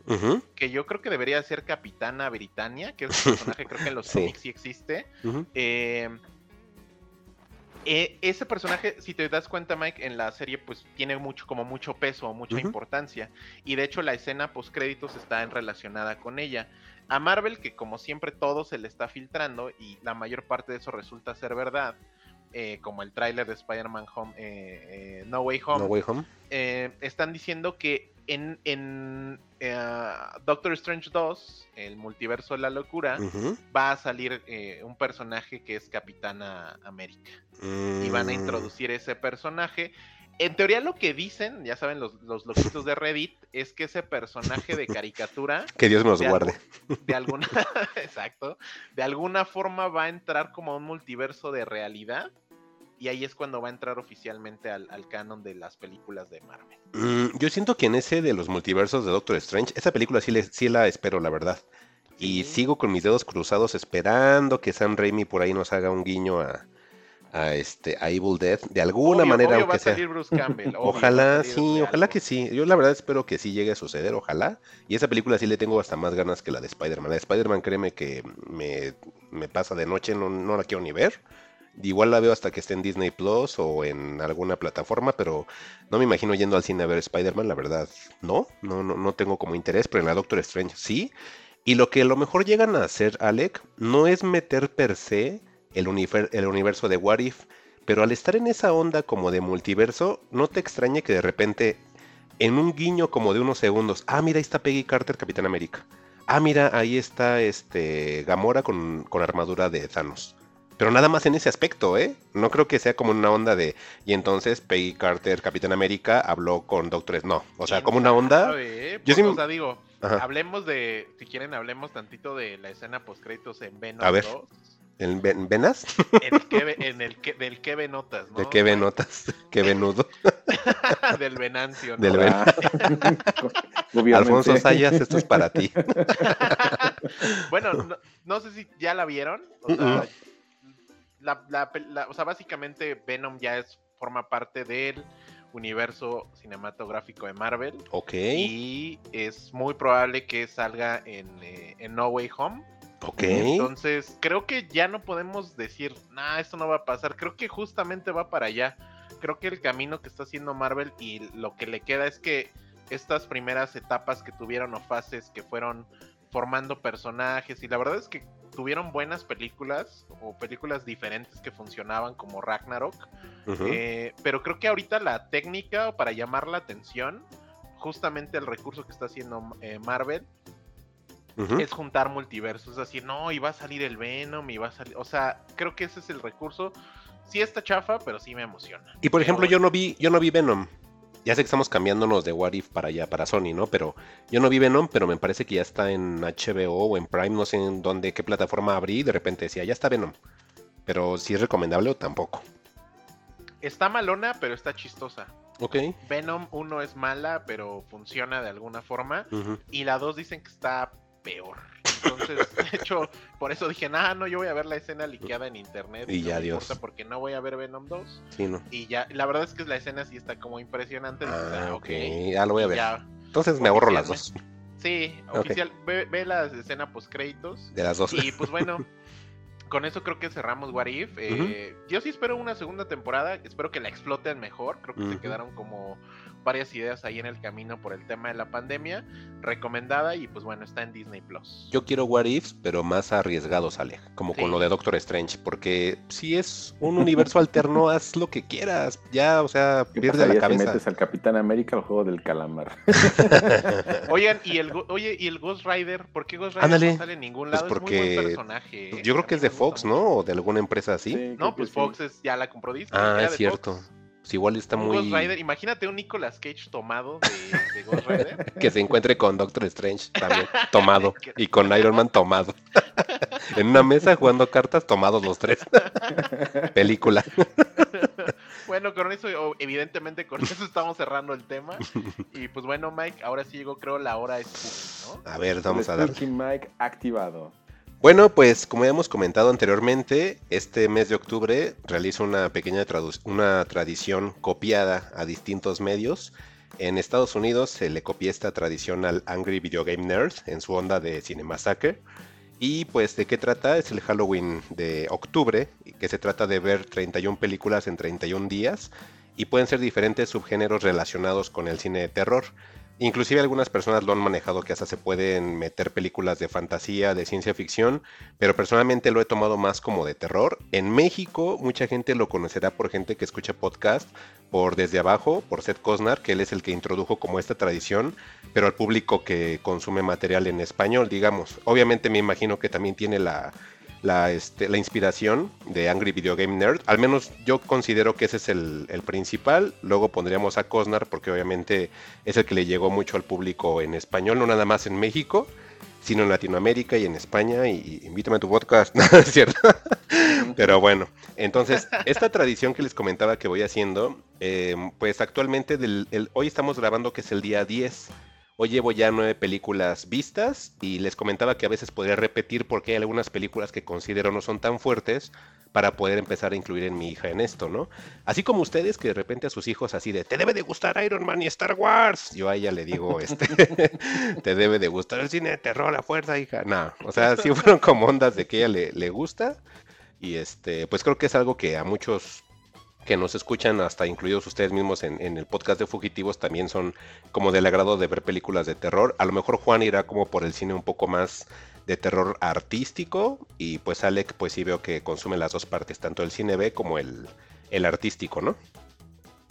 que yo creo que debería ser Capitana Britannia, que es un personaje creo que en los Sí. cómics sí existe. eh, eh, ese personaje, si te das cuenta, Mike, en la serie, pues tiene mucho, como mucho peso, mucha importancia. Y de hecho, la escena post créditos está en relacionada con ella. A Marvel, que como siempre todo se le está filtrando, y la mayor parte de eso resulta ser verdad. Eh, como el tráiler de Spider-Man Home, eh, eh, No Way Home, No Way Home. están diciendo que en, en Doctor Strange 2, el multiverso de la locura, va a salir un personaje que es Capitana América. Y van a Mm, introducir ese personaje. En teoría lo que dicen, ya saben los, los loquitos de Reddit, es que ese personaje de caricatura, Que Dios me los de guarde. de alguna, exacto, de alguna forma va a entrar como a un multiverso de realidad. Y ahí es cuando va a entrar oficialmente al, al canon de las películas de Marvel. Mm, yo siento que en ese de los multiversos de Doctor Strange, esa película sí, le- sí la espero, la verdad. Y Sí. sigo con mis dedos cruzados esperando que Sam Raimi por ahí nos haga un guiño a, a este a Evil Dead de alguna Obvio, manera obvio aunque va a sea. salir Bruce Campbell. obvio, va a Ojalá, sí, ojalá algo. que sí. Yo la verdad espero que sí llegue a suceder, ojalá. Y esa película sí le tengo hasta más ganas que la de Spider-Man. La de Spider-Man, créeme que me, me pasa de noche, no, no la quiero ni ver. Igual la veo hasta que esté en Disney Plus o en alguna plataforma, pero no me imagino yendo al cine a ver Spider-Man, la verdad. No, no, no, no tengo como interés, pero en la Doctor Strange sí. Y lo que a lo mejor llegan a hacer, Alec, no es meter per se el, el universo de What If, pero al estar en esa onda como de multiverso, no te extrañe que de repente, en un guiño como de unos segundos, ah, mira, ahí está Peggy Carter, Capitán América. Ah, mira, ahí está este Gamora con, con armadura de Thanos. Pero nada más en ese aspecto, ¿eh? No creo que sea como una onda de. Y entonces Peggy Carter, Capitán América, habló con Doctor No. O sea, ¿Quién como una onda. sabe, eh? Yo sí- O sea, digo, Ajá. hablemos de, si quieren, hablemos tantito de la escena post créditos en Venom A ver. 2. ¿En Ven- Venas? En el que, ve- en el que, del que ve notas, ¿no? ¿De qué venotas? ¿Qué venudo? del Venancio, ¿no? Del Ven- Ah. Alfonso Sayas, esto es para ti. bueno, no, no sé si ya la vieron. O sea. La- la pel- la- o sea, básicamente Venom ya es, forma parte del universo cinematográfico de Marvel. Ok, Y es muy probable que salga en, eh, en No Way Home. ok. Entonces, creo que ya no podemos decir, nah, esto no va a pasar. Creo que justamente va para allá. Creo que el camino que está haciendo Marvel y lo que le queda es que estas primeras etapas que tuvieron o fases que fueron formando personajes y la verdad es que tuvieron buenas películas o películas diferentes que funcionaban como Ragnarok. Eh, pero creo que ahorita la técnica para llamar la atención, justamente el recurso que está haciendo eh, Marvel, es juntar multiversos. Decir, no, y va a salir el Venom, y va a salir. O sea, creo que ese es el recurso. Sí está chafa, pero sí me emociona. Y por ejemplo, Pero yo no vi, yo no vi Venom. Ya sé que estamos cambiándonos de What If para allá, para Sony, ¿no? Pero yo no vi Venom, pero me parece que ya está en HBO o en Prime, no sé en dónde, qué plataforma abrí, y de repente decía, ya está Venom. Pero si es recomendable o tampoco. Está malona, pero está chistosa. Ok. Venom 1 es mala, pero funciona de alguna forma. Y la 2 dicen que está peor. Entonces, de hecho, por eso dije, nah, no, yo voy a ver la escena liqueada en internet. Y no ya, Dios. importa porque no voy a ver Venom 2. Sí, ¿no? Y ya, la verdad es que la escena sí está como impresionante. Ah, ah, ok. Ya lo voy a ver. ya, Entonces me ahorro las dos. Sí, oficial, ve, ve la escena post créditos. De las dos. Y pues bueno, con eso creo que cerramos What If. Eh, Yo sí espero una segunda temporada, espero que la exploten mejor. Creo que se quedaron como varias ideas ahí en el camino por el tema de la pandemia. Recomendada y pues bueno, está en Disney Plus. Yo quiero What Ifs, pero más arriesgados, Ale. Como Sí. con lo de Doctor Strange. Porque si es un universo alterno, haz lo que quieras. Ya, o sea, ¿Qué pierde la pasaría si cabeza. metes al Capitán América al juego del calamar? Oigan, y el, oye, ¿y el Ghost Rider? ¿Por qué Ghost Rider Ándale. no sale en ningún Pues lado? es porque- muy buen personaje. Yo creo que es de Fox. ¿no? O de alguna empresa así. Sí, No, pues sí. Fox es, ya la compró Disney. Ah, es cierto. Fox. Pues igual está Un muy... Ghost Rider, imagínate un Nicolas Cage tomado de, de Ghost Rider. Que se encuentre con Doctor Strange también, tomado. Y con Iron Man tomado. en una mesa jugando cartas, tomados los tres. Película. bueno, con eso, evidentemente con eso estamos cerrando el tema. Y pues bueno, Mike, ahora sí llegó, creo, la hora spooky, ¿no? A ver, vamos El a dar. Mic activado. Bueno, pues como ya hemos comentado anteriormente, este mes de octubre realizo una pequeña tradición copiada a distintos medios. En Estados Unidos se le copié esta tradición al Angry Video Game Nerd en su onda de Cinemassacre. Y pues de qué trata? Es el Halloween de octubre, que se trata de ver 31 películas en 31 días y pueden ser diferentes subgéneros relacionados con el cine de terror. Inclusive algunas personas lo han manejado que hasta se pueden meter películas de fantasía, de ciencia ficción, pero personalmente lo he tomado más como de terror. En México mucha gente lo conocerá por gente que escucha podcast, por Desde Abajo, por Seth Cosnar, que él es el que introdujo como esta tradición, pero al público que consume material en español, digamos. Obviamente me imagino que también tiene la, la, este, la inspiración de Angry Video Game Nerd. Al menos yo considero que ese es el, el principal. Luego pondríamos a Cosnar porque obviamente es el que le llegó mucho al público en español, no nada más en México, sino en Latinoamérica y en España. Y, y invítame a tu podcast, ¿no es cierto? Pero bueno, entonces esta tradición que les comentaba que voy haciendo, eh, pues actualmente del, el- hoy estamos grabando que es el día 10. Hoy llevo ya nueve películas vistas y les comentaba que a veces podría repetir porque hay algunas películas que considero no son tan fuertes para poder empezar a incluir en mi hija en esto, ¿no? Así como ustedes que de repente a sus hijos así de, te debe de gustar Iron Man y Star Wars. Yo a ella le digo, este, te debe de gustar el cine de terror a fuerza, hija. No, o sea, sí fueron como ondas de que ella le, le gusta. Y este, pues creo que es algo que a muchos que nos escuchan, hasta incluidos ustedes mismos en, en el podcast de Fugitivos, también son como del agrado de ver películas de terror. A lo mejor Juan irá como por el cine un poco más de terror artístico y pues Alec pues sí veo que consume las dos partes, tanto el cine B como el, el artístico, ¿no?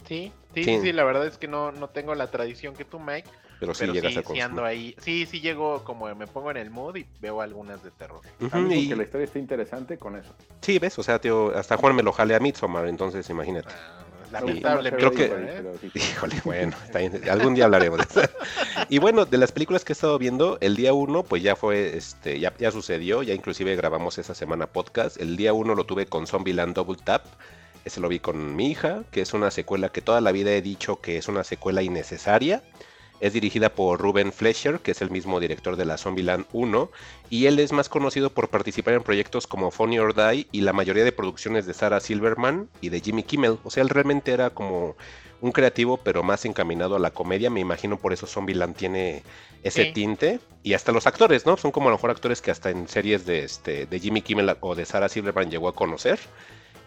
Sí, sí, Sí. sí, sí, la verdad es que no, no tengo la tradición que tú, Mike. Pero sí pero llegas sí, a sí consumir. ando ahí. Sí, sí llego como me pongo en el mood y veo algunas de terror. A mí y- que la historia está interesante con eso. Sí, ves, o sea, tío, hasta Juan me lo jale a Midsommar, entonces imagínate. Ah, Sí, lamentable, creo que- pero sí, sí. Híjole, bueno, está bien, algún día hablaremos de eso. Y bueno, de las películas que he estado viendo, el día uno, pues ya fue, este, ya, ya sucedió, ya inclusive grabamos esa semana podcast. El día uno lo tuve con Zombieland Double Tap, ese lo vi con mi hija, que es una secuela que toda la vida he dicho que es una secuela innecesaria. Es dirigida por Ruben Fleischer, que es el mismo director de la Zombieland 1, y él es más conocido por participar en proyectos como Funny or Die y la mayoría de producciones de Sarah Silverman y de Jimmy Kimmel. O sea, él realmente era como un creativo, pero más encaminado a la comedia. Me imagino por eso Zombieland tiene ese Sí. tinte. Y hasta los actores, ¿no? Son como a lo mejor actores que hasta en series de, este, de Jimmy Kimmel o de Sarah Silverman llegó a conocer.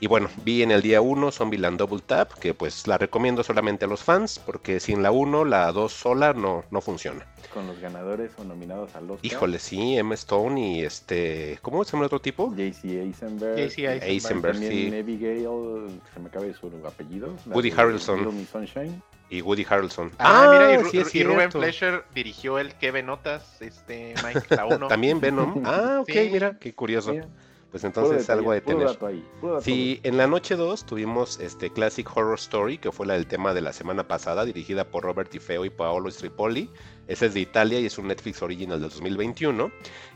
Y bueno, vi en el día 1 Zombieland Double Tap, que pues la recomiendo solamente a los fans, porque sin la 1, la 2 sola no, no funciona. Con los ganadores o nominados al Oscar. Híjole, sí, Emma Stone y este. ¿Cómo se llama el otro tipo? JC Eisenberg. JC Eisenberg. Eisenberg, También sí. Abigail, se me acaba de su apellido. Woody Harrelson. Sunshine. Y Woody Harrelson. Ah, mira, y, Ru- sí es y Ruben. Fleischer dirigió el que ve notas, este Mike, la 1. También Venom. Ah, ok, Sí. mira, qué curioso. Mira, Pues entonces detalle, algo de tener. ahí, Sí, en la noche 2 tuvimos este Classic Horror Story, que fue la del tema de la semana pasada, dirigida por Robert Tifeo y Paolo Stripoli. Ese es de Italia y es un Netflix original del 2021.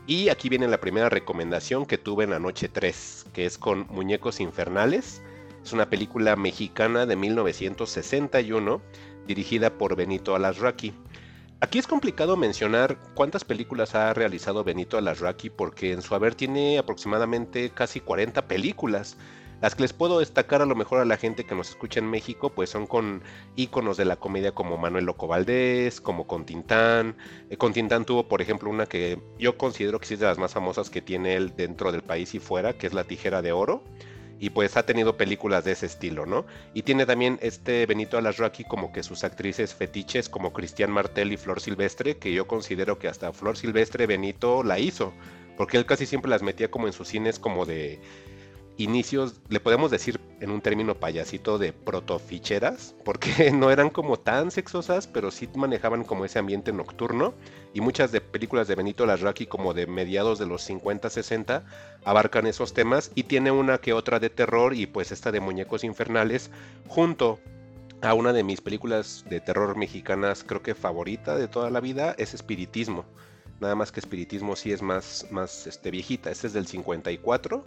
Y aquí viene la primera recomendación que tuve en la noche 3, que es con Muñecos Infernales. Es una película mexicana de 1961, dirigida por Benito Alasraqui. Aquí es complicado mencionar cuántas películas ha realizado Benito Alasraqui porque en su haber tiene aproximadamente casi 40 películas. Las que les puedo destacar a lo mejor a la gente que nos escucha en México, pues son con íconos de la comedia como Manuel Loco Valdés, como con Tintán. Eh, con Tintán tuvo, por ejemplo, una que yo considero que sí es de las más famosas que tiene él dentro del país y fuera, que es La Tijera de Oro. Y pues ha tenido películas de ese estilo, ¿no? Y tiene también este Benito Alasraqui como que sus actrices fetiches como Cristian Martel y Flor Silvestre, que yo considero que hasta Flor Silvestre Benito la hizo, porque él casi siempre las metía como en sus cines como de inicios, le podemos decir en un término payasito de protoficheras, porque no eran como tan sexosas, pero sí manejaban como ese ambiente nocturno. Y muchas de películas de Benito Larraqui, como de mediados de los 50-60, abarcan esos temas. Y tiene una que otra de terror y pues esta de muñecos infernales, junto a una de mis películas de terror mexicanas, creo que favorita de toda la vida, es Espiritismo. Nada más que Espiritismo sí es más, más este, viejita. Este es del 54.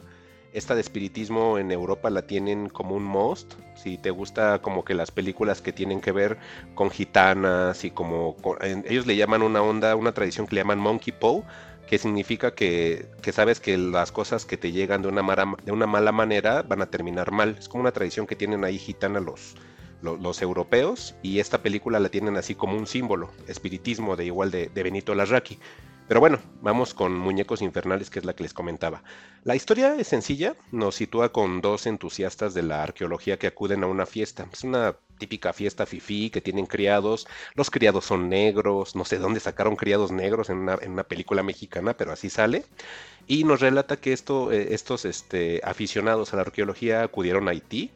Esta de Espiritismo en Europa la tienen como un most. Si te gusta como que las películas que tienen que ver con gitanas y como... ellos le llaman una onda, una tradición que le llaman Monkey Paw que significa que, sabes que las cosas que te llegan de una, de una mala manera van a terminar mal. Es como una tradición que tienen ahí gitana los, los, europeos y esta película la tienen así como un símbolo, espiritismo de igual de, de Benito Larraqui. Pero bueno, vamos con Muñecos Infernales, que es la que les comentaba. La historia es sencilla, nos sitúa con dos entusiastas de la arqueología que acuden a una fiesta. Es una típica fiesta fifí que tienen criados. Los criados son negros, no sé dónde sacaron criados negros en una, película mexicana, pero así sale. Y nos relata que eh, estos este, aficionados a la arqueología acudieron a Haití,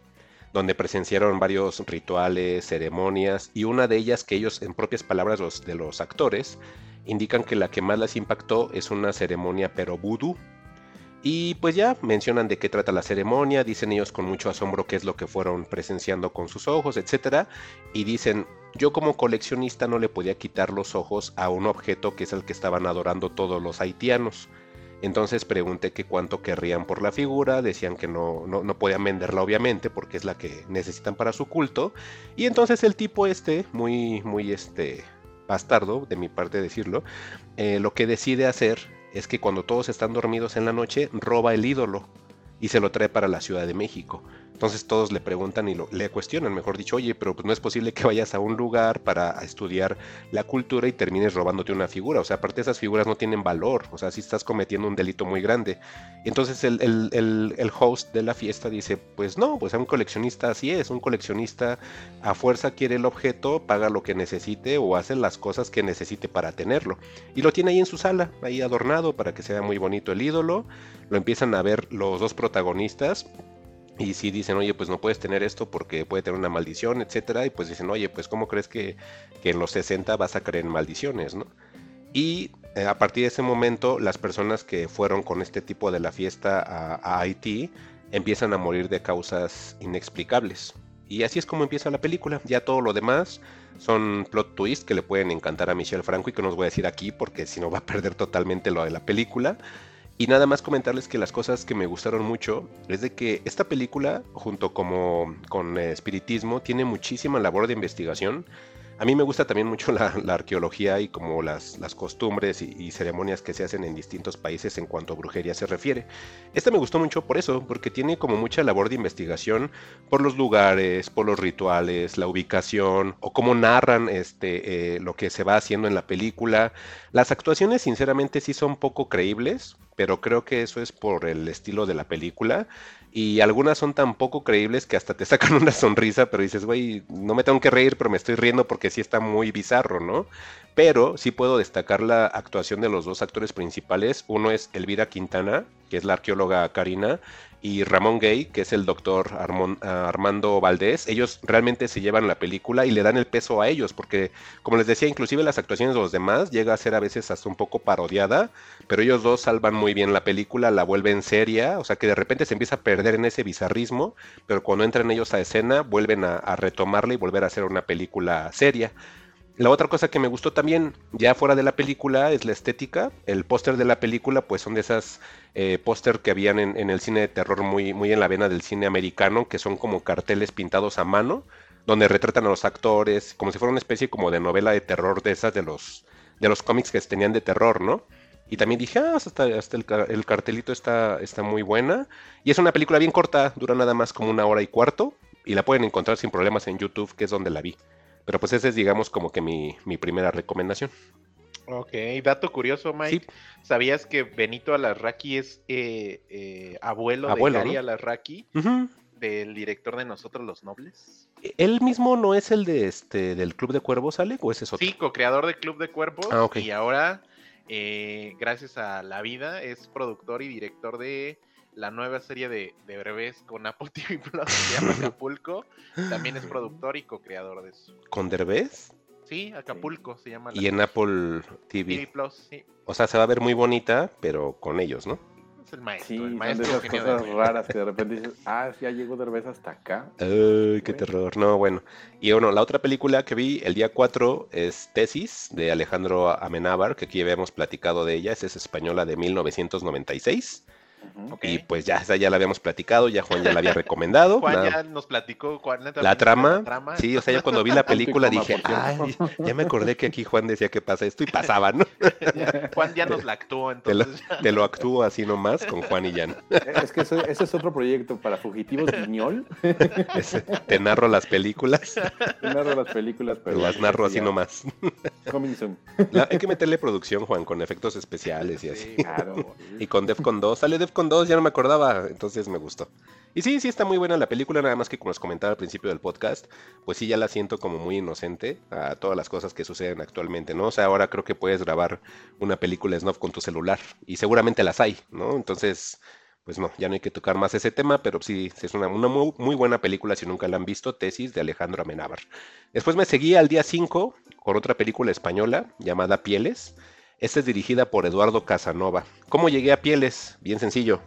donde presenciaron varios rituales, ceremonias, y una de ellas que ellos, en propias palabras de los actores, indican que la que más les impactó es una ceremonia pero vudú. Y pues ya mencionan de qué trata la ceremonia, dicen ellos con mucho asombro qué es lo que fueron presenciando con sus ojos, etc. Y dicen, yo como coleccionista no le podía quitar los ojos a un objeto que es el que estaban adorando todos los haitianos. Entonces pregunté que cuánto querrían por la figura, decían que no, no, no, podían venderla obviamente porque es la que necesitan para su culto. Y entonces el tipo este, muy, muy este, bastardo, de mi parte decirlo, eh, lo que decide hacer es que cuando todos están dormidos en la noche, roba el ídolo y se lo trae para la Ciudad de México. Entonces todos le preguntan y lo, le cuestionan, mejor dicho, oye, pero pues no es posible que vayas a un lugar para estudiar la cultura y termines robándote una figura. O sea, aparte esas figuras no tienen valor. O sea, si estás cometiendo un delito muy grande. entonces el, el, host de la fiesta dice, pues no, pues a un coleccionista así es. Un coleccionista a fuerza quiere el objeto, paga lo que necesite o hace las cosas que necesite para tenerlo. Y lo tiene ahí en su sala, ahí adornado para que sea muy bonito el ídolo. Lo empiezan a ver los dos protagonistas y si dicen, oye, pues no puedes tener esto porque puede tener una maldición, etcétera, y pues dicen, oye, pues ¿cómo crees que, en los 60 vas a creer en maldiciones, no? Y eh, a partir de ese momento, las personas que fueron con este tipo de la fiesta a, a Haití empiezan a morir de causas inexplicables. Y así es como empieza la película. Ya todo lo demás son plot twists que le pueden encantar a Michelle Franco y que no os voy a decir aquí porque si no va a perder totalmente lo de la película. Y nada más comentarles que las cosas que me gustaron mucho es de que esta película, junto como con espiritismo, tiene muchísima labor de investigación. A mí me gusta también mucho la, arqueología y como las, costumbres y, ceremonias que se hacen en distintos países en cuanto a brujería se refiere. Esta me gustó mucho por eso, porque tiene como mucha labor de investigación por los lugares, por los rituales, la ubicación o cómo narran este, eh, lo que se va haciendo en la película. Las actuaciones sinceramente sí son poco creíbles, pero creo que eso es por el estilo de la película. Y algunas son tan poco creíbles que hasta te sacan una sonrisa, pero dices, güey, no me tengo que reír, pero me estoy riendo porque sí está muy bizarro, ¿no? Pero sí puedo destacar la actuación de los dos actores principales. Uno es Elvira Quintana, que es la arqueóloga Karina, y Ramón Gay, que es el doctor Armando Valdés, ellos realmente se llevan la película y le dan el peso a ellos, porque como les decía, inclusive las actuaciones de los demás llega a ser a veces hasta un poco parodiada, pero ellos dos salvan muy bien la película, la vuelven seria, o sea que de repente se empieza a perder en ese bizarrismo, pero cuando entran ellos a escena vuelven a, a retomarla y volver a hacer una película seria. La otra cosa que me gustó también, ya fuera de la película, es la estética. El póster de la película, pues son de esas eh, póster que habían en, el cine de terror muy, muy en la vena del cine americano, que son como carteles pintados a mano, donde retratan a los actores, como si fuera una especie como de novela de terror de esas de los, de los cómics que tenían de terror, ¿no? Y también dije, ah, hasta, hasta el, el, cartelito está, está muy buena. Y es una película bien corta, dura nada más como una hora y cuarto, y la pueden encontrar sin problemas en YouTube, que es donde la vi. Pero pues esa es, digamos, como que mi, primera recomendación. Ok, dato curioso, Mike. ¿Sabías que Benito Alarraqui es eh, eh, abuelo, de Gary Alarraqui, del director de Nosotros los Nobles? ¿Él mismo no es el de este del Club de Cuervos, Ale? ¿O ese es otro? Sí, co-creador del Club de Cuervos. Ah, y ahora, eh, gracias a la vida, es productor y director de la nueva serie de, de con Apple TV Plus se llama Acapulco. También es productor y co-creador de eso. ¿Con Derbez? Sí, Acapulco se llama. y en Apple TV. TV Plus, sí. O sea, se va a ver muy bonita, pero con ellos, ¿no? Es el maestro, Sí, el son de esas de cosas raras que de repente dices, ah, ya llegó Derbez hasta acá. Ay, qué terror. No, bueno. Y bueno, la otra película que vi el día 4 es Tesis de Alejandro Amenábar, que aquí habíamos platicado de ella. Esa es española de 1996. Ujú. Ok. Y pues ya, esa ya la habíamos platicado, ya Juan ya la había recomendado. Juan nada- ya nos platicó cuál neta, La trama, la trama. sí, o sea, ya cuando vi la película dije, ay, ya me acordé que aquí Juan decía que pasa esto y pasaba, ¿no? Juan ya nos la actuó, Te lo, entonces. te lo actúo así nomás con Juan y Jan. Es que eso- ese es otro proyecto para fugitivos guiñol. Te narro las películas, narro las películas, pero las narro así ya, nomás. Coming soon. La- hay que meterle producción, Juan, con efectos especiales y así. Sí. Claro. Y con Defcon 2, sale Defcon 2, ya no me acordaba, entonces me gustó. Y sí, sí está muy buena la película, nada más que como les comentaba al principio del podcast, pues sí ya la siento como muy inocente a todas las cosas que suceden actualmente, ¿no? O sea, ahora creo que puedes grabar una película snuff con tu celular y seguramente las hay, ¿no? Entonces, pues no, ya no hay que tocar más ese tema, pero sí, es una, una muy, muy buena película si nunca la han visto, Tesis de Alejandro Amenábar. Después me seguí al día 5 con otra película española llamada Pieles. Esta es dirigida por Eduardo Casanova. ¿Cómo llegué a Pieles? Bien sencillo.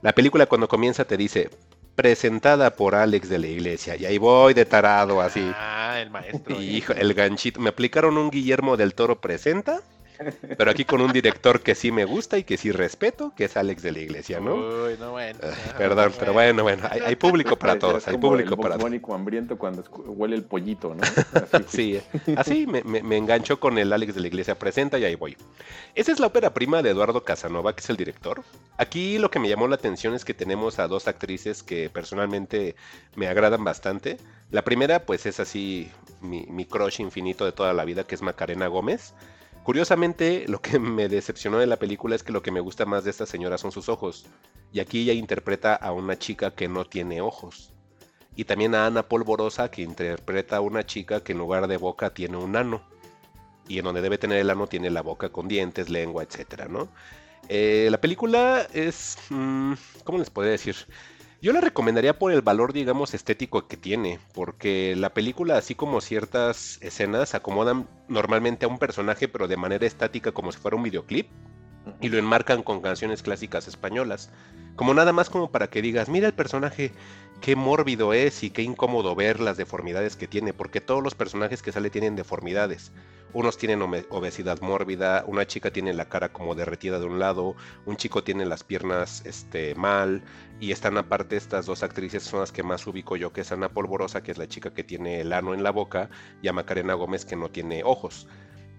La película cuando comienza te dice, presentada por Alex de la Iglesia. Y ahí voy de tarado así. Ah, el maestro. Y hijo, el ganchito. Me aplicaron un Guillermo del Toro presenta, pero aquí con un director que sí me gusta y que sí respeto, que es Alex de la Iglesia, ¿no? Uy, no, bueno. Ah, perdón, pero bueno, bueno, hay, hay público para todos, hay público el para todos. Hambriento cuando huele el pollito, ¿no? Así. Sí, así me, me, me enganchó con el Alex de la Iglesia Presenta y ahí voy. Esa es la ópera prima de Eduardo Casanova, que es el director. Aquí lo que me llamó la atención es que tenemos a dos actrices que personalmente me agradan bastante. La primera, pues es así mi, mi crush infinito de toda la vida, que es Macarena Gómez. Curiosamente, lo que me decepcionó de la película es que lo que me gusta más de esta señora son sus ojos. Y aquí ella interpreta a una chica que no tiene ojos. Y también a Ana Polvorosa, que interpreta a una chica que en lugar de boca tiene un ano. Y en donde debe tener el ano tiene la boca con dientes, lengua, etcétera, ¿no? Eh, la película es... mm, ¿Cómo les podría decir? Yo la recomendaría por el valor, digamos, estético que tiene, porque la película, así como ciertas escenas, acomodan normalmente a un personaje, pero de manera estática, como si fuera un videoclip, y lo enmarcan con canciones clásicas españolas. Como nada más como para que digas, mira el personaje, qué mórbido es y qué incómodo ver las deformidades que tiene, porque todos los personajes que sale tienen deformidades. Unos tienen obesidad mórbida, una chica tiene la cara como derretida de un lado, un chico tiene las piernas este, mal, y están aparte estas dos actrices son las que más ubico yo, que es Ana Polvorosa, que es la chica que tiene el ano en la boca, y a Macarena Gómez que no tiene ojos.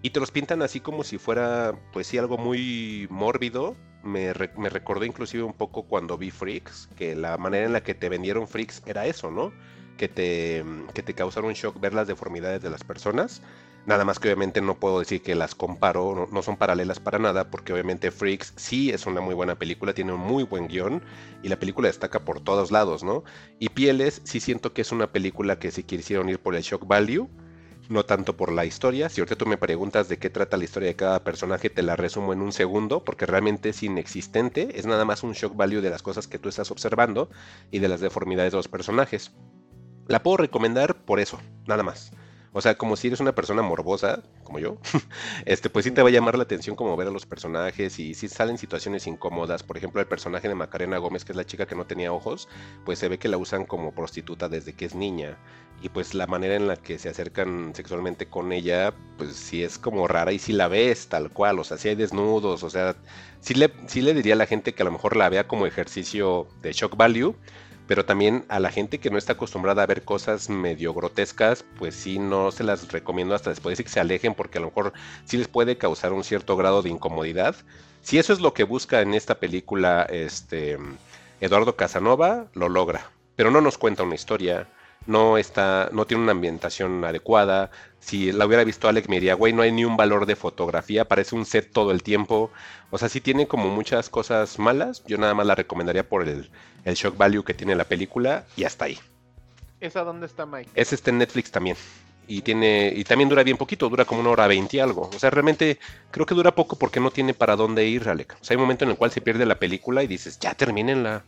Y te los pintan así como si fuera, pues sí, algo muy mórbido. Me, re- recordó inclusive un poco cuando vi Freaks, que la manera en la que te vendieron Freaks era eso, ¿no? Que te, que te causaron shock ver las deformidades de las personas. Nada más que obviamente no puedo decir que las comparo, no, no son paralelas para nada, porque obviamente Freaks sí es una muy buena película, tiene un muy buen guion y la película destaca por todos lados, ¿no? Y Pieles sí siento que es una película que si quisieron ir por el shock value, no tanto por la historia. Si ahorita tú me preguntas de qué trata la historia de cada personaje, te la resumo en un segundo, porque realmente es inexistente, es nada más un shock value de las cosas que tú estás observando y de las deformidades de los personajes. La puedo recomendar por eso, nada más. O sea, como si eres una persona morbosa, como yo, este, pues sí te va a llamar la atención como ver a los personajes y si salen situaciones incómodas. Por ejemplo, el personaje de Macarena Gómez, que es la chica que no tenía ojos, pues se ve que la usan como prostituta desde que es niña. Y pues la manera en la que se acercan sexualmente con ella, pues sí es como rara y si la ves tal cual, o sea, si hay desnudos, o sea, sí le, sí le diría a la gente que a lo mejor la vea como ejercicio de shock value, pero también a la gente que no está acostumbrada a ver cosas medio grotescas, pues sí no se las recomiendo hasta después de que se alejen porque a lo mejor sí les puede causar un cierto grado de incomodidad. Si eso es lo que busca en esta película este Eduardo Casanova, lo logra, pero no nos cuenta una historia, no está, no tiene una ambientación adecuada. Si la hubiera visto Alex me diría, güey, no hay ni un valor de fotografía, parece un set todo el tiempo. O sea, sí tiene como muchas cosas malas. Yo nada más la recomendaría por el, el shock value que tiene la película y hasta ahí. ¿Esa dónde está, Mike? Es este en Netflix también. Y tiene, y también dura bien poquito, dura como una hora veinte y algo. O sea, realmente creo que dura poco porque no tiene para dónde ir, Alec. O sea, hay un momento en el cual se pierde la película y dices, ya termínenla.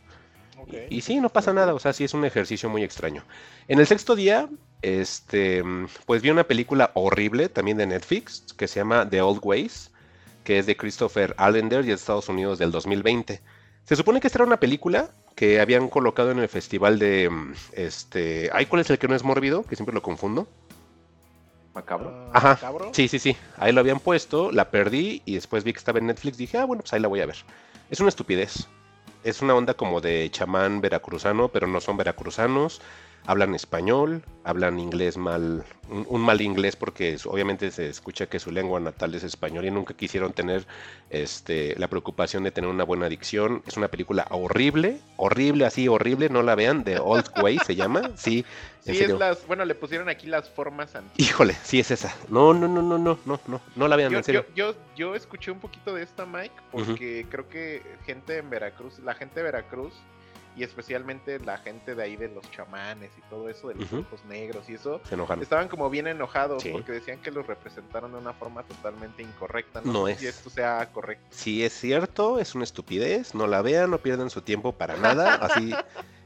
Ok. Y, y sí, no pasa nada, o sea, sí es un ejercicio muy extraño. En el sexto día, este, pues vi una película horrible también de Netflix que se llama The Old Ways, que es de Christopher Allender y de Estados Unidos del 2020. Se supone que esta era una película que habían colocado en el festival de mm, este, ay, ¿cuál es el que no es mórbido? Que siempre lo confundo. Macabro. Ajá. Macabro. Sí, sí, sí. Ahí lo habían puesto, la perdí y después vi que estaba en Netflix. Dije, ah, bueno, pues ahí la voy a ver. Es una estupidez. Es una onda como de chamán veracruzano, pero no son veracruzanos. Hablan español, hablan inglés mal, un, un mal inglés porque es- obviamente se escucha que su lengua natal es español y nunca quisieron tener este, la preocupación de tener una buena dicción. Es una película horrible, horrible, así horrible, no la vean, The Old Way se llama. Sí, en Sí, serio. es las, bueno, le pusieron aquí las formas antiguas. Híjole, sí es esa. No, no, no, no, no, no, no, no la vean, Yo, en serio. yo, yo, yo escuché un poquito de esta, Mike, porque creo que gente en Veracruz, la gente de Veracruz, y especialmente la gente de ahí de los chamanes y todo eso, de los ojos negros y eso, Se estaban como bien enojados Sí. porque decían que los representaron de una forma totalmente incorrecta. No, No sé es. si esto sea correcto. Si es cierto, es una estupidez, no la vean, no pierdan su tiempo para nada. Así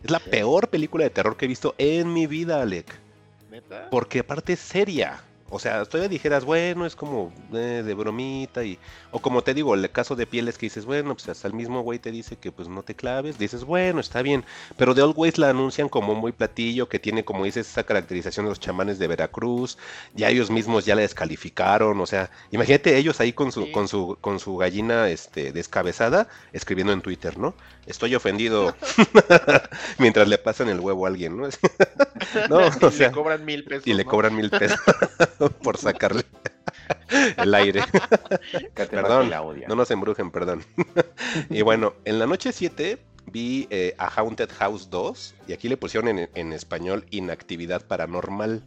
es la peor película de terror que he visto en mi vida, Alec. ¿Neta? Porque aparte es seria. O sea, todavía dijeras, bueno, es como eh, de bromita y... O como te digo, el caso de pieles que dices, bueno, pues hasta el mismo güey te dice que pues no te claves. Dices, bueno, está bien. Pero The Old Ways la anuncian como muy platillo, que tiene, como dices, esa caracterización de los chamanes de Veracruz. Ya ellos mismos ya la descalificaron. O sea, imagínate ellos ahí con su, Sí. con su, con su gallina este, descabezada, escribiendo en Twitter, ¿no? Estoy ofendido mientras le pasan el huevo a alguien, ¿no? no, y o sea... le cobran mil pesos. Y le ¿no? cobran mil pesos por sacarle el aire. Perdón, no nos embrujen, perdón. y bueno, en la noche 7 vi eh, a Haunted House 2 y aquí le pusieron en, en español Inactividad Paranormal.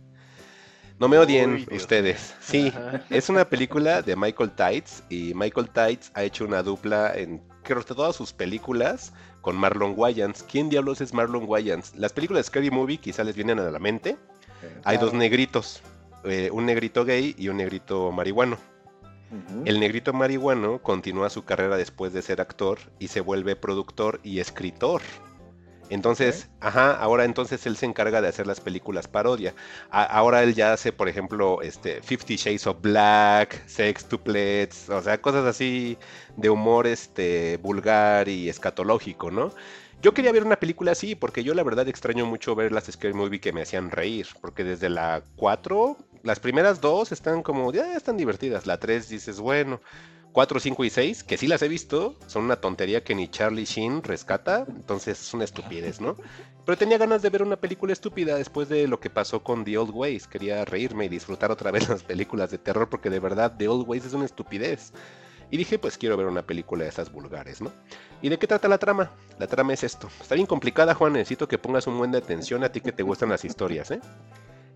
No me odien Uy, ustedes. Sí, Ajá. es una película de Michael Tights y Michael Tights ha hecho una dupla en creo que todas sus películas con Marlon Wayans. ¿Quién diablos es Marlon Wayans? Las películas de Scary Movie quizá les vienen a la mente. Hay dos negritos, eh, un negrito gay y un negrito marihuano. El negrito marihuano continúa su carrera después de ser actor y se vuelve productor y escritor. Entonces, ajá, ahora entonces él se encarga de hacer las películas parodia. A- ahora él ya hace, por ejemplo, este Fifty Shades of Black, Sextuplets, o sea, cosas así de humor este vulgar y escatológico, ¿no? Yo quería ver una película así porque yo la verdad extraño mucho ver las scary movie que me hacían reír, porque desde la 4, las primeras dos están como, ya están divertidas, la 3 dices, bueno, 4, 5 y 6, que sí las he visto, son una tontería que ni Charlie Sheen rescata, entonces es una estupidez, ¿no? Pero tenía ganas de ver una película estúpida después de lo que pasó con The Old Ways, quería reírme y disfrutar otra vez las películas de terror porque de verdad The Old Ways es una estupidez. Y dije, pues quiero ver una película de esas vulgares, ¿no? ¿Y de qué trata la trama? La trama es esto. Está bien complicada, Juan. Necesito que pongas un buen de atención a ti que te gustan las historias, ¿eh?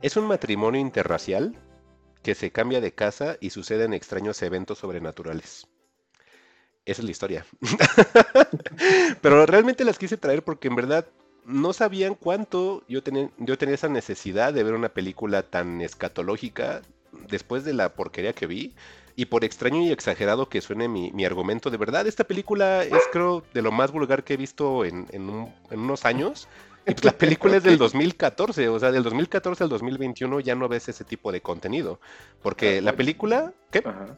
Es un matrimonio interracial que se cambia de casa y suceden extraños eventos sobrenaturales. Esa es la historia. Pero realmente las quise traer porque en verdad no sabían cuánto yo tenía, yo tenía esa necesidad de ver una película tan escatológica después de la porquería que vi. Y por extraño y exagerado que suene mi, mi argumento, de verdad, esta película es creo de lo más vulgar que he visto en, en un- en unos años. Y pues la película es del 2014, o sea, del 2014 al 2021 ya no ves ese tipo de contenido. Porque la película, ¿qué? Ajá.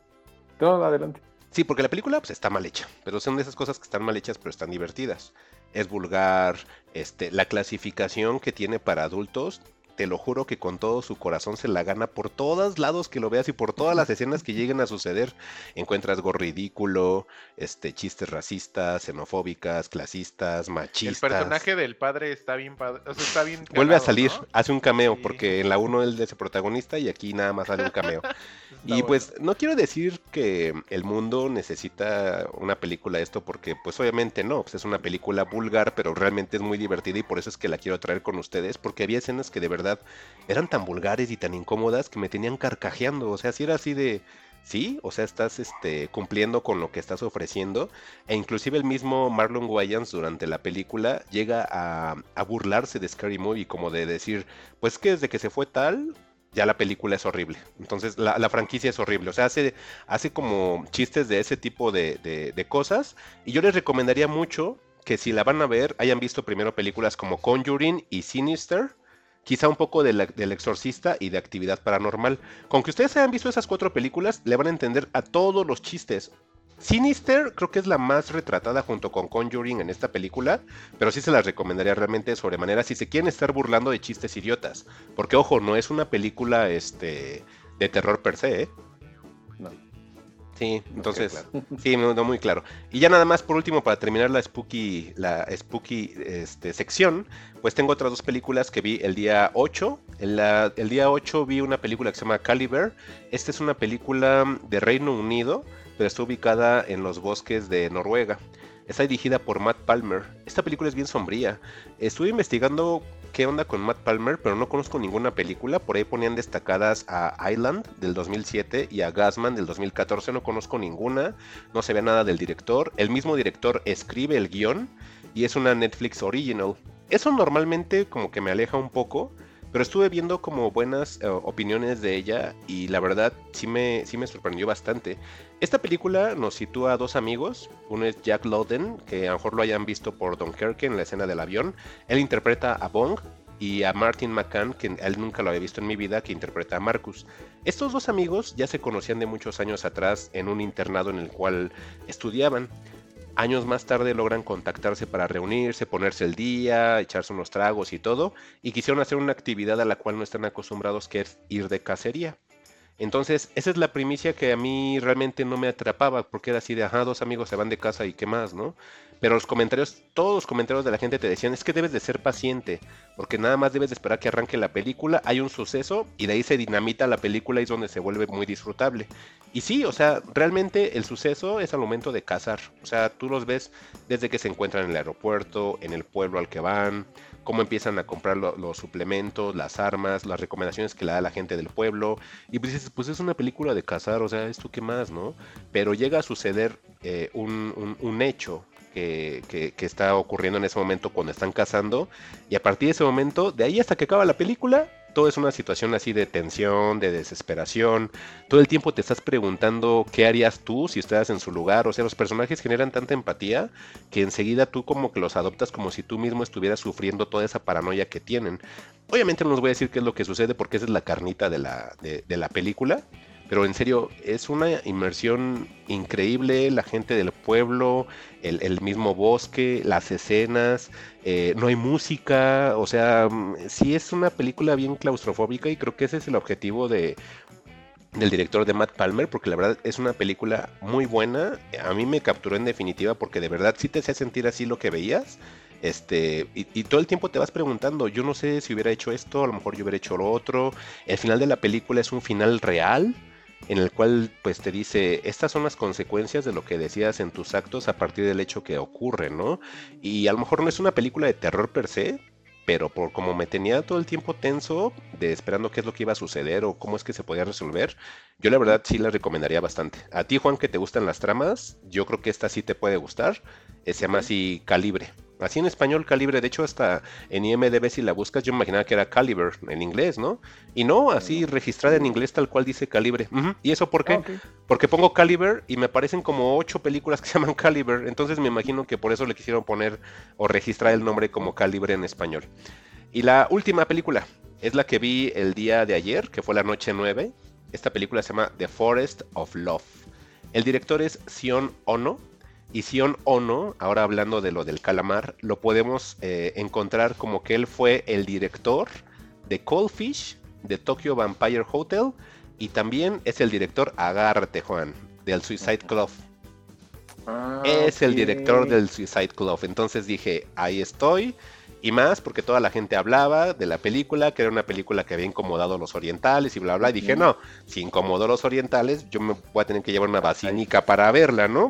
Todo adelante. Sí, porque la película pues, está mal hecha, pero son de esas cosas que están mal hechas pero están divertidas. Es vulgar, este, la clasificación que tiene para adultos, te lo juro que con todo su corazón se la gana por todos lados que lo veas y por todas las escenas que lleguen a suceder. Encuentras go ridículo, este, chistes racistas, xenofóbicas, clasistas, El machistas. personaje del padre está bien padre. O sea, está bien Vuelve a salir, ¿no? hace un cameo, Sí. porque en la 1 él es el protagonista y aquí nada más sale un cameo. Y bueno. pues no quiero decir que el mundo necesita una película de esto porque pues obviamente no, pues es una película vulgar pero realmente es muy divertida y por eso es que la quiero traer con ustedes porque había escenas que de verdad eran tan vulgares y tan incómodas que me tenían carcajeando, o sea, si era así de... Sí, o sea, estás este, cumpliendo con lo que estás ofreciendo. E inclusive el mismo Marlon Wayans durante la película llega a, burlarse de Scary Movie, como de decir, pues que desde que se fue tal, ya la película es horrible. Entonces la, franquicia es horrible. O sea, hace, hace como chistes de ese tipo de cosas. Y yo les recomendaría mucho que si la van a ver, hayan visto primero películas como Conjuring y Sinister. Quizá un poco del exorcista y de actividad paranormal. Con que ustedes hayan visto esas cuatro películas, le van a entender a todos los chistes. Sinister creo que es la más retratada junto con Conjuring en esta película, pero sí se las recomendaría realmente sobremanera si se quieren estar burlando de chistes idiotas. Porque ojo, no es una película este, de terror per se, ¿eh? Sí, entonces, sí, no, muy claro. Y ya nada más por último, para terminar la spooky, la spooky este, sección, pues tengo otras dos películas que vi el día 8. el día 8 vi una película que se llama Caliber. Esta es una película de Reino Unido pero está ubicada en los bosques de Noruega. Está dirigida por Matt Palmer. Esta película es bien sombría. Estuve investigando qué onda con Matt Palmer, pero no conozco ninguna película. Por ahí ponían destacadas a Island del 2007 y a Gasman del 2014. No conozco ninguna. No se ve nada del director. El mismo director escribe el guion y es una Netflix original. Eso normalmente como que me aleja un poco pero estuve viendo como buenas eh, opiniones de ella y la verdad sí me, sí me sorprendió bastante. Esta película nos sitúa a dos amigos. Uno es Jack Lowden, que a lo mejor lo hayan visto por Dunkirk en la escena del avión. Él interpreta a Bong, y a Martin McCann, que él nunca lo había visto en mi vida, que interpreta a Marcus. Estos dos amigos ya se conocían de muchos años atrás en un internado en el cual estudiaban. Años más tarde logran contactarse para reunirse, ponerse el día, echarse unos tragos y todo, y quisieron hacer una actividad a la cual no están acostumbrados, que es ir de cacería. Entonces, esa es la primicia que a mí realmente no me atrapaba, porque era así de, ajá, dos amigos se van de casa y qué más, ¿no? Pero los comentarios, todos los comentarios de la gente te decían, es que debes de ser paciente, porque nada más debes de esperar que arranque la película, hay un suceso y de ahí se dinamita la película y es donde se vuelve muy disfrutable. Y sí, o sea, realmente el suceso es al momento de cazar, o sea, tú los ves desde que se encuentran en el aeropuerto, en el pueblo al que van, cómo empiezan a comprar los suplementos, las armas, las recomendaciones que le da la gente del pueblo. Y pues dices, pues es una película de cazar, o sea, esto qué más, ¿no? Pero llega a suceder eh, un, un, hecho que, está ocurriendo en ese momento cuando están cazando. Y a partir de ese momento, de ahí hasta que acaba la película, todo es una situación así de tensión, de desesperación. Todo el tiempo te estás preguntando qué harías tú si estuvieras en su lugar. O sea, los personajes generan tanta empatía que enseguida tú como que los adoptas como si tú mismo estuvieras sufriendo toda esa paranoia que tienen. Obviamente no les voy a decir qué es lo que sucede porque esa es la carnita de la, de la película. Pero en serio, es una inmersión increíble, la gente del pueblo, el, mismo bosque, las escenas, eh, no hay música, o sea, mm, sí es una película bien claustrofóbica y creo que ese es el objetivo de, del director de Matt Palmer, porque la verdad es una película muy buena, a mí me capturó en definitiva porque de verdad sí te hacía sentir así lo que veías. Este, y, y, todo el tiempo te vas preguntando, yo no sé si hubiera hecho esto, a lo mejor yo hubiera hecho lo otro. El final de la película es un final real, en el cual pues te dice, estas son las consecuencias de lo que decías en tus actos a partir del hecho que ocurre, ¿no? Y a lo mejor no es una película de terror per se, pero por como me tenía todo el tiempo tenso de esperando qué es lo que iba a suceder o cómo es que se podía resolver, yo la verdad sí la recomendaría bastante. A ti Juan que te gustan las tramas, yo creo que esta sí te puede gustar, se llama así Calibre. Así en español, calibre. De hecho, hasta en IMDB, si la buscas, yo imaginaba que era caliber en inglés, ¿no? Y no, así registrada en inglés, tal cual dice calibre. ¿Y eso por qué? Porque pongo caliber y me aparecen como ocho películas que se llaman caliber. Entonces me imagino que por eso le quisieron poner o registrar el nombre como calibre en español. Y la última película es la que vi el día de ayer, que fue la noche 9. Esta película se llama The Forest of Love. El director es Sion Ono y Sion Ono, ahora hablando de lo del calamar, lo podemos eh, encontrar como que él fue el director de Cold Fish, de Tokyo Vampire Hotel, y también es el director, agárrate Juan, del Suicide Club. Ah, es el director del Suicide Club. Entonces dije, ahí estoy y más porque toda la gente hablaba de la película, que era una película que había incomodado a los orientales y bla, bla. Y dije, no, si incomodó a los orientales, yo me voy a tener que llevar una basínica para verla, ¿no?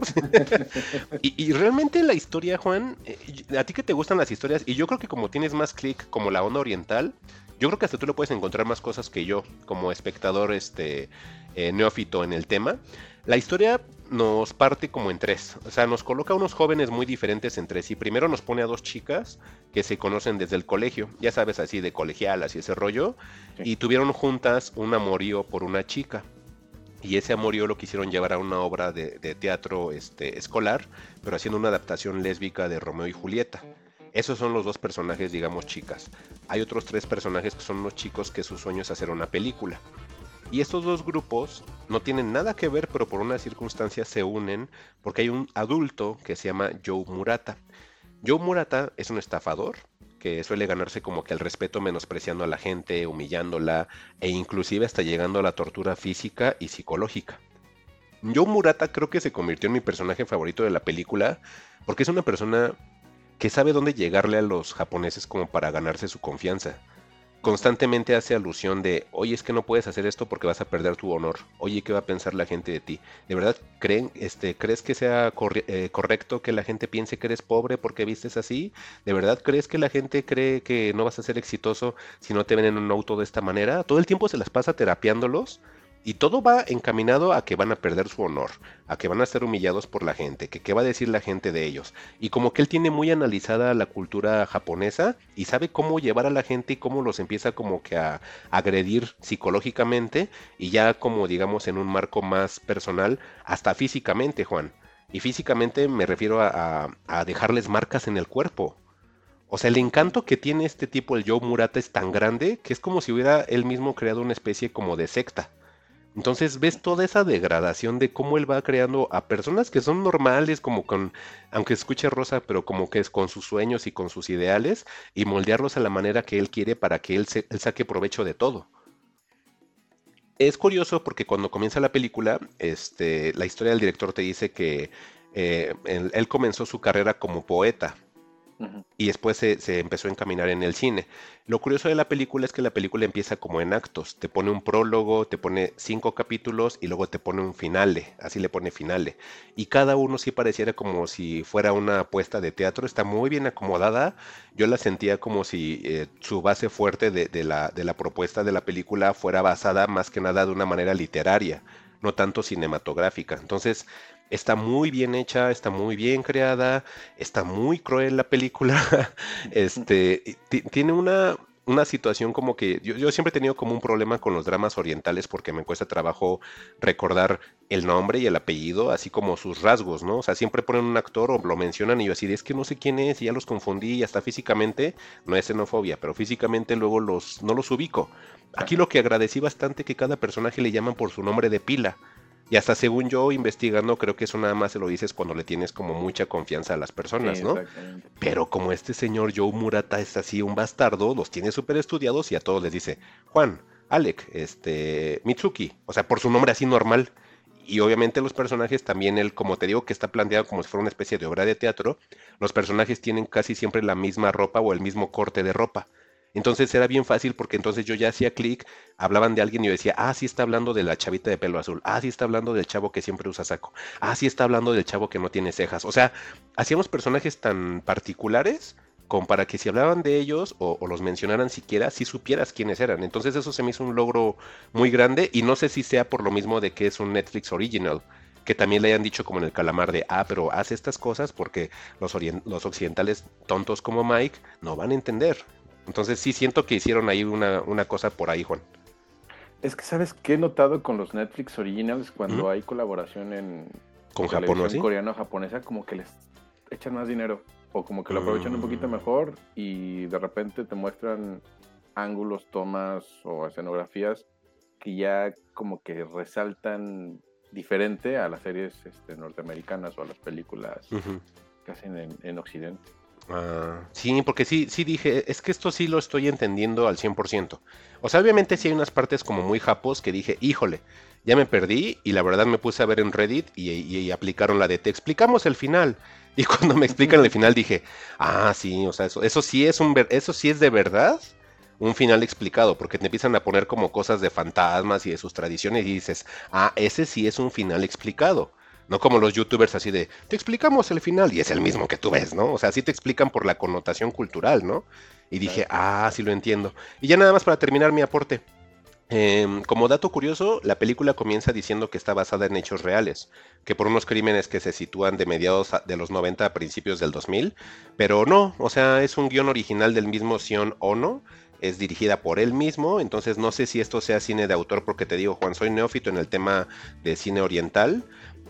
y, realmente la historia, Juan, eh, a ti que te gustan las historias, y yo creo que como tienes más clic como la onda oriental, yo creo que hasta tú le puedes encontrar más cosas que yo como espectador este eh, neófito en el tema. La historia nos parte como en tres. O sea, nos coloca unos jóvenes muy diferentes entre sí. Primero nos pone a dos chicas que se conocen desde el colegio, ya sabes, así de colegial, así ese rollo, y tuvieron juntas un amorío por una chica. Y ese amorío lo quisieron llevar a una obra de, teatro este, escolar, pero haciendo una adaptación lésbica de Romeo y Julieta. Esos son los dos personajes, digamos, chicas. Hay otros tres personajes que son unos chicos que su sueño es hacer una película. Y estos dos grupos no tienen nada que ver, pero por una circunstancia se unen porque hay un adulto que se llama Joe Murata. Joe Murata es un estafador que suele ganarse como que el respeto menospreciando a la gente, humillándola e inclusive hasta llegando a la tortura física y psicológica. Joe Murata creo que se convirtió en mi personaje favorito de la película porque es una persona que sabe dónde llegarle a los japoneses como para ganarse su confianza. Constantemente hace alusión de, oye, es que no puedes hacer esto porque vas a perder tu honor. Oye, ¿qué va a pensar la gente de ti? ¿De verdad creen, este, crees que sea eh, correcto que la gente piense que eres pobre porque vistes así? ¿De verdad crees que la gente cree que no vas a ser exitoso si no te ven en un auto de esta manera? Todo el tiempo se las pasa terapiándolos y todo va encaminado a que van a perder su honor, a que van a ser humillados por la gente, que qué va a decir la gente de ellos. Y como que él tiene muy analizada la cultura japonesa y sabe cómo llevar a la gente y cómo los empieza como que a agredir psicológicamente y ya como digamos en un marco más personal, hasta físicamente, Juan. Y físicamente me refiero a, a dejarles marcas en el cuerpo. O sea, el encanto que tiene este tipo, el Joe Murata, es tan grande que es como si hubiera él mismo creado una especie como de secta entonces ves toda esa degradación de cómo él va creando a personas que son normales, como con, aunque escuche Rosa, pero como que es con sus sueños y con sus ideales, y moldearlos a la manera que él quiere para que él, saque provecho de todo. Es curioso porque cuando comienza la película, este, la historia del director te dice que eh, él comenzó su carrera como poeta, y después se, empezó a encaminar en el cine. Lo curioso de la película es que la película empieza como en actos. Te pone un prólogo, te pone cinco capítulos y luego te pone un finale. Así le pone finale. Y cada uno sí pareciera como si fuera una apuesta de teatro. Está muy bien acomodada. Yo la sentía como si eh, su base fuerte de, la, de la propuesta de la película fuera basada más que nada de una manera literaria no tanto cinematográfica. Entonces, está muy bien hecha, está muy bien creada, está muy cruel la película. este, tiene una, una situación como que yo, siempre he tenido como un problema con los dramas orientales porque me cuesta trabajo recordar el nombre y el apellido, así como sus rasgos, ¿no? O sea, siempre ponen un actor o lo mencionan y yo así, es que no sé quién es y ya los confundí y hasta físicamente, no es xenofobia, pero físicamente luego los, no los ubico. Aquí lo que agradecí bastante que cada personaje le llaman por su nombre de pila. Y hasta según yo investigando, creo que eso nada más se lo dices cuando le tienes como mucha confianza a las personas, ¿no? Pero como este señor Joe Murata es así un bastardo, los tiene súper estudiados y a todos les dice, Juan, Alec, este, Mitsuki, o sea, por su nombre así normal. Y obviamente los personajes también, él, como te digo, que está planteado como si fuera una especie de obra de teatro, los personajes tienen casi siempre la misma ropa o el mismo corte de ropa. Entonces era bien fácil porque entonces yo ya hacía clic, hablaban de alguien y yo decía, ah, sí está hablando de la chavita de pelo azul, ah, sí está hablando del chavo que siempre usa saco, ah, sí está hablando del chavo que no tiene cejas. O sea, hacíamos personajes tan particulares como para que si hablaban de ellos o, los mencionaran siquiera, si supieras quiénes eran. Entonces eso se me hizo un logro muy grande y no sé si sea por lo mismo de que es un Netflix original que también le hayan dicho como en el calamar de, ah, pero hace estas cosas porque los, los occidentales tontos como Mike no van a entender. Entonces sí siento que hicieron ahí una, cosa por ahí, Juan. Es que sabes qué he notado con los Netflix originals cuando hay colaboración en con Japón, ¿sí? coreano japonesa, como que les echan más dinero o como que lo aprovechan un poquito mm. mejor y de repente te muestran ángulos, tomas o escenografías que ya como que resaltan diferente a las series este, norteamericanas o a las películas que hacen en, en Occidente. Ah, sí, porque sí, sí dije, es que esto sí lo estoy entendiendo al 100%. O sea, obviamente sí hay unas partes como muy japos que dije, híjole, ya me perdí y la verdad me puse a ver en Reddit y, aplicaron la de te explicamos el final. Y cuando me explican el final dije, ah, sí, o sea, eso, eso sí es un eso sí es de verdad un final explicado, porque te empiezan a poner como cosas de fantasmas y de sus tradiciones y dices, ah, ese sí es un final explicado. No como los youtubers así de, te explicamos el final y es el mismo que tú ves, ¿no? O sea, sí te explican por la connotación cultural, ¿no? Y dije, ah, sí lo entiendo. Y ya nada más para terminar mi aporte. Em, como dato curioso, la película comienza diciendo que está basada en hechos reales, que por unos crímenes que se sitúan de mediados de los 90 a principios del 2000, pero no, o sea, es un guion original del mismo Sion Ono, es dirigida por él mismo, entonces no sé si esto sea cine de autor porque te digo, Juan, soy neófito en el tema de cine oriental,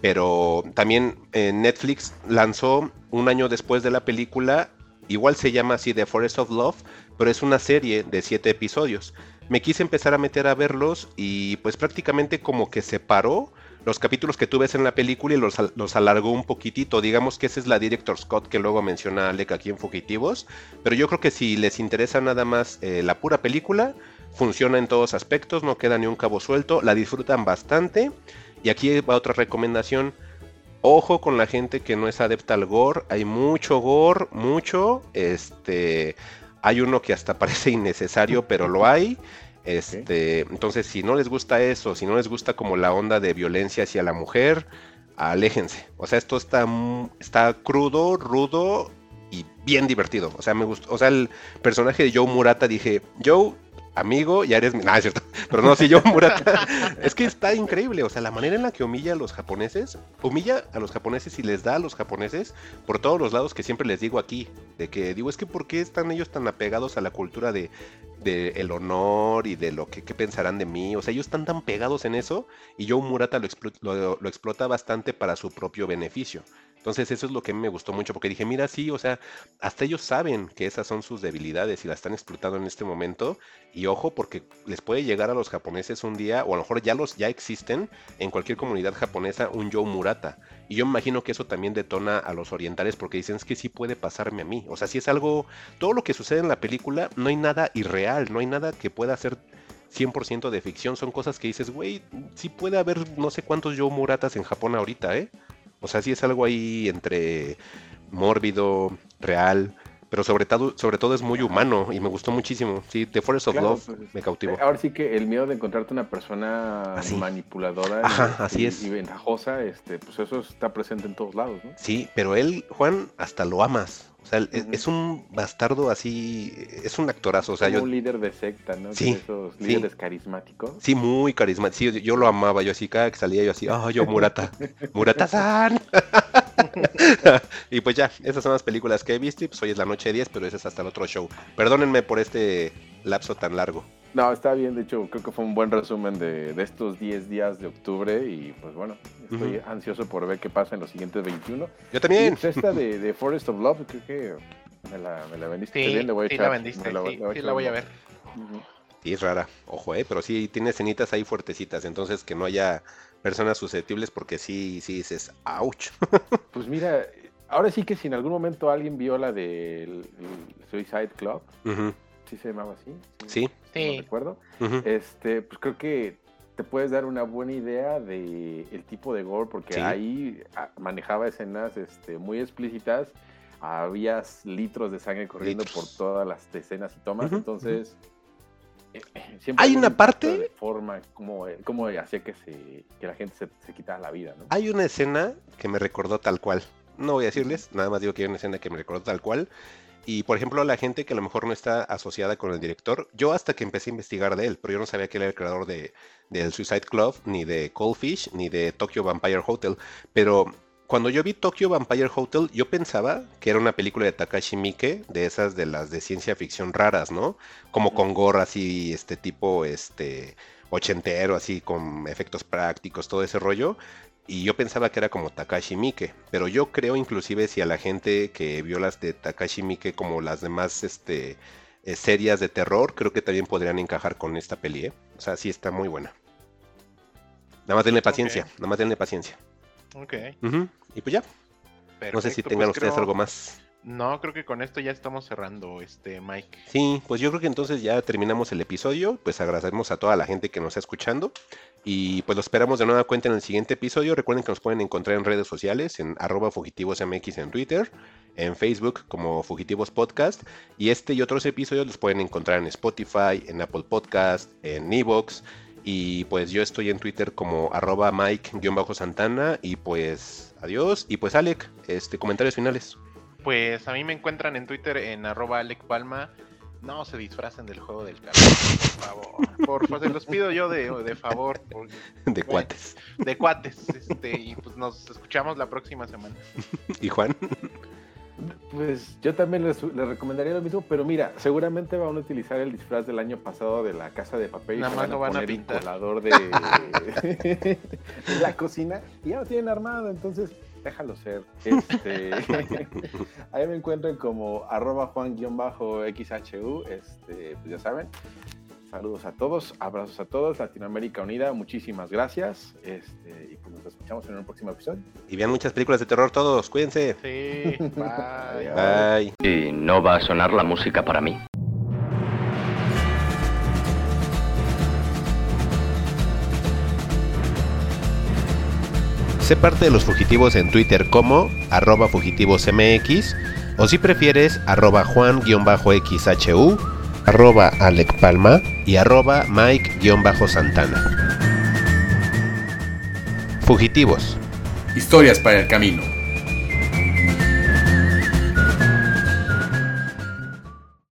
pero también eh, Netflix lanzó un año después de la película, igual se llama así The Forest of Love, pero es una serie de siete episodios. me quise empezar a meter a verlos y pues prácticamente como que separó los capítulos que tú ves en la película y los, los, alargó un poquitito. Digamos que esa es la Director Scott que luego menciona Alec aquí en Fugitivos. Pero yo creo que si les interesa nada más eh, la pura película, funciona en todos aspectos, no queda ni un cabo suelto, la disfrutan bastante. Y aquí va otra recomendación. Ojo con la gente que no es adepta al gore. Hay mucho gore, mucho. Este, hay uno que hasta parece innecesario, pero lo hay. Este, entonces, si no les gusta eso, si no les gusta como la onda de violencia hacia la mujer, aléjense. O sea, esto está, está crudo, rudo y bien divertido. O sea, me gustó. O sea, el personaje de Joe Murata dije, Joe, amigo, ya eres mi. Ah, cierto. Pero no, si yo Murata. es que está increíble. O sea, la manera en la que humilla a los japoneses, humilla a los japoneses y les da a los japoneses por todos los lados que siempre les digo aquí. De que digo, es que ¿por qué están ellos tan apegados a la cultura de, el honor y de lo que, pensarán de mí? O sea, ellos están tan pegados en eso y Joe Murata lo, lo explota bastante para su propio beneficio. Entonces eso es lo que a mí me gustó mucho, porque dije, mira, sí, o sea, hasta ellos saben que esas son sus debilidades y las están explotando en este momento. Y ojo, porque les puede llegar a los japoneses un día, o a lo mejor ya los ya existen en cualquier comunidad japonesa, un Joe Murata. Y yo imagino que eso también detona a los orientales porque dicen, es que sí puede pasarme a mí. O sea, si es algo, todo lo que sucede en la película, no hay nada irreal, no hay nada que pueda ser 100% de ficción, son cosas que dices, güey, sí puede haber no sé cuántos Joe Muratas en Japón ahorita, ¿eh? O sea, sí es algo ahí entre mórbido, real, pero sobre todo, sobre todo es muy humano y me gustó muchísimo. Sí, The Forest of Love pues, me cautivó. Ahora sí que el miedo de encontrarte una persona manipuladora y, y, ventajosa, este, pues eso está presente en todos lados, ¿no? Sí, pero él, Juan, hasta lo amas. O sea, es un bastardo así, es un actorazo. O sea, yo... un líder de secta, ¿no? Sí. esos líderes carismáticos. Sí, muy carismático. Sí, yo lo amaba. Yo así, cada que salía, yo así, oh, yo Murata. Murata-san. y pues ya, esas son las películas que he visto. Y pues hoy es la noche de 10, pero ese es hasta el otro show. Perdónenme por este lapso tan largo. No, está bien, de hecho creo que fue un buen resumen de, estos 10 días de octubre y pues bueno, estoy ansioso por ver qué pasa en los siguientes 21. Yo también. Y pues, esta de, Forest of Love, creo que me la, me la vendiste sí, bien, le voy a sí, la vendiste, la, sí, la voy a ver. Sí, es rara, ojo, eh, pero sí tiene escenitas ahí fuertecitas, entonces que no haya personas susceptibles porque sí, sí dices, ouch. pues mira, ahora sí que si en algún momento alguien vio la del Suicide Club, ¿sí se llamaba así? Sí. Sí. No recuerdo. Este, pues creo que te puedes dar una buena idea de el tipo de gore, porque ahí ah, manejaba escenas este, muy explícitas, había litros de sangre corriendo por todas las escenas y tomas, entonces eh, siempre hay una parte de forma como, como hacía que, se, que la gente se, se quitara la vida. ¿no? Hay una escena que me recordó tal cual. No voy a decirles, nada más digo que hay una escena que me recordó tal cual. Y por ejemplo, la gente que a lo mejor no está asociada con el director, yo hasta que empecé a investigar de él, pero yo no sabía que él era el creador de, del Suicide Club, ni de Cold Fish, ni de Tokyo Vampire Hotel. Pero cuando yo vi Tokyo Vampire Hotel, yo pensaba que era una película de Takashi Miike, de esas de las de ciencia ficción raras, ¿no? Como con gorras así, este tipo, este ochentero, así con efectos prácticos, todo ese rollo. Y yo pensaba que era como Takashi Miike, pero yo creo inclusive si a la gente que vio las de Takashi Miike como las demás este, eh, series de terror, creo que también podrían encajar con esta peli, ¿eh? O sea, sí está muy buena. Nada más denle paciencia, nada más denle paciencia. Ok. Y pues ya. no sé si tengan pues ustedes algo más. No, creo que con esto ya estamos cerrando, este Mike. Sí, pues yo creo que entonces ya terminamos el episodio. Pues agradecemos a toda la gente que nos está escuchando. Y pues lo esperamos de nueva cuenta en el siguiente episodio. Recuerden que nos pueden encontrar en redes sociales, en arroba fugitivosmx en Twitter, en Facebook como Fugitivos Podcast. Y este y otros episodios los pueden encontrar en Spotify, en Apple Podcast, en Evox. Y pues yo estoy en Twitter como arroba Mike-Santana. Y pues adiós. Y pues Alec, este, comentarios finales. Pues a mí me encuentran en Twitter en arroba Alec Palma. No se disfracen del juego del calamar, por favor. Por favor, se los pido yo de, de favor. de cuates. De cuates. Este, y pues nos escuchamos la próxima semana. ¿Y Juan? Pues yo también les, recomendaría lo mismo, pero mira, seguramente van a utilizar el disfraz del año pasado de la casa de papel Nada más no van a pintar. colador de, de la cocina y ya lo tienen armado, entonces déjalo ser. Este, ahí me encuentran como arroba juan-xhu, este, pues ya saben. saludos a todos, abrazos a todos, Latinoamérica Unida, muchísimas gracias. Este, y pues nos escuchamos en un próximo episodio. Y vean muchas películas de terror todos, cuídense. Sí, bye. Bye. Y no va a sonar la música para mí. Sé parte de los fugitivos en Twitter como arroba fugitivosmx o si prefieres arroba juan-xhu, arroba Alec Palma y arroba Mike-santana. Fugitivos. Historias para el camino.